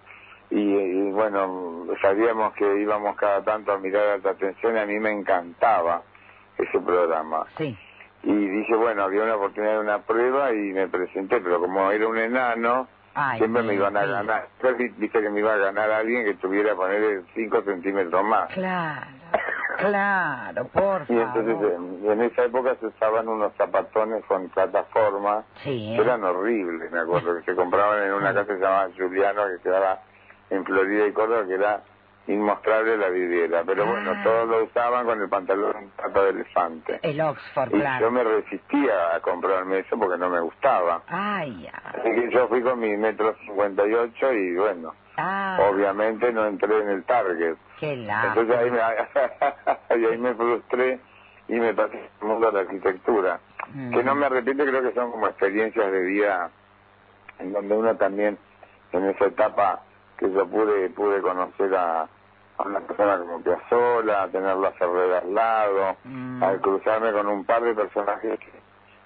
Q: y, y, bueno, sabíamos que íbamos cada tanto a mirar alta atención y a mí me encantaba ese programa.
C: Sí.
Q: y dije, bueno, había una oportunidad de una prueba y me presenté, pero como era un enano, siempre me iban a ganar. Viste que me iba a ganar alguien que tuviera, poner 5 centímetros más.
C: Claro, claro, por
Q: Y entonces en, en esa época se usaban unos zapatones con plataforma,
C: Sí.
Q: que eran horribles, me acuerdo, que se compraban en una casa que se llamaba Juliano, que quedaba en Florida y Córdoba, que era inmostrable la vidriera. Pero bueno, todos lo usaban con el pantalón pata de elefante.
C: El Oxford,
Q: Y
C: claro.
Q: yo me resistía a comprarme eso porque no me gustaba.
C: Ay,
Q: Así que yo fui con mi metro cincuenta y ocho y bueno,
C: ah,
Q: obviamente no entré en el Target.
C: Qué.
Q: Entonces ahí me, y ahí me frustré y me pasé al mundo de la arquitectura.
C: Mm.
Q: Que no me arrepiento, creo que son como experiencias de vida en donde uno también, en esa etapa que yo pude pude conocer a, a una persona como Piazzolla, a tenerlo a Ferrer al lado,
C: Mm.
Q: al cruzarme con un par de personajes que,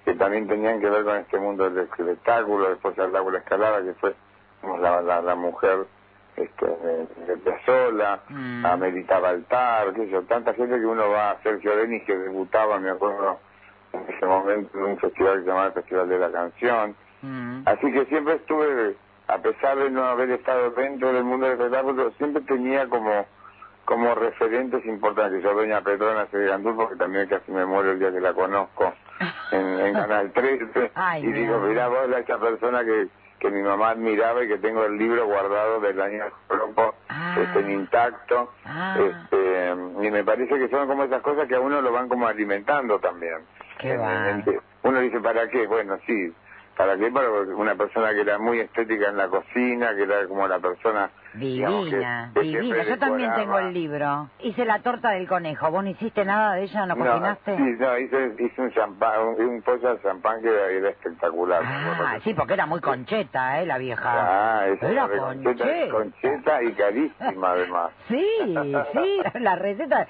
Q: que también tenían que ver con este mundo del espectáculo, después a Laura Escalada, que fue como la, la, la mujer este, de, de Piazzolla,
C: Mm.
Q: a Merita Baltar, qué sé yo, tanta gente que uno va a Sergio Denis que debutaba, me acuerdo, en ese momento en un festival que se llamaba el Festival de la Canción.
C: Mm.
Q: Así que siempre estuve, a pesar de no haber estado dentro del mundo del espectáculo, siempre tenía como como referentes importantes. Yo doña Petrona Gandul porque también casi me muero el día que la conozco en, en Canal 13.
C: Ay,
Q: y digo, mirá vos, la esa persona que, que mi mamá admiraba y que tengo el libro guardado del año Joropo, este, en intacto.
C: Ah.
Q: Este, y me parece que son como esas cosas que a uno lo van como alimentando también.
C: Qué
Q: En-
C: va.
Q: en- en- uno dice, ¿para qué? Bueno, sí. ¿Para qué? Para una persona que era muy estética en la cocina, que era como la persona...
C: Divina,
Q: que
C: divina. Yo también tengo el libro. Hice la torta del conejo. ¿Vos no hiciste nada de ella? ¿No cocinaste?
Q: sí, no, hice, hice un champán, un, un pollo al champán que era, era espectacular.
C: Ah, sí, porque era muy concheta, ¿eh? La vieja.
Q: Ah, esa
C: Era
Q: concheta,
C: concheta.
Q: concheta y carísima además.
C: Sí, sí, la receta.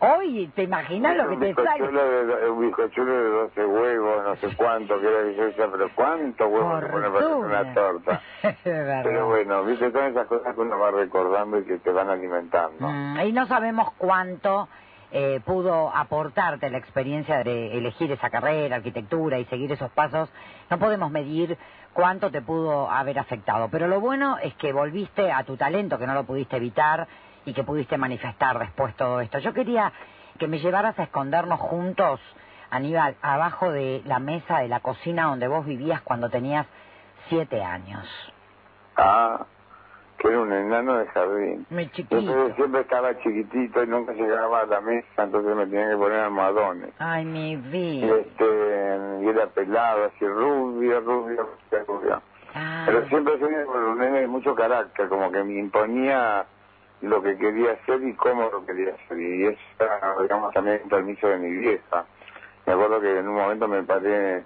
C: Hoy, ¿te imaginas lo que te sale?
Q: de, un bizcochuelo de 12 huevos, no sé cuánto, que era que yo decía, pero ¿cuántos huevos se pone para hacer una torta? Pero bueno, viste, son esas cosas que uno va recordando y que te van alimentando.
C: Mm, y no sabemos cuánto eh, pudo aportarte la experiencia de elegir esa carrera, arquitectura y seguir esos pasos. No podemos medir cuánto te pudo haber afectado. Pero lo bueno es que volviste a tu talento, que no lo pudiste evitar y que pudiste manifestar después todo esto. Yo quería que me llevaras a escondernos juntos, Aníbal, abajo de la mesa de la cocina donde vos vivías cuando tenías siete años.
Q: Ah, que era un enano de jardín.
C: Muy
Q: Yo
C: chiquito.
Q: siempre- siempre estaba chiquitito y nunca llegaba a la mesa, entonces me tenían que poner almohadones.
C: Ay, mi
Q: Y,
C: vida.
Q: este, y era pelado, así rubio, rubio, rubio, rubio.
C: Ah.
Q: Pero siempre fui un nene de mucho carácter, como que me imponía lo que quería hacer y cómo lo quería hacer. Y eso era, digamos, también un permiso de mi vieja. Me acuerdo que en un momento me paré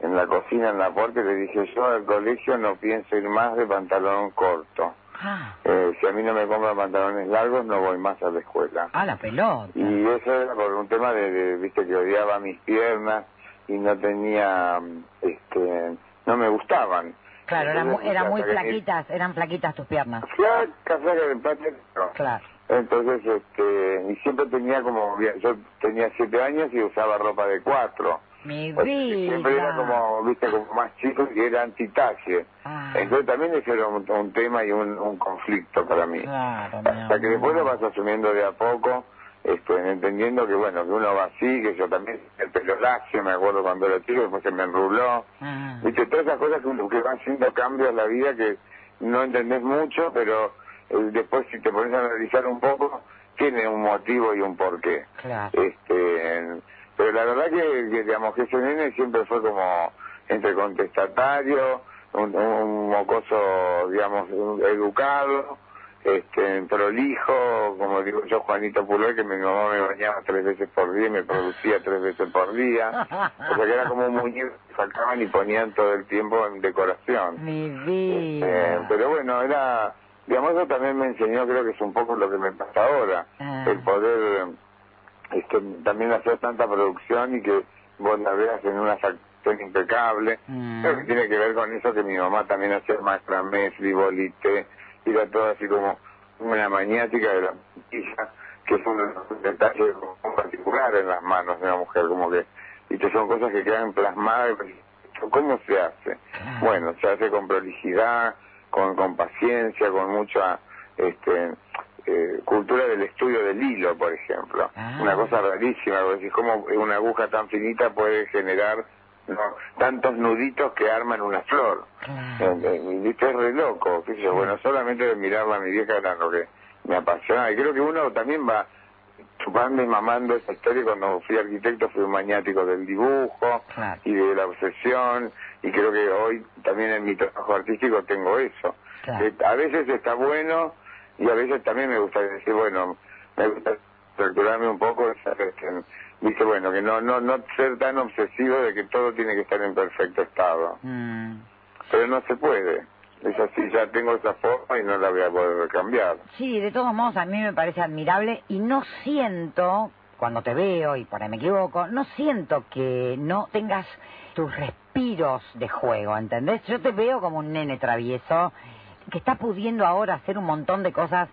Q: en la cocina, en la puerta, y le dije, yo al colegio no pienso ir más de pantalón corto.
C: Ah,
Q: Eh, si a mí no me compran pantalones largos, no voy más a la escuela.
C: ah, la pelota.
Q: Y eso era por un tema de, de, viste, que odiaba mis piernas y no tenía, mm, este, no me gustaban.
C: Claro, eran, eran muy flaquitas, eran flaquitas tus piernas.
Q: Flaca, flaca de empate, no.
C: Claro.
Q: Entonces, este, y siempre tenía como, yo tenía siete años y usaba ropa de cuatro.
C: Mi
Q: que Siempre era como, viste, como más chico y era antitalle.
C: Ah,
Q: Entonces también ese era un, un tema y un, un conflicto para mí.
C: claro,
Q: Hasta que después lo vas asumiendo de a poco, este, entendiendo que bueno, que uno va así, que yo también, el pelo lacio, me acuerdo cuando era chico, después se me enruló.
C: Ah,
Q: Viste, todas esas cosas que, que van haciendo cambios en la vida que no entendés mucho, pero eh, después si te pones a analizar un poco, tiene un motivo y un porqué.
C: claro.
Q: Este, pero la verdad que, que, digamos que ese nene siempre fue como entre contestatario, un, un mocoso, digamos, un- educado, este, prolijo, como digo yo, Juanito Pulver, que mi mamá me bañaba tres veces por día y me producía tres veces por día. O sea que era como un muñeco que sacaban y ponían todo el tiempo en decoración.
C: Mi
Q: Eh,
C: vida.
Q: pero bueno, era, digamos, eso también me enseñó, creo que es un poco lo que me pasa ahora,
C: Ah.
Q: el poder este, también hacer tanta producción y que vos la veas en una facción impecable.
C: Mm.
Q: Creo que tiene que ver con eso que mi mamá también hacía macramé, frivolité, y era todo así como una maniática de la puntilla, que es un detalles como particular en las manos de una mujer, como que y que son cosas que quedan plasmadas. ¿Cómo se hace? Bueno, se hace con prolijidad, con, con paciencia, con mucha este, eh, cultura del estudio del hilo, por ejemplo.
C: Ah.
Q: Una cosa rarísima, porque cómo una aguja tan finita puede generar ¿no? tantos nuditos que arman una flor. Y viste, es re loco. qué sé yo. Bueno, solamente de mirarla a mi vieja era lo que me apasiona. Y creo que uno también va chupando y mamando esa historia. Cuando fui arquitecto fui un maniático del dibujo y de la obsesión. Y creo que hoy también en mi trabajo artístico tengo eso. Eh, a veces está bueno y a veces también me gusta decir, bueno, me gusta estructurarme un poco, dice, bueno, que no, no, no ser tan obsesivo de que todo tiene que estar en perfecto estado.
C: Mm.
Q: Pero no se puede. Es así, ya tengo esa forma y no la voy a poder cambiar.
C: Sí, de todos modos a mí me parece admirable y no siento, cuando te veo y por ahí me equivoco, no siento que no tengas tus respiros de juego, ¿entendés? Yo te veo como un nene travieso que está pudiendo ahora hacer un montón de cosas.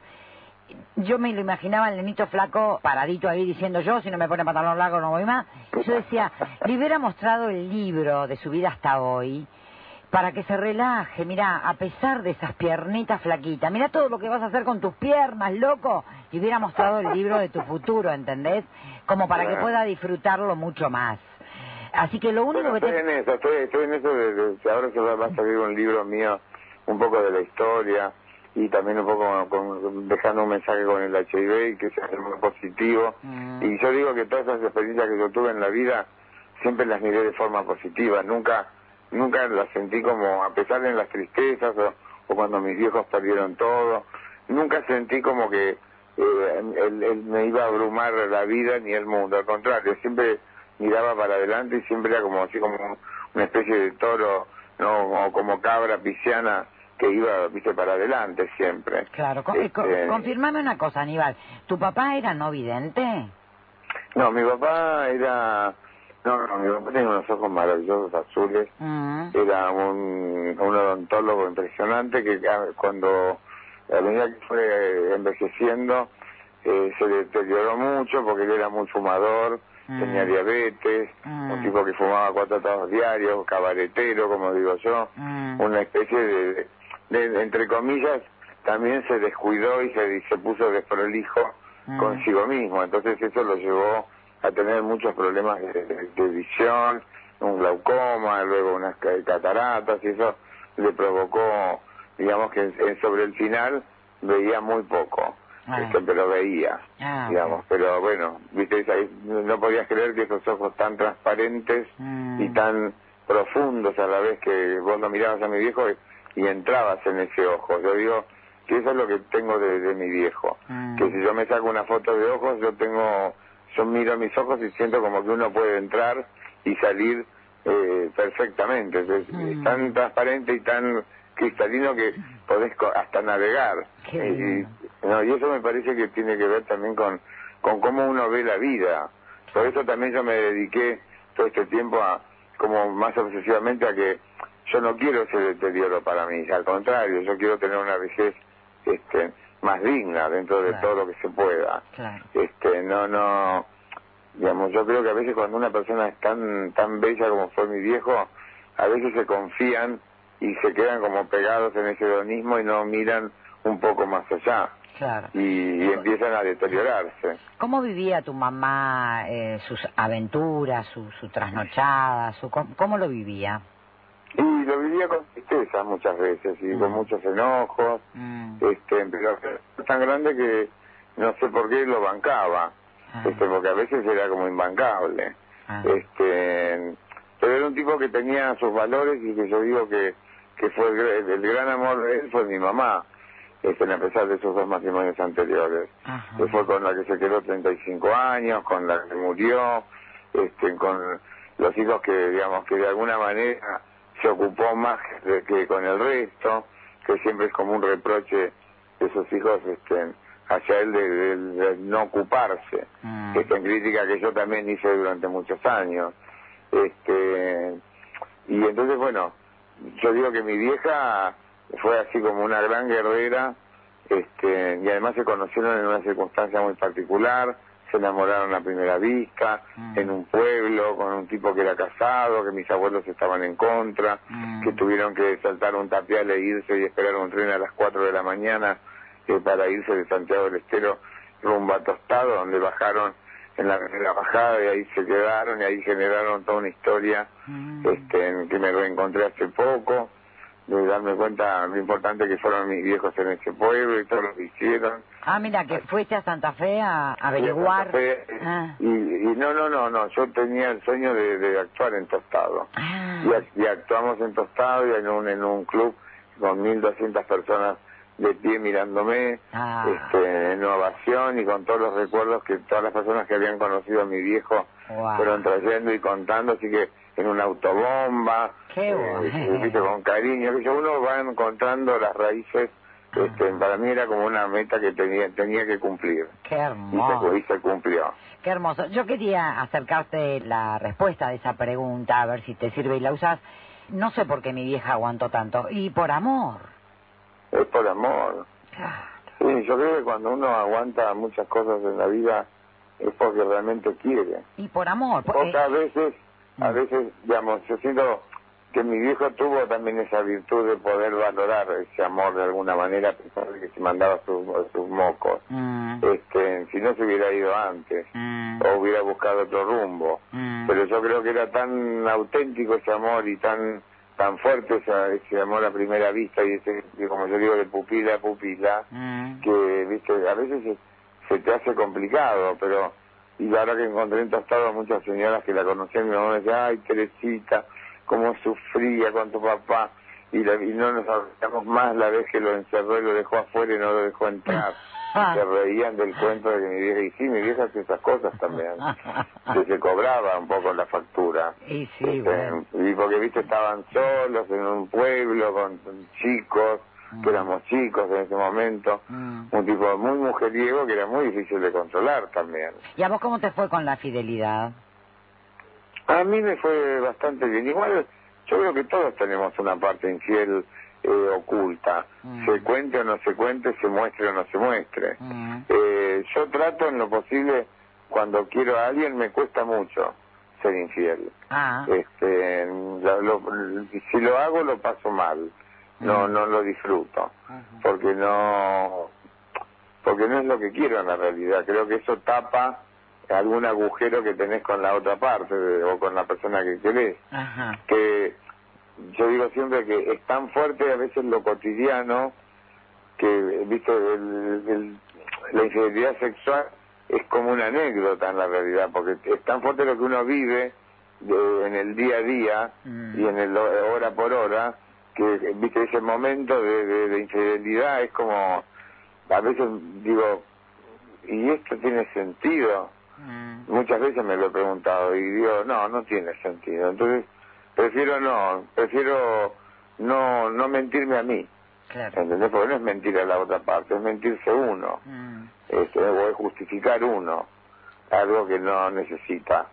C: Yo me lo imaginaba el nenito flaco paradito ahí diciendo yo, si no me pone pantalón largo no voy más. Yo decía, le hubiera mostrado el libro de su vida hasta hoy para que se relaje, mira, a pesar de esas piernitas flaquitas, mira todo lo que vas a hacer con tus piernas, loco, le hubiera mostrado el libro de tu futuro, ¿entendés? Como para que pueda disfrutarlo mucho más. Así que lo único
Q: Bueno,
C: que
Q: estoy
C: te...
Q: en eso, estoy, estoy en eso de, ahora se va a salir un libro mío, un poco de la historia y también un poco con- dejando un mensaje con el HIV que sea muy positivo. Y yo digo que todas esas experiencias que yo tuve en la vida siempre las miré de forma positiva, nunca nunca las sentí como, a pesar de las tristezas o, o cuando mis viejos perdieron todo, nunca sentí como que eh, él, él me iba a abrumar la vida ni el mundo, al contrario, siempre miraba para adelante y siempre era como así como una especie de toro, no o como cabra pisciana que iba, viste, para adelante siempre.
C: Claro, con- eh,
Q: Este,
C: confirmame una cosa, Aníbal. ¿Tu papá era no vidente?
Q: No, mi papá era... No, no, mi papá tenía unos ojos maravillosos azules.
C: Mm.
Q: Era un, un odontólogo impresionante que ah, cuando a medida que fue envejeciendo eh, se deterioró mucho porque él era muy fumador, tenía diabetes, un tipo que fumaba cuatro tragos diarios, cabaretero, como digo yo, una especie de, de- entre comillas, también se descuidó y se, se puso desprolijo consigo mismo. Entonces eso lo llevó a tener muchos problemas de, de- de visión, un glaucoma, luego unas ca- cataratas y eso le provocó, digamos que sobre el final veía muy poco, este, pero veía,
C: Ah,
Q: digamos, pero bueno, viste, ahí no podías creer que esos ojos tan transparentes y tan profundos a la vez que vos lo mirabas a mi viejo y, entrabas en ese ojo. Yo digo que eso es lo que tengo de, de mi viejo, que si yo me saco una foto de ojos, yo tengo, yo miro mis ojos y siento como que uno puede entrar y salir eh, perfectamente. Entonces, Es tan transparente y tan cristalino que podés hasta navegar. Y, y- no, y eso me parece que tiene que ver también con, con cómo uno ve la vida. Por eso también yo me dediqué todo este tiempo a, como más obsesivamente a que yo no quiero ese deterioro para mí, al contrario, yo quiero tener una vejez este, más digna dentro de todo lo que se pueda. Este, no, no, digamos, yo creo que a veces cuando una persona es tan, tan bella como fue mi viejo, a veces se confían y se quedan como pegados en ese hedonismo y no miran un poco más allá
C: Claro.
Q: y, y empiezan a deteriorarse.
C: ¿Cómo vivía tu mamá eh, sus aventuras, su, su trasnochada? Su, ¿cómo, cómo lo vivía?
Q: Y lo vivía con tristeza muchas veces y con muchos enojos, este, pero tan grande que no sé por qué lo bancaba, este, porque a veces era como imbancable. Este, pero era un tipo que tenía sus valores y que yo digo que, que fue el gran amor de él fue mi mamá, este, a pesar de sus dos matrimonios anteriores. Que fue con la que se quedó 35 años, con la que murió, este, con los hijos que, digamos, que de alguna manera se ocupó más que, que con el resto, que siempre es como un reproche de esos hijos este, hacia él de, de- de no ocuparse. Esta crítica que yo también hice durante muchos años. Este, y entonces, bueno, yo digo que mi vieja fue así como una gran guerrera, este, y además se conocieron en una circunstancia muy particular, se enamoraron a primera vista,
C: Mm.
Q: en un pueblo, con un tipo que era casado, que mis abuelos estaban en contra,
C: Mm.
Q: que tuvieron que saltar un tapial e irse y esperar un tren a las 4 de la mañana eh, para irse de Santiago del Estero rumbo a Tostado, donde bajaron en la, en la bajada y ahí se quedaron y ahí generaron toda una historia
C: Mm.
Q: este, en que me reencontré hace poco, de darme cuenta lo importante que fueron mis viejos en ese pueblo y todo lo que hicieron.
C: Ah, mira, que fuiste a Santa Fe a averiguar.
Q: Fe,
C: Ah.
Q: y, y no, no, no, no, yo tenía el sueño de, de actuar en Tostado.
C: Ah.
Q: Y, ac- y actuamos en Tostado y en un, en un club con 1.200 personas de pie mirándome,
C: Ah.
Q: este, en ovación y con todos los recuerdos que todas las personas que habían conocido a mi viejo
C: Wow.
Q: fueron trayendo y contando, así que en una autobomba,
C: Qué
Q: eh,
C: bueno.
Q: viste, con cariño, que uno va encontrando las raíces, este, para mí era como una meta que tenía, tenía que cumplir.
C: Qué
Q: Y
C: hermoso.
Q: se, y se cumplió.
C: Qué hermoso. Yo quería acercarte la respuesta de esa pregunta, a ver si te sirve y la usas. No sé por qué mi vieja aguantó tanto. Y por amor.
Q: Es por amor. Sí, yo creo que cuando uno aguanta muchas cosas en la vida es porque realmente quiere.
C: Y por amor. Porque...
Q: Otras veces, a veces, digamos, yo siento que mi viejo tuvo también esa virtud de poder valorar ese amor de alguna manera, a pesar de que se mandaba sus, sus mocos.
C: Mm,
Q: Este, si no se hubiera ido antes, o hubiera buscado otro rumbo.
C: mm.
Q: Pero yo creo que era tan auténtico ese amor y tan tan fuerte ese, ese amor a primera vista y ese, y como yo digo, de pupila a pupila,
C: Mm.
Q: que viste a veces se, se te hace complicado pero y ahora que encontré en Tostado a muchas señoras que la conocían mi mamá me decía ay Teresita cómo sufría con tu papá y, la- y no nos hablamos más la vez que lo encerró y lo dejó afuera y no lo dejó entrar
C: Ah.
Q: se reían del cuento de que mi vieja y sí mi vieja hacía esas cosas también que se cobraba un poco la factura
C: Y sí,
Q: Este,
C: bueno.
Q: y porque viste estaban solos en un pueblo con chicos que éramos chicos en ese momento
C: Mm.
Q: un tipo muy mujeriego que era muy difícil de controlar también.
C: ¿Y a vos cómo te fue con la fidelidad?
Q: A mí me fue bastante bien. Igual yo creo que todos tenemos una parte infiel eh, oculta.
C: Mm.
Q: Se cuente o no se cuente, se muestre o no se muestre.
C: Mm.
Q: Eh, yo trato en lo posible, cuando quiero a alguien me cuesta mucho ser infiel.
C: Ah.
Q: Este, lo- lo- si lo hago lo paso mal. No, no lo disfruto. Porque no, porque no es lo que quiero en la realidad. Creo que eso tapa algún agujero que tenés con la otra parte o con la persona que querés.
C: Ajá.
Q: Que yo digo siempre que es tan fuerte a veces lo cotidiano que, viste, el- el- la infidelidad sexual es como una anécdota en la realidad, porque es tan fuerte lo que uno vive de- en el día a día y en el ho- hora por hora, que, viste, ese momento de, de- de infidelidad es como, a veces digo, ¿y esto tiene sentido? Muchas veces me lo he preguntado y digo, no, no tiene sentido. Entonces, prefiero no, prefiero no, no mentirme a mí.
C: Claro.
Q: ¿Entendés? Porque no es mentir a la otra parte, es mentirse uno.
C: Mm.
Q: Este, o es justificar uno algo que no necesita.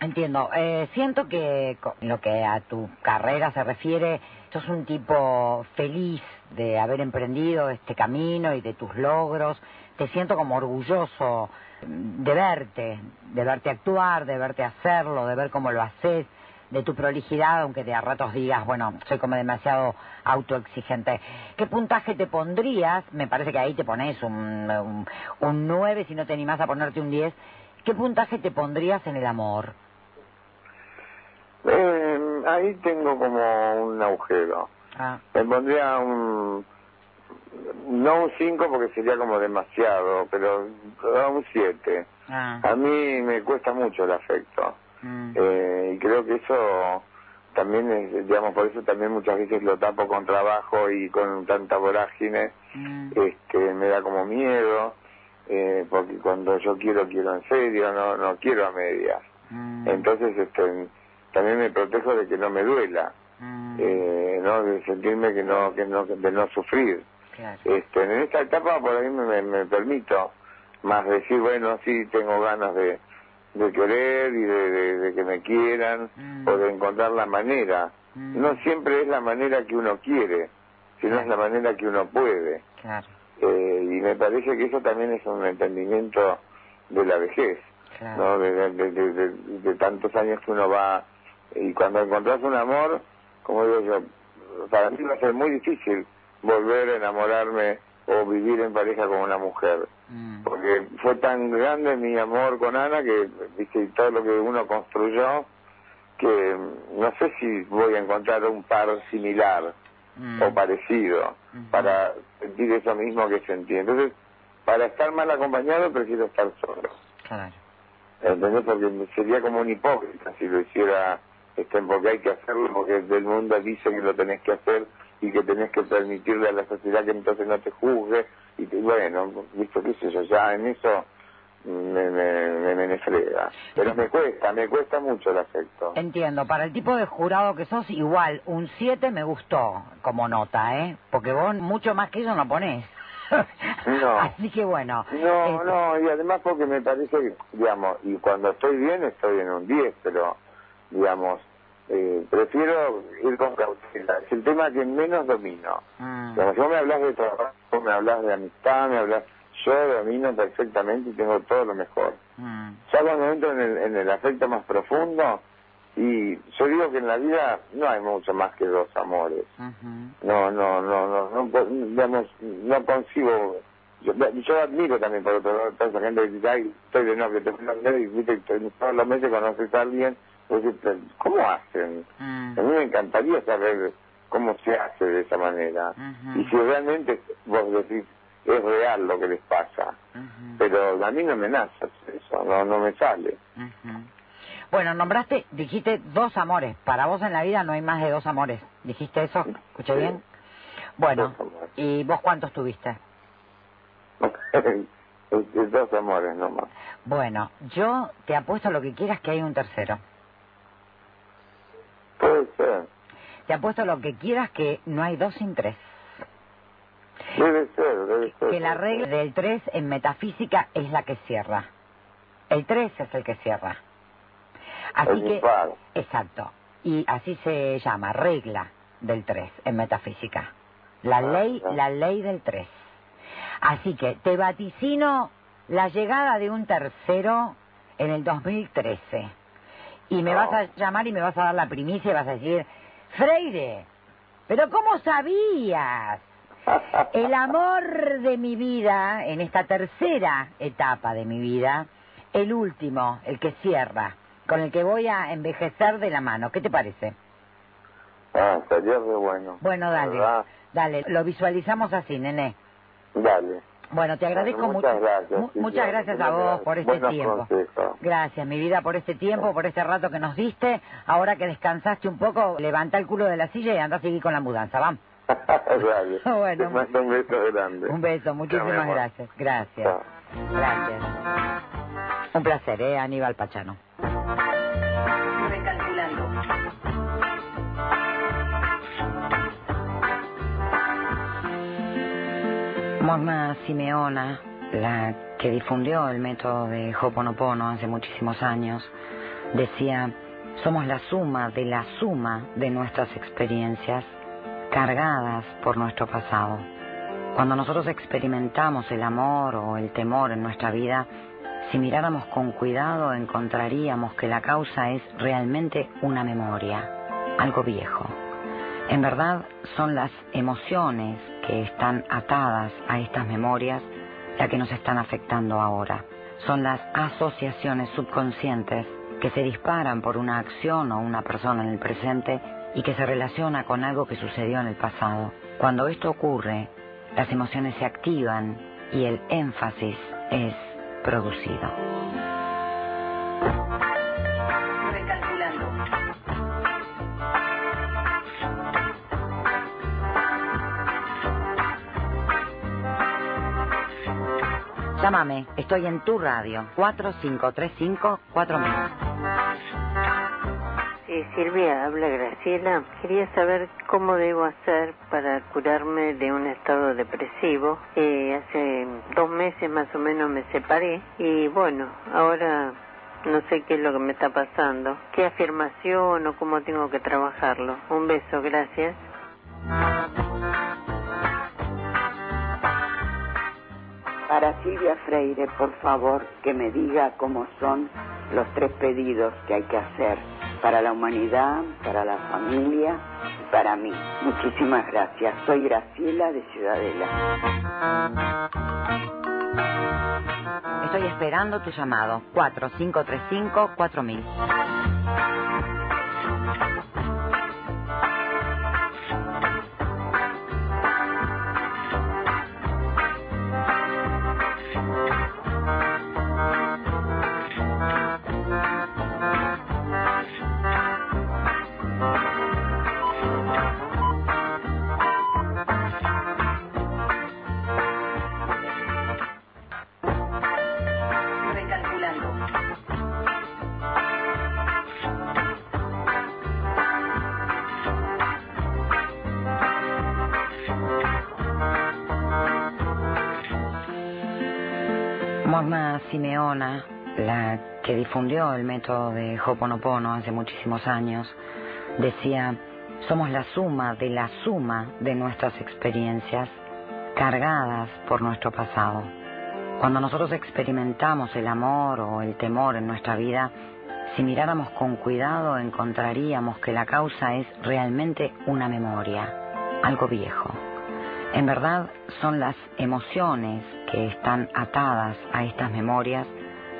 C: Entiendo. Eh, siento que con lo que a tu carrera se refiere, sos un tipo feliz de haber emprendido este camino y de tus logros. Te siento como orgulloso mm, de verte, de verte actuar, de verte hacerlo, de ver cómo lo haces, de tu prolijidad, aunque de a ratos digas, bueno, soy como demasiado autoexigente. ¿Qué puntaje te pondrías? Me parece que ahí te pones un, un, un 9 si no te animás a ponerte un 10. ¿Qué puntaje te pondrías en el amor?
Q: Eh, ahí tengo como un agujero.
C: Ah.
Q: Me pondría un... No un 5 porque sería como demasiado, pero un 7.
C: Ah.
Q: A mí me cuesta mucho el afecto. Eh, y creo que eso también es, digamos, por eso también muchas veces lo tapo con trabajo y con tanta vorágine, este, me da como miedo, eh, porque cuando yo quiero, quiero en serio, no, no quiero a medias. Entonces, este, también me protejo de que no me duela, eh, ¿no? De sentirme que no, que no, de no sufrir. Este, en esta etapa por ahí me, me, me permito más decir, bueno, sí, tengo ganas de, de querer y de, de- de que me quieran o de encontrar la manera. No siempre es la manera que uno quiere, sino es la manera que uno puede.
C: Claro.
Q: Eh, y me parece que eso también es un entendimiento de la vejez, ¿no? De, de, de, de, tantos años que uno va y cuando encontrás un amor, como digo yo, para mí va a ser muy difícil volver a enamorarme o vivir en pareja con una mujer. Mm. Porque fue tan grande mi amor con Ana que, viste, todo lo que uno construyó, que no sé si voy a encontrar un par similar mm. o parecido para sentir eso mismo que sentí. Entonces, para estar mal acompañado prefiero estar solo. Claro. ¿Entendés? Porque sería como un hipócrita si lo hiciera, porque hay que hacerlo, porque el mundo dice que lo tenés que hacer y que tenés que permitirle a la sociedad que entonces no te juzgue. Y bueno, visto qué sé yo, ya en eso me, me, me, me frega. Pero me cuesta, me cuesta mucho el afecto.
C: Entiendo, para el tipo de jurado que sos, igual, un 7 me gustó como nota, ¿eh? Porque vos mucho más que eso no ponés.
Q: No.
C: Así que bueno.
Q: No, este no, y además porque me parece, digamos, y cuando estoy bien estoy en un 10, pero, digamos, eh, prefiero ir con cautela. Es el tema que menos domino. Mm. si vos me hablas de trabajo, me hablas de amistad, me hablas... Yo domino perfectamente y tengo todo lo mejor. Mm. Ya cuando entro en el, en el afecto más profundo, y yo digo que en la vida no hay mucho más que dos amores. No, no, no, no, no, digamos, no consigo. Yo, yo admiro también por otro lado toda esa gente que dice, ay, estoy de novio, te y viste, todos los meses conoces a alguien ¿cómo hacen? Mm. A mí me encantaría saber cómo se hace de esa manera. Y si realmente vos decís, es real lo que les pasa. Pero a mí no me nace eso, no, no me sale.
C: Bueno, nombraste, dijiste dos amores. Para vos en la vida no hay más de dos amores. ¿Dijiste eso? ¿Escuché bien? Bueno, ¿y vos cuántos tuviste?
Q: dos amores nomás.
C: Bueno, yo te apuesto lo que quieras que hay un tercero. Te apuesto lo que quieras que no hay dos sin tres.
Q: Debe ser, debe ser.
C: Que la regla del tres en metafísica es la que cierra. El tres es el que cierra. Así que, exacto. Y así se llama, regla del tres en metafísica. La ley, la ley del tres. Así que te vaticino la llegada de un tercero en el 2013 y me vas a llamar y me vas a dar la primicia y vas a decir, Freire, pero ¿cómo sabías? El amor de mi vida, en esta tercera etapa de mi vida, el último, el que cierra, con el que voy a envejecer de la mano. ¿Qué te parece?
Q: Ah, sería muy bueno.
C: Bueno, dale, dale, lo visualizamos así, nene.
Q: Dale.
C: Bueno, te agradezco mucho.
Q: Muchas gracias.
C: muchas gracias a vos por este tiempo. Gracias, mi vida, por este tiempo, por este rato que nos diste. Ahora que descansaste un poco, levanta el culo de la silla y anda a seguir con la mudanza. Vamos.
Q: bueno, un beso grande.
C: Un beso, muchísimas gracias. Gracias. Gracias. Un placer, ¿eh? Aníbal Pachano. Mona Simeona, la que difundió el método de Hoponopono hace muchísimos años, decía, somos la suma de la suma de nuestras experiencias cargadas por nuestro pasado. Cuando nosotros experimentamos el amor o el temor en nuestra vida, si miráramos con cuidado encontraríamos que la causa es realmente una memoria, algo viejo. En verdad son las emociones que están atadas a estas memorias las que nos están afectando ahora. Son las asociaciones subconscientes que se disparan por una acción o una persona en el presente y que se relaciona con algo que sucedió en el pasado. Cuando esto ocurre, las emociones se activan y el énfasis es producido. Llámame, estoy en tu radio, 4535-4000.
R: Sí, Silvia, habla Graciela. Quería saber cómo debo hacer para curarme de un estado depresivo. Eh, hace dos meses más o menos me separé y bueno, ahora no sé qué es lo que me está pasando. ¿Qué afirmación o cómo tengo que trabajarlo? Un beso, gracias.
S: Para Silvia Freire, por favor, que me diga cómo son los tres pedidos que hay que hacer para la humanidad, para la familia y para mí. Muchísimas gracias. Soy Graciela de Ciudadela.
C: Estoy esperando tu llamado. 4535-4000. Simeona, la que difundió el método de Hoponopono hace muchísimos años, decía, somos la suma de la suma de nuestras experiencias cargadas por nuestro pasado. Cuando nosotros experimentamos el amor o el temor en nuestra vida, si miráramos con cuidado encontraríamos que la causa es realmente una memoria, algo viejo. En verdad son las emociones que están atadas a estas memorias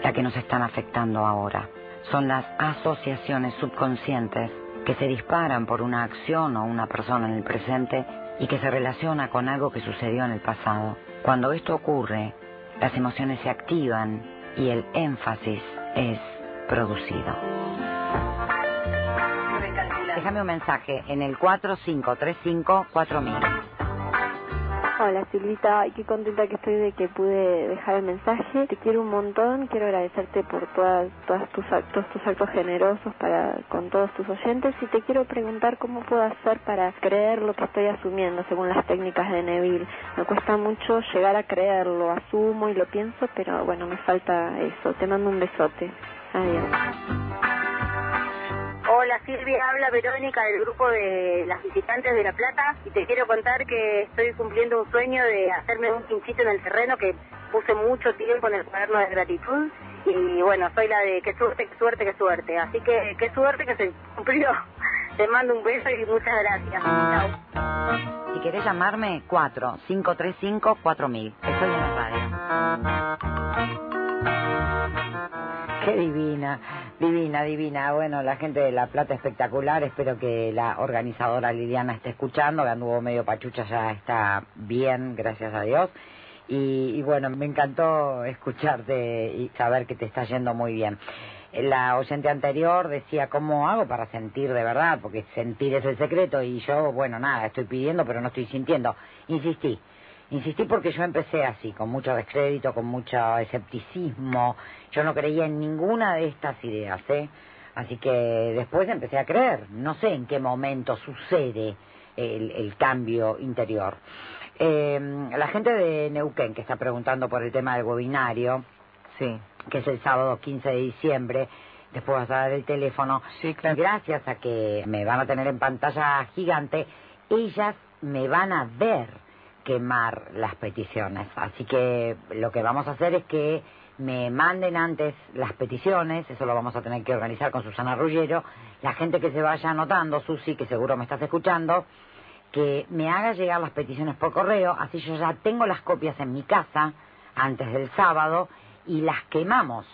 C: las que nos están afectando ahora. Son las asociaciones subconscientes que se disparan por una acción o una persona en el presente y que se relaciona con algo que sucedió en el pasado. Cuando esto ocurre, las emociones se activan y el énfasis es producido. Déjame un mensaje en el 4535-4000.
T: Hola Silvita, qué contenta que estoy de que pude dejar el mensaje. Te quiero un montón, quiero agradecerte por todas, todas tus actos, tus actos generosos para con todos tus oyentes y te quiero preguntar cómo puedo hacer para creer lo que estoy asumiendo según las técnicas de Neville. Me cuesta mucho llegar a creerlo, asumo y lo pienso, pero bueno, me falta eso. Te mando un besote. Adiós.
U: Hola Silvia, habla Verónica del grupo de las visitantes de La Plata y te quiero contar que estoy cumpliendo un sueño de hacerme un pinchito en el terreno que puse mucho tiempo en el cuaderno de gratitud y bueno, soy la de qué suerte, qué suerte, qué suerte. Así que qué suerte que se cumplió. Te mando un beso y muchas gracias. Chao.
C: Si querés llamarme, 4535-4000. Estoy en la radio. Qué divina, divina, divina. Bueno, la gente de La Plata espectacular. Espero que la organizadora Liliana esté escuchando. Que anduvo medio pachucha, ya está bien, gracias a Dios. Y, y bueno, me encantó escucharte y saber que te está yendo muy bien. La oyente anterior decía, ¿cómo hago para sentir de verdad? Porque sentir es el secreto y yo, bueno, nada, estoy pidiendo pero no estoy sintiendo. Insistí, insistí porque yo empecé así, con mucho descrédito, con mucho escepticismo. Yo no creía en ninguna de estas ideas, ¿eh? Así que después empecé a creer. No sé en qué momento sucede el, el cambio interior. Eh, la gente de Neuquén que está preguntando por el tema del webinario,
D: sí.
C: que es el sábado 15 de diciembre, después vas a dar el teléfono. Gracias a que me van a tener en pantalla gigante, ellas me van a ver quemar las peticiones. Así que lo que vamos a hacer es que me manden antes las peticiones, eso lo vamos a tener que organizar con Susana Rullero, la gente que se vaya anotando, Susi, que seguro me estás escuchando, que me haga llegar las peticiones por correo, así yo ya tengo las copias en mi casa antes del sábado y las quemamos.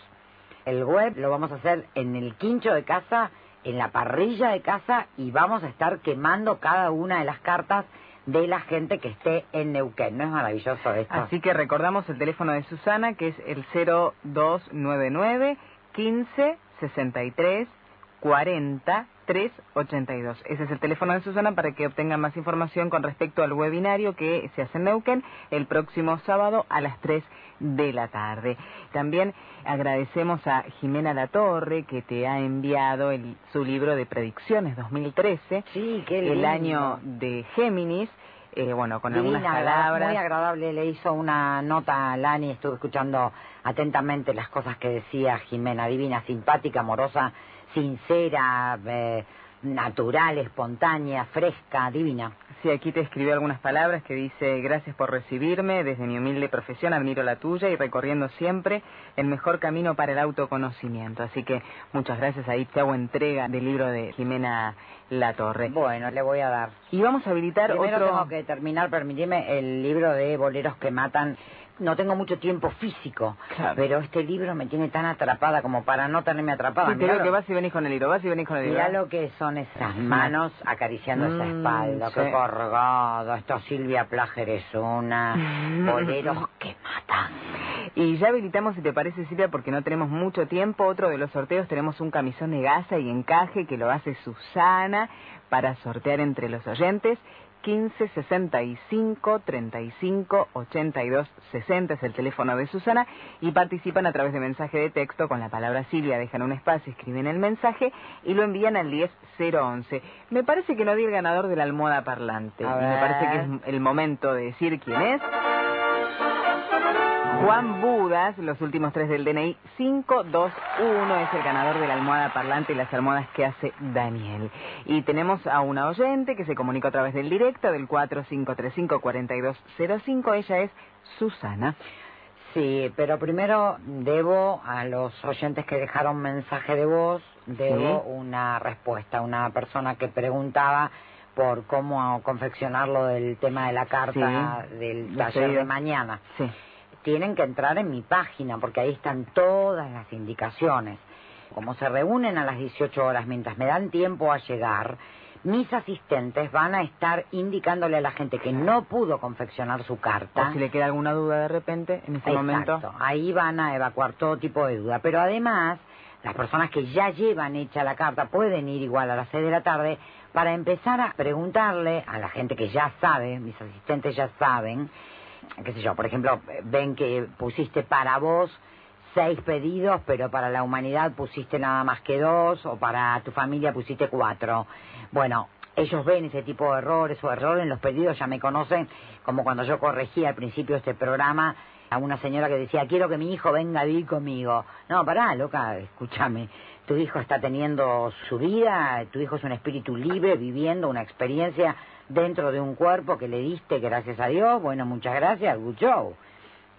C: El web lo vamos a hacer en el quincho de casa, en la parrilla de casa y vamos a estar quemando cada una de las cartas de la gente que esté en Neuquén. ¿No es maravilloso esto?
D: Así que recordamos el teléfono de Susana, que es el 0299 15 63 40 382. Ese es el teléfono de Susana para que obtengan más información con respecto al webinario que se hace en Neuquén el próximo sábado a las 3 de la tarde. También agradecemos a Jimena Latorre que te ha enviado el, su libro de predicciones 2013,
C: sí, qué
D: el año de Géminis. Eh, bueno, con
C: Divina,
D: algunas palabras.
C: Muy agradable, le hizo una nota a Lani, estuve escuchando atentamente las cosas que decía Jimena, divina, simpática, amorosa, sincera, eh, natural, espontánea, fresca, divina.
D: Sí, aquí te escribió algunas palabras que dice, gracias por recibirme, desde mi humilde profesión admiro la tuya y recorriendo siempre el mejor camino para el autoconocimiento. Así que muchas gracias, ahí te hago entrega del libro de Jimena La Torre.
C: Bueno, le voy a dar.
D: Y vamos a habilitar
C: Primero
D: otro...
C: tengo que terminar, permíteme, el libro de boleros que matan no tengo mucho tiempo físico, pero este libro me tiene tan atrapada como para no tenerme atrapada.
D: Sí, digo
C: lo-
D: que vas y venís con el libro, vas y venís con el libro.
C: Mirá lo que son esas manos acariciando esa
D: Mm,
C: espalda,
D: sí.
C: qué corgado, esto Silvia Plager es una, boleros que matan.
D: Y ya habilitamos, si te parece, Silvia, porque no tenemos mucho tiempo, otro de los sorteos, tenemos un camisón de gasa y encaje que lo hace Susana para sortear entre los oyentes. 15 65 35 82 60 es el teléfono de Susana y participan a través de mensaje de texto con la palabra Silvia, dejan un espacio, escriben el mensaje y lo envían al 10011. Me parece que no di el ganador de la almohada parlante. Me parece que es el momento de decir quién es. Juan Budas, los últimos tres del DNI, 521 es el ganador de la almohada parlante y las almohadas que hace Daniel. Y tenemos a una oyente que se comunicó a través del directo del 4535-4205. Ella es Susana.
C: Sí, pero primero debo a los oyentes que dejaron mensaje de voz, debo
D: Sí.
C: una respuesta. Una persona que preguntaba por cómo confeccionar lo del tema de la carta
D: Sí,
C: del taller de mañana.
D: Sí.
C: Tienen que entrar en mi página porque ahí están todas las indicaciones. Como se reúnen a las 18 horas mientras me dan tiempo a llegar, mis asistentes van a estar indicándole a la gente que no pudo confeccionar su carta.
D: O si le queda alguna duda de repente en este momento.
C: Exacto. Ahí van a evacuar todo tipo de duda. Pero además, las personas que ya llevan hecha la carta pueden ir igual a las 6 de la tarde para empezar a preguntarle a la gente que ya sabe, mis asistentes ya saben, qué sé yo, por ejemplo, ven que pusiste para vos seis pedidos, pero para la humanidad pusiste nada más que dos, o para tu familia pusiste cuatro. Bueno, ellos ven ese tipo de errores o errores en los pedidos, ya me conocen, como cuando yo corregí al principio este programa a una señora que decía, quiero que mi hijo venga a vivir conmigo. No, pará, loca, escúchame. Tu hijo está teniendo su vida, tu hijo es un espíritu libre, viviendo una experiencia dentro de un cuerpo que le diste, gracias a Dios. Bueno, muchas gracias, good show.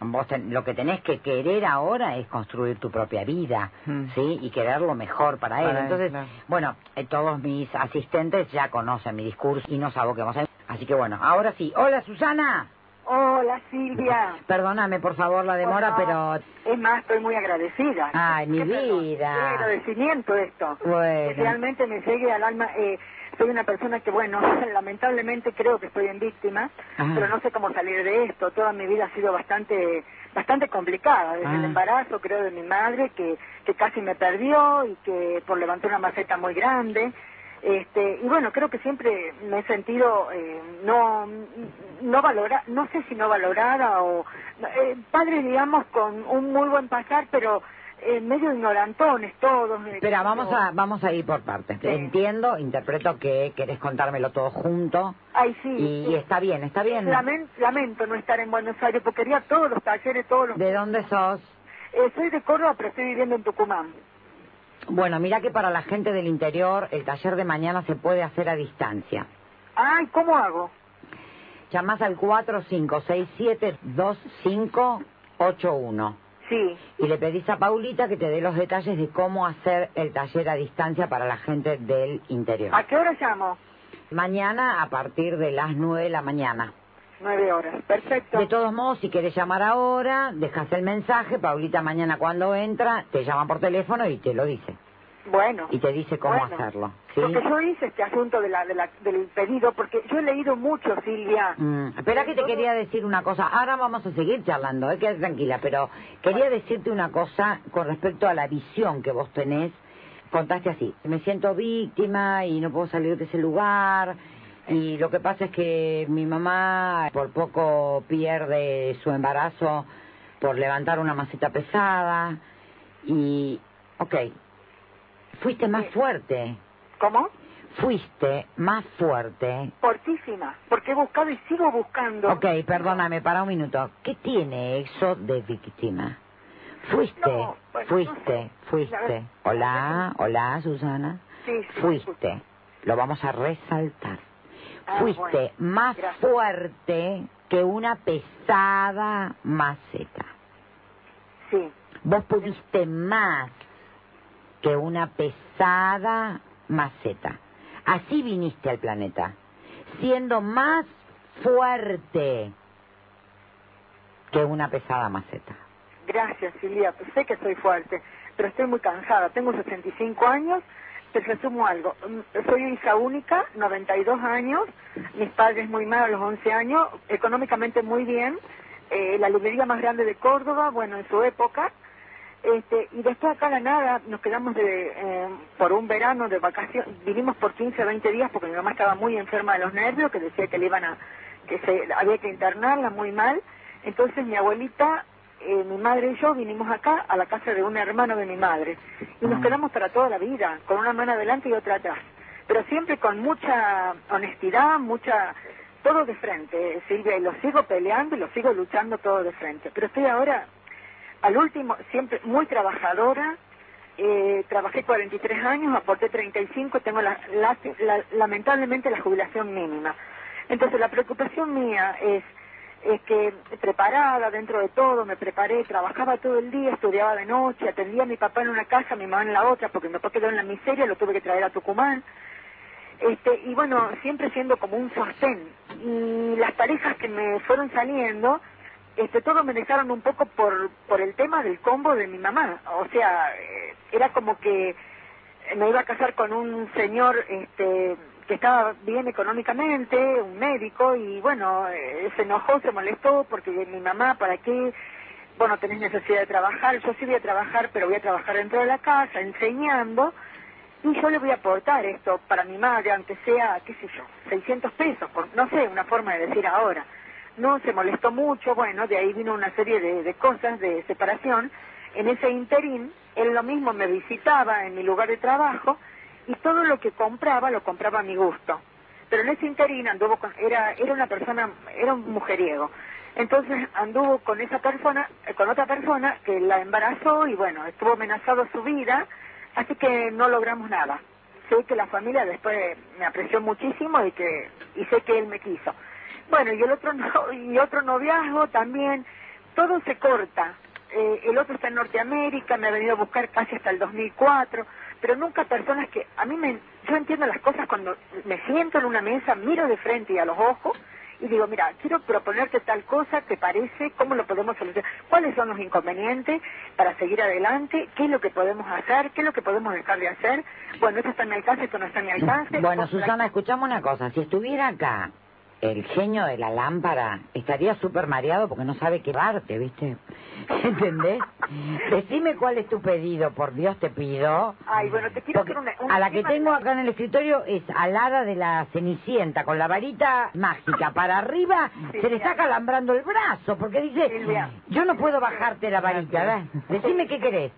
C: Vos ten- lo que tenés que querer ahora es construir tu propia vida,
D: Mm.
C: ¿sí? Y querer lo mejor para él.
D: Para él,
C: Entonces,
D: claro.
C: bueno, eh, todos mis asistentes ya conocen mi discurso y nos aboquemos a él. Así que bueno, ahora sí. Hola, Susana.
V: Hola Silvia.
C: Perdóname, por favor, la demora, pero...
V: Es más, estoy muy agradecida.
C: Ay, mi vida.
V: Qué agradecimiento esto. Que realmente me llegue al alma. Eh, soy una persona que, bueno, lamentablemente creo que estoy en víctima,
C: Ah.
V: pero no sé cómo salir de esto. Toda mi vida ha sido bastante bastante complicada. Desde
C: Ah.
V: el embarazo, creo, de mi madre, que, que casi me perdió y que por levantar una maceta muy grande. Este, y bueno, creo que siempre me he sentido eh, no no valora, no sé si no valorada o eh, padre digamos con un muy buen pasar, pero eh, medio ignorantones todos.
C: Espera, vamos a, vamos a ir por partes.
V: Sí.
C: Entiendo, interpreto que querés contármelo todo junto.
V: Ay, sí.
C: Y,
V: sí.
C: y está bien, está bien.
V: Lamen- lamento no estar en Buenos Aires porque quería todos los talleres, todos los...
C: ¿De dónde sos?
V: Eh, soy de Córdoba, pero estoy viviendo en Tucumán.
C: Bueno, mira que para la gente del interior el taller de mañana se puede hacer a distancia.
V: Ay, ¿cómo hago?
C: Llamás al 4567-2581
V: Sí.
C: y le pedís a Paulita que te dé los detalles de cómo hacer el taller a distancia para la gente del interior.
V: ¿A qué hora llamo?
C: Mañana a partir de las 9 de la mañana.
V: Nueve horas. Perfecto.
C: De todos modos, si quieres llamar ahora, dejas el mensaje, Paulita mañana cuando entra te llama por teléfono y te lo dice.
V: Bueno.
C: Y te dice cómo
V: Bueno.
C: hacerlo. ¿sí?
V: Porque yo hice este asunto de la, de la- del pedido, porque yo he leído mucho, Silvia.
C: Mm, espera que te quería decir una cosa. Ahora vamos a seguir charlando, eh, quédate tranquila, pero quería decirte una cosa con respecto a la visión que vos tenés. Contaste así, me siento víctima y no puedo salir de ese lugar. Y lo que pasa es que mi mamá por poco pierde su embarazo por levantar una maceta pesada. Y, ok, fuiste más fuerte.
V: ¿Cómo?
C: Fuiste más fuerte
V: Fortísima. Porque he buscado y sigo buscando.
C: Ok, perdóname, para un minuto. ¿Qué tiene eso de víctima? Fuiste,
V: No, bueno,
C: fuiste,
V: no sé.
C: fuiste. Hola, hola, Susana.
V: Sí, sí.
C: Fuiste. lo vamos a resaltar.
V: Ah,
C: Fuiste más fuerte que una pesada maceta.
V: Sí.
C: Vos pudiste más que una pesada maceta. Así viniste al planeta, siendo más fuerte que una pesada maceta.
V: Gracias, Silvia. Sé que soy fuerte, pero estoy muy cansada. Tengo 65 años. Te resumo algo. Mm, Soy hija única, 92 años. Mis padres muy mal a los 11 años. Económicamente muy bien. Eh, la librería más grande de Córdoba, bueno, en su época. Este, y después acá la nada nos quedamos de, eh, por un verano de vacaciones, vinimos por 15, 20 días porque mi mamá estaba muy enferma de los nervios, que decía que le iban a, que se, había que internarla muy mal. Entonces mi abuelita, eh, mi madre y yo vinimos acá a la casa de un hermano de mi madre y nos quedamos para toda la vida, con una mano adelante y otra atrás, pero siempre con mucha honestidad, mucha todo de frente, Silvia, y lo sigo peleando y lo sigo luchando todo de frente. Pero estoy ahora al último, siempre muy trabajadora. Eh, trabajé 43 años, aporté 35, tengo la, la- la- lamentablemente la jubilación mínima. Entonces la preocupación mía es, es que preparada dentro de todo, me preparé, trabajaba todo el día, estudiaba de noche, atendía a mi papá en una casa, a mi mamá en la otra, porque mi papá quedó en la miseria, lo tuve que traer a Tucumán. Este, y bueno, siempre siendo como un sostén. Y las parejas que me fueron saliendo, este, todo me dejaron un poco por, por el tema del combo de mi mamá. O sea, eh, era como que me iba a casar con un señor este, que estaba bien económicamente, un médico, y bueno, eh, se enojó, se molestó porque mi mamá, ¿para qué? Bueno, tenés necesidad de trabajar, yo sí voy a trabajar, pero voy a trabajar dentro de la casa, enseñando, y yo le voy a aportar esto para mi madre, aunque sea, qué sé yo, 600 pesos, por, no sé, una forma de decir ahora. No se molestó mucho, bueno, de ahí vino una serie de, de cosas de separación. En ese interín, él lo mismo me visitaba en mi lugar de trabajo y todo lo que compraba lo compraba a mi gusto. Pero en ese interín anduvo con, era, era una persona, era un mujeriego. Entonces anduvo con esa persona, eh, con otra persona que la embarazó y bueno, estuvo amenazado su vida, así que no logramos nada. Sé que la familia después me apreció muchísimo y que y sé que él me quiso. Bueno, y el otro no- y otro noviazgo también, todo se corta. Eh, el otro está en Norteamérica, me ha venido a buscar casi hasta el 2004, pero nunca personas que a mí me yo entiendo las cosas cuando me siento en una mesa, miro de frente y a los ojos y digo, mira, quiero proponerte tal cosa, ¿te parece? ¿Cómo lo podemos solucionar? ¿Cuáles son los inconvenientes para seguir adelante? ¿Qué es lo que podemos hacer? ¿Qué es lo que podemos dejar de hacer? Bueno, esto está en mi alcance, esto no está en mi alcance.
C: Bueno, Susana, escuchame una cosa. Si estuviera acá el genio de la lámpara, estaría súper mareado porque no sabe qué darte, ¿viste? ¿Entendés? Decime cuál es tu pedido, por Dios te pido.
V: Ay, bueno, te quiero hacer una... una
C: A la que tengo acá en el escritorio es alada de la Cenicienta, con la varita mágica para arriba, se le está calambrando el brazo, porque dice,
V: Silvia.
C: yo no puedo bajarte la varita, ¿verdad? Decime qué querés.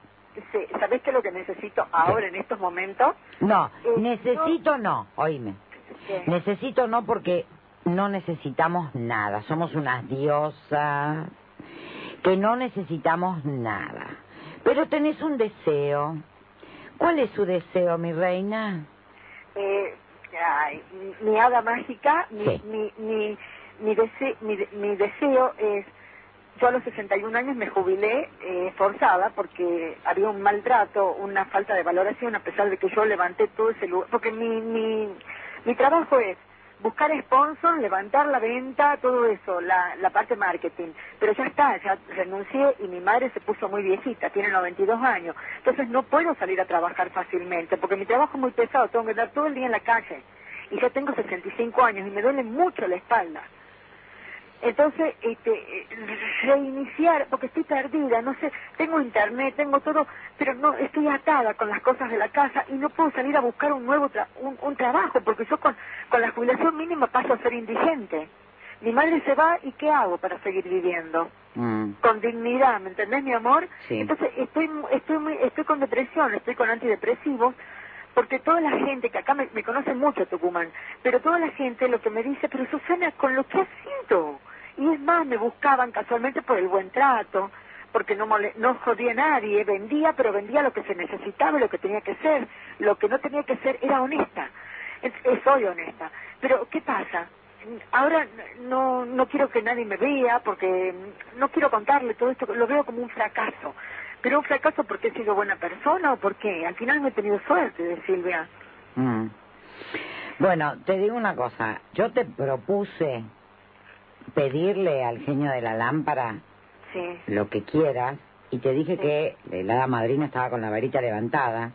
V: Sí, ¿Sabés qué es lo que necesito ahora en estos momentos?
C: No,
V: Eh,
C: necesito no, oíme.
V: ¿Qué?
C: Necesito no porque no necesitamos nada. Somos unas diosas que no necesitamos nada. Pero tenés un deseo. ¿Cuál es su deseo, mi reina?
V: Eh, ay, mi, mi hada mágica, mi,
C: Sí.
V: mi, mi, mi, dese- mi, mi deseo es, yo a los 61 años me jubilé eh, forzada porque había un maltrato, una falta de valoración, a pesar de que yo levanté todo ese lugar, porque mi, mi, mi trabajo es buscar sponsors, levantar la venta, todo eso, la, la parte marketing. Pero ya está, ya renuncié y mi madre se puso muy viejita, tiene 92 años. Entonces no puedo salir a trabajar fácilmente porque mi trabajo es muy pesado, tengo que estar todo el día en la calle. Y ya tengo 65 años y me duele mucho la espalda. Entonces, este, reiniciar, porque estoy perdida, no sé, tengo internet, tengo todo, pero no, estoy atada con las cosas de la casa y no puedo salir a buscar un nuevo tra- un, un trabajo, porque yo con, con la jubilación mínima paso a ser indigente. Mi madre se va y ¿qué hago para seguir viviendo? Con dignidad, ¿me entendés, mi amor?
C: Sí.
V: Entonces, estoy, estoy, muy- estoy con depresión, estoy con antidepresivos, porque toda la gente que acá me, me conoce mucho Tucumán, pero toda la gente lo que me dice, pero Susana, con lo que has sido. Y es más, me buscaban casualmente por el buen trato, porque no, mole- no jodía a nadie, vendía, pero vendía lo que se necesitaba lo que tenía que ser. Lo que no tenía que ser era honesta. Es- soy honesta. Pero, ¿qué pasa? Ahora no, no quiero que nadie me vea porque no quiero contarle todo esto, lo veo como un fracaso. Pero un fracaso porque he sido buena persona o porque al final no he tenido suerte de Silvia.
C: Mm. Bueno, te digo una cosa. Yo te propuse pedirle al genio de la lámpara
V: Sí,
C: lo que quieras y te dije que la hada madrina estaba con la varita levantada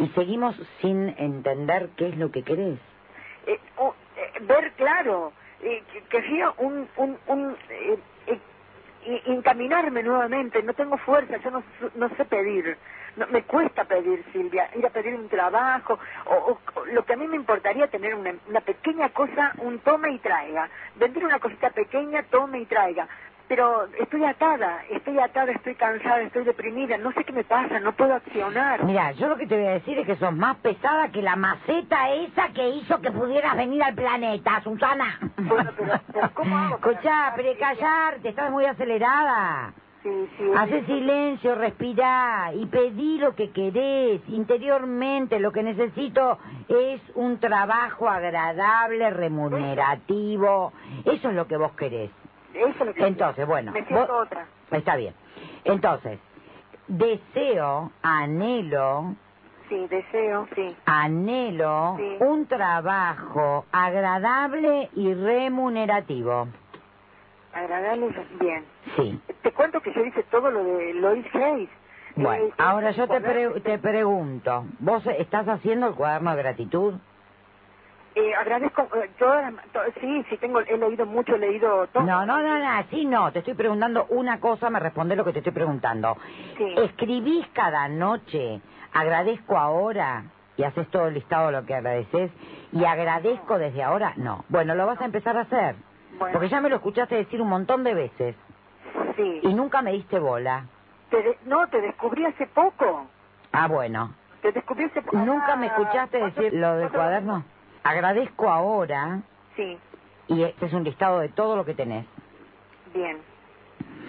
C: y seguimos sin entender qué es lo que querés.
V: Eh, oh, eh, ver claro, eh, que- querría un, un, un eh, eh, encaminarme nuevamente, no tengo fuerza, yo no, no sé pedir, no, me cuesta pedir, Silvia, ir a pedir un trabajo, o, o- o lo que a mí me importaría tener una, una pequeña cosa, un tome y traiga, vender una cosita pequeña, tome y traiga, pero estoy atada, estoy atada, estoy cansada, estoy deprimida, no sé qué me pasa, no puedo accionar.
C: Mira, yo lo que te voy a decir es que sos más pesada que la maceta esa que hizo que pudieras venir al planeta, Susana.
V: Bueno, pero, pero ¿cómo hago?
C: Escuchá, pero callarte, estás muy acelerada.
V: Sí, sí.
C: Hace silencio, respirá y pedí lo que querés. Interiormente lo que necesito es un trabajo agradable, remunerativo. Eso es lo que vos querés.
V: Eso es lo que
C: Entonces, bueno,
V: me siento
C: vos-
V: otra.
C: está bien. Entonces, deseo, anhelo,
V: Sí, deseo, sí.
C: anhelo
V: Sí.
C: un trabajo agradable y remunerativo.
V: Agradable, bien.
C: Sí.
V: Te cuento que yo hice todo lo de Lois Hayes.
C: Bueno,
V: Eh,
C: ahora yo te, pre- te pregunto, ¿vos estás haciendo el cuaderno de gratitud?
V: Eh, agradezco eh, todas to- sí, sí, tengo, he leído mucho, he leído todo.
C: No, no, no, no, así no. Te estoy preguntando una cosa, me responde lo que te estoy preguntando.
V: Sí.
C: ¿Escribís cada noche, agradezco ahora, y haces todo el listado de lo que agradeces, y agradezco desde ahora? No. Bueno, lo vas a empezar a hacer.
V: Bueno.
C: Porque ya me lo escuchaste decir un montón de veces,
V: Sí.
C: y nunca me diste bola.
V: Te de- no, te descubrí hace poco.
C: Ah, bueno.
V: Te descubrí hace poco.
C: ¿Nunca me escuchaste
V: ¿cuánto-
C: decir lo del cuaderno? Agradezco ahora,
V: Sí,
C: y este es un listado de todo lo que tenés.
V: bien.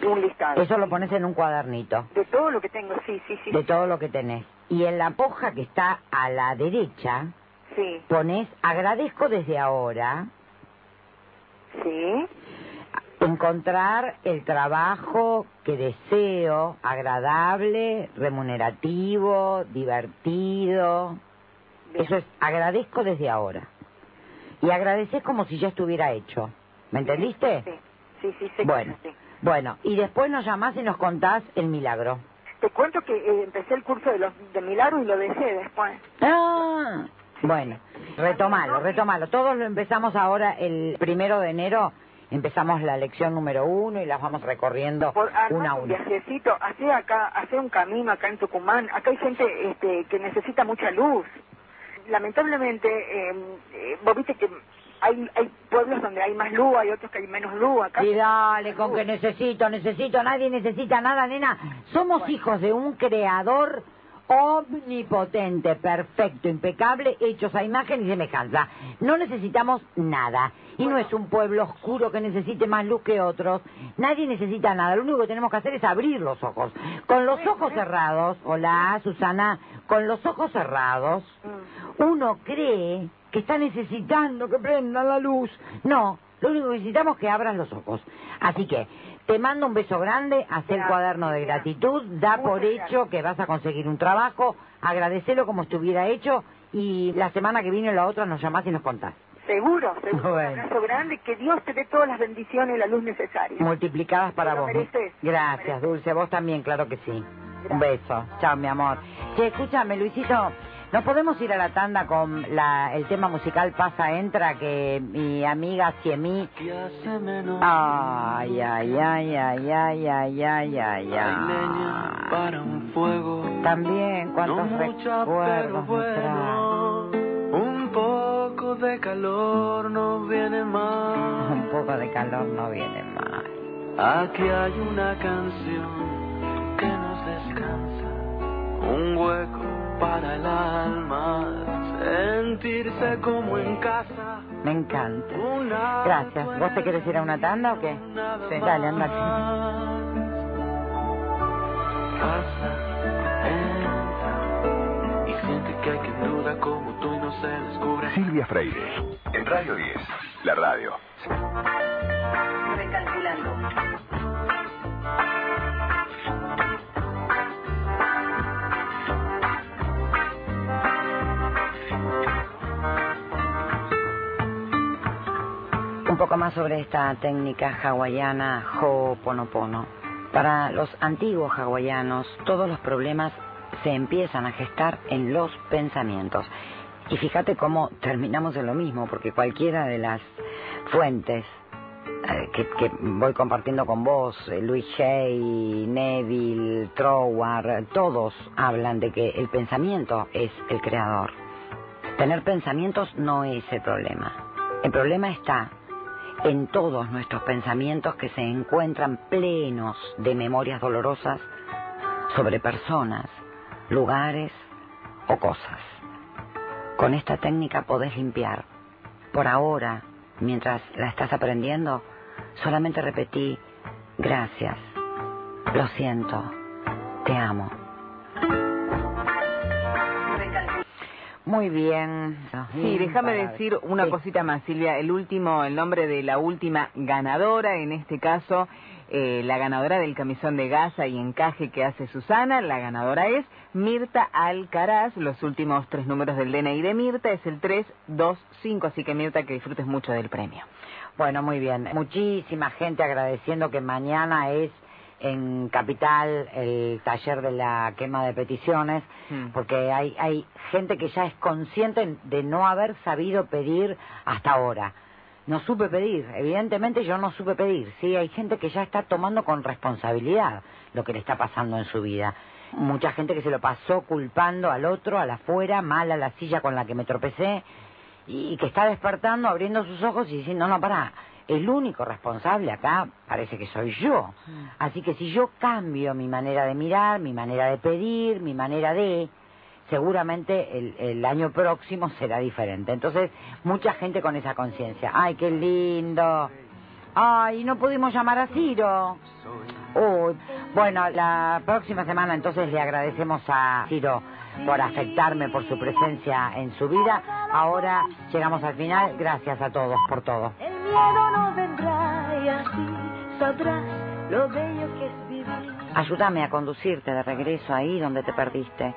V: Un listado.
C: Eso lo pones en un cuadernito.
V: De todo lo que tengo, sí, sí, sí.
C: de todo lo que tenés. Y en la hoja que está a la derecha,
V: Sí,
C: pones agradezco desde ahora
V: sí,
C: encontrar el trabajo que deseo, agradable, remunerativo, divertido. Eso es agradezco desde ahora. Y agradeces como si ya estuviera hecho. ¿Me entendiste?
V: sí, sí, sí, que
C: Bueno, bueno, y después nos llamás y nos contás el milagro.
V: Te cuento que eh, empecé el curso de los de milagros y lo dejé después.
C: Ah, bueno, retomalo, retomalo. Todos lo empezamos ahora el primero de enero. Empezamos la lección número uno y las vamos recorriendo
V: Por
C: una a
V: un
C: una.
V: viajecito, hacer acá, hacer un camino acá en Tucumán. Acá hay gente este, que necesita mucha luz. Lamentablemente, eh, eh, vos viste que hay, hay pueblos donde hay más luz, hay otros que hay menos luz. Acá
C: Y dale, con que necesito, necesito, nadie necesita nada, nena. Somos hijos de un creador omnipotente, perfecto, impecable, hechos a imagen y semejanza. No necesitamos nada. Y no es un pueblo oscuro que necesite más luz que otros. Nadie necesita nada. Lo único que tenemos que hacer es abrir los ojos. Con los ojos cerrados, hola Susana, con los ojos cerrados, uno cree que está necesitando que prendan la luz. No, lo único que necesitamos es que abras los ojos. Así que te mando un beso grande, haz el cuaderno de gratitud, da por hecho que vas a conseguir un trabajo, agradecelo como estuviera hecho y la semana que viene o la otra nos llamás y nos contás.
V: Seguro, seguro.
C: Bueno.
V: Un abrazo grande, que Dios te dé todas las bendiciones y la luz necesaria.
C: Multiplicadas para vos.
V: mereces.
C: Gracias, Dulce, vos también, claro que sí. Un beso. Chao, mi amor. Che, escúchame, Luisito, ¿nos podemos ir a la tanda con la, el tema musical Pasa Entra que mi amiga Ciemí... Ay, ay, ay, ay, ay, ay, ay, ay, ay.
P: para un fuego.
C: También, cuántos
P: No mucha, pero bueno. Un poco de calor no viene mal.
C: Un poco de calor no viene mal.
P: Aquí hay una canción que nos descansa, un hueco para el alma, sentirse como en casa.
C: Me encanta. Gracias. ¿Vos te querés ir a una tanda o qué? Sí. Dale, andate.
P: Entra y siente que hay quien duda como tú y no se descubre.
A: Silvia Freire, en Radio 10, la radio.
B: Recalculando.
C: Un poco más sobre esta técnica hawaiana Ho'oponopono. Para los antiguos hawaianos, todos los problemas se empiezan a gestar en los pensamientos. Y fíjate cómo terminamos en lo mismo, porque cualquiera de las fuentes eh, que, voy compartiendo con vos, eh, Luis Hay, Neville, Troward, todos hablan de que el pensamiento es el creador. Tener pensamientos no es el problema. El problema está en todos nuestros pensamientos que se encuentran plenos de memorias dolorosas sobre personas, lugares o cosas. Con esta técnica podés limpiar. Por ahora, mientras la estás aprendiendo, solamente repetí, gracias, lo siento, te amo. Muy bien.
D: Sí, déjame decir una cosita más, Silvia. El último, el nombre de la última ganadora, en este caso, eh, la ganadora del camisón de gasa y encaje que hace Susana, la ganadora es Mirta Alcaraz. Los últimos tres números del DNI de Mirta es el 325, así que Mirta, que disfrutes mucho del premio.
C: Bueno, muy bien. Muchísima gente agradeciendo que mañana es en Capital el taller de la quema de peticiones,
D: Mm.
C: porque hay, hay gente que ya es consciente de no haber sabido pedir hasta ahora. No supe pedir, evidentemente yo no supe pedir, sí, hay gente que ya está tomando con responsabilidad lo que le está pasando en su vida. Mucha gente que se lo pasó culpando al otro, al afuera, mal a la silla con la que me tropecé, y que está despertando, abriendo sus ojos y diciendo, no, pará, el único responsable acá parece que soy yo. Así que si yo cambio mi manera de mirar, mi manera de pedir, mi manera de, seguramente el, el año próximo será diferente. Entonces, mucha gente con esa conciencia. Ay, qué lindo. Ay, no pudimos llamar a Ciro. Uy, bueno, la próxima semana entonces le agradecemos a Ciro por afectarme, por su presencia en su vida. Ahora llegamos al final. Gracias a todos por todo. Ayúdame a conducirte de regreso ahí donde te perdiste,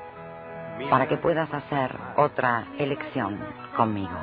C: para que puedas hacer otra elección conmigo.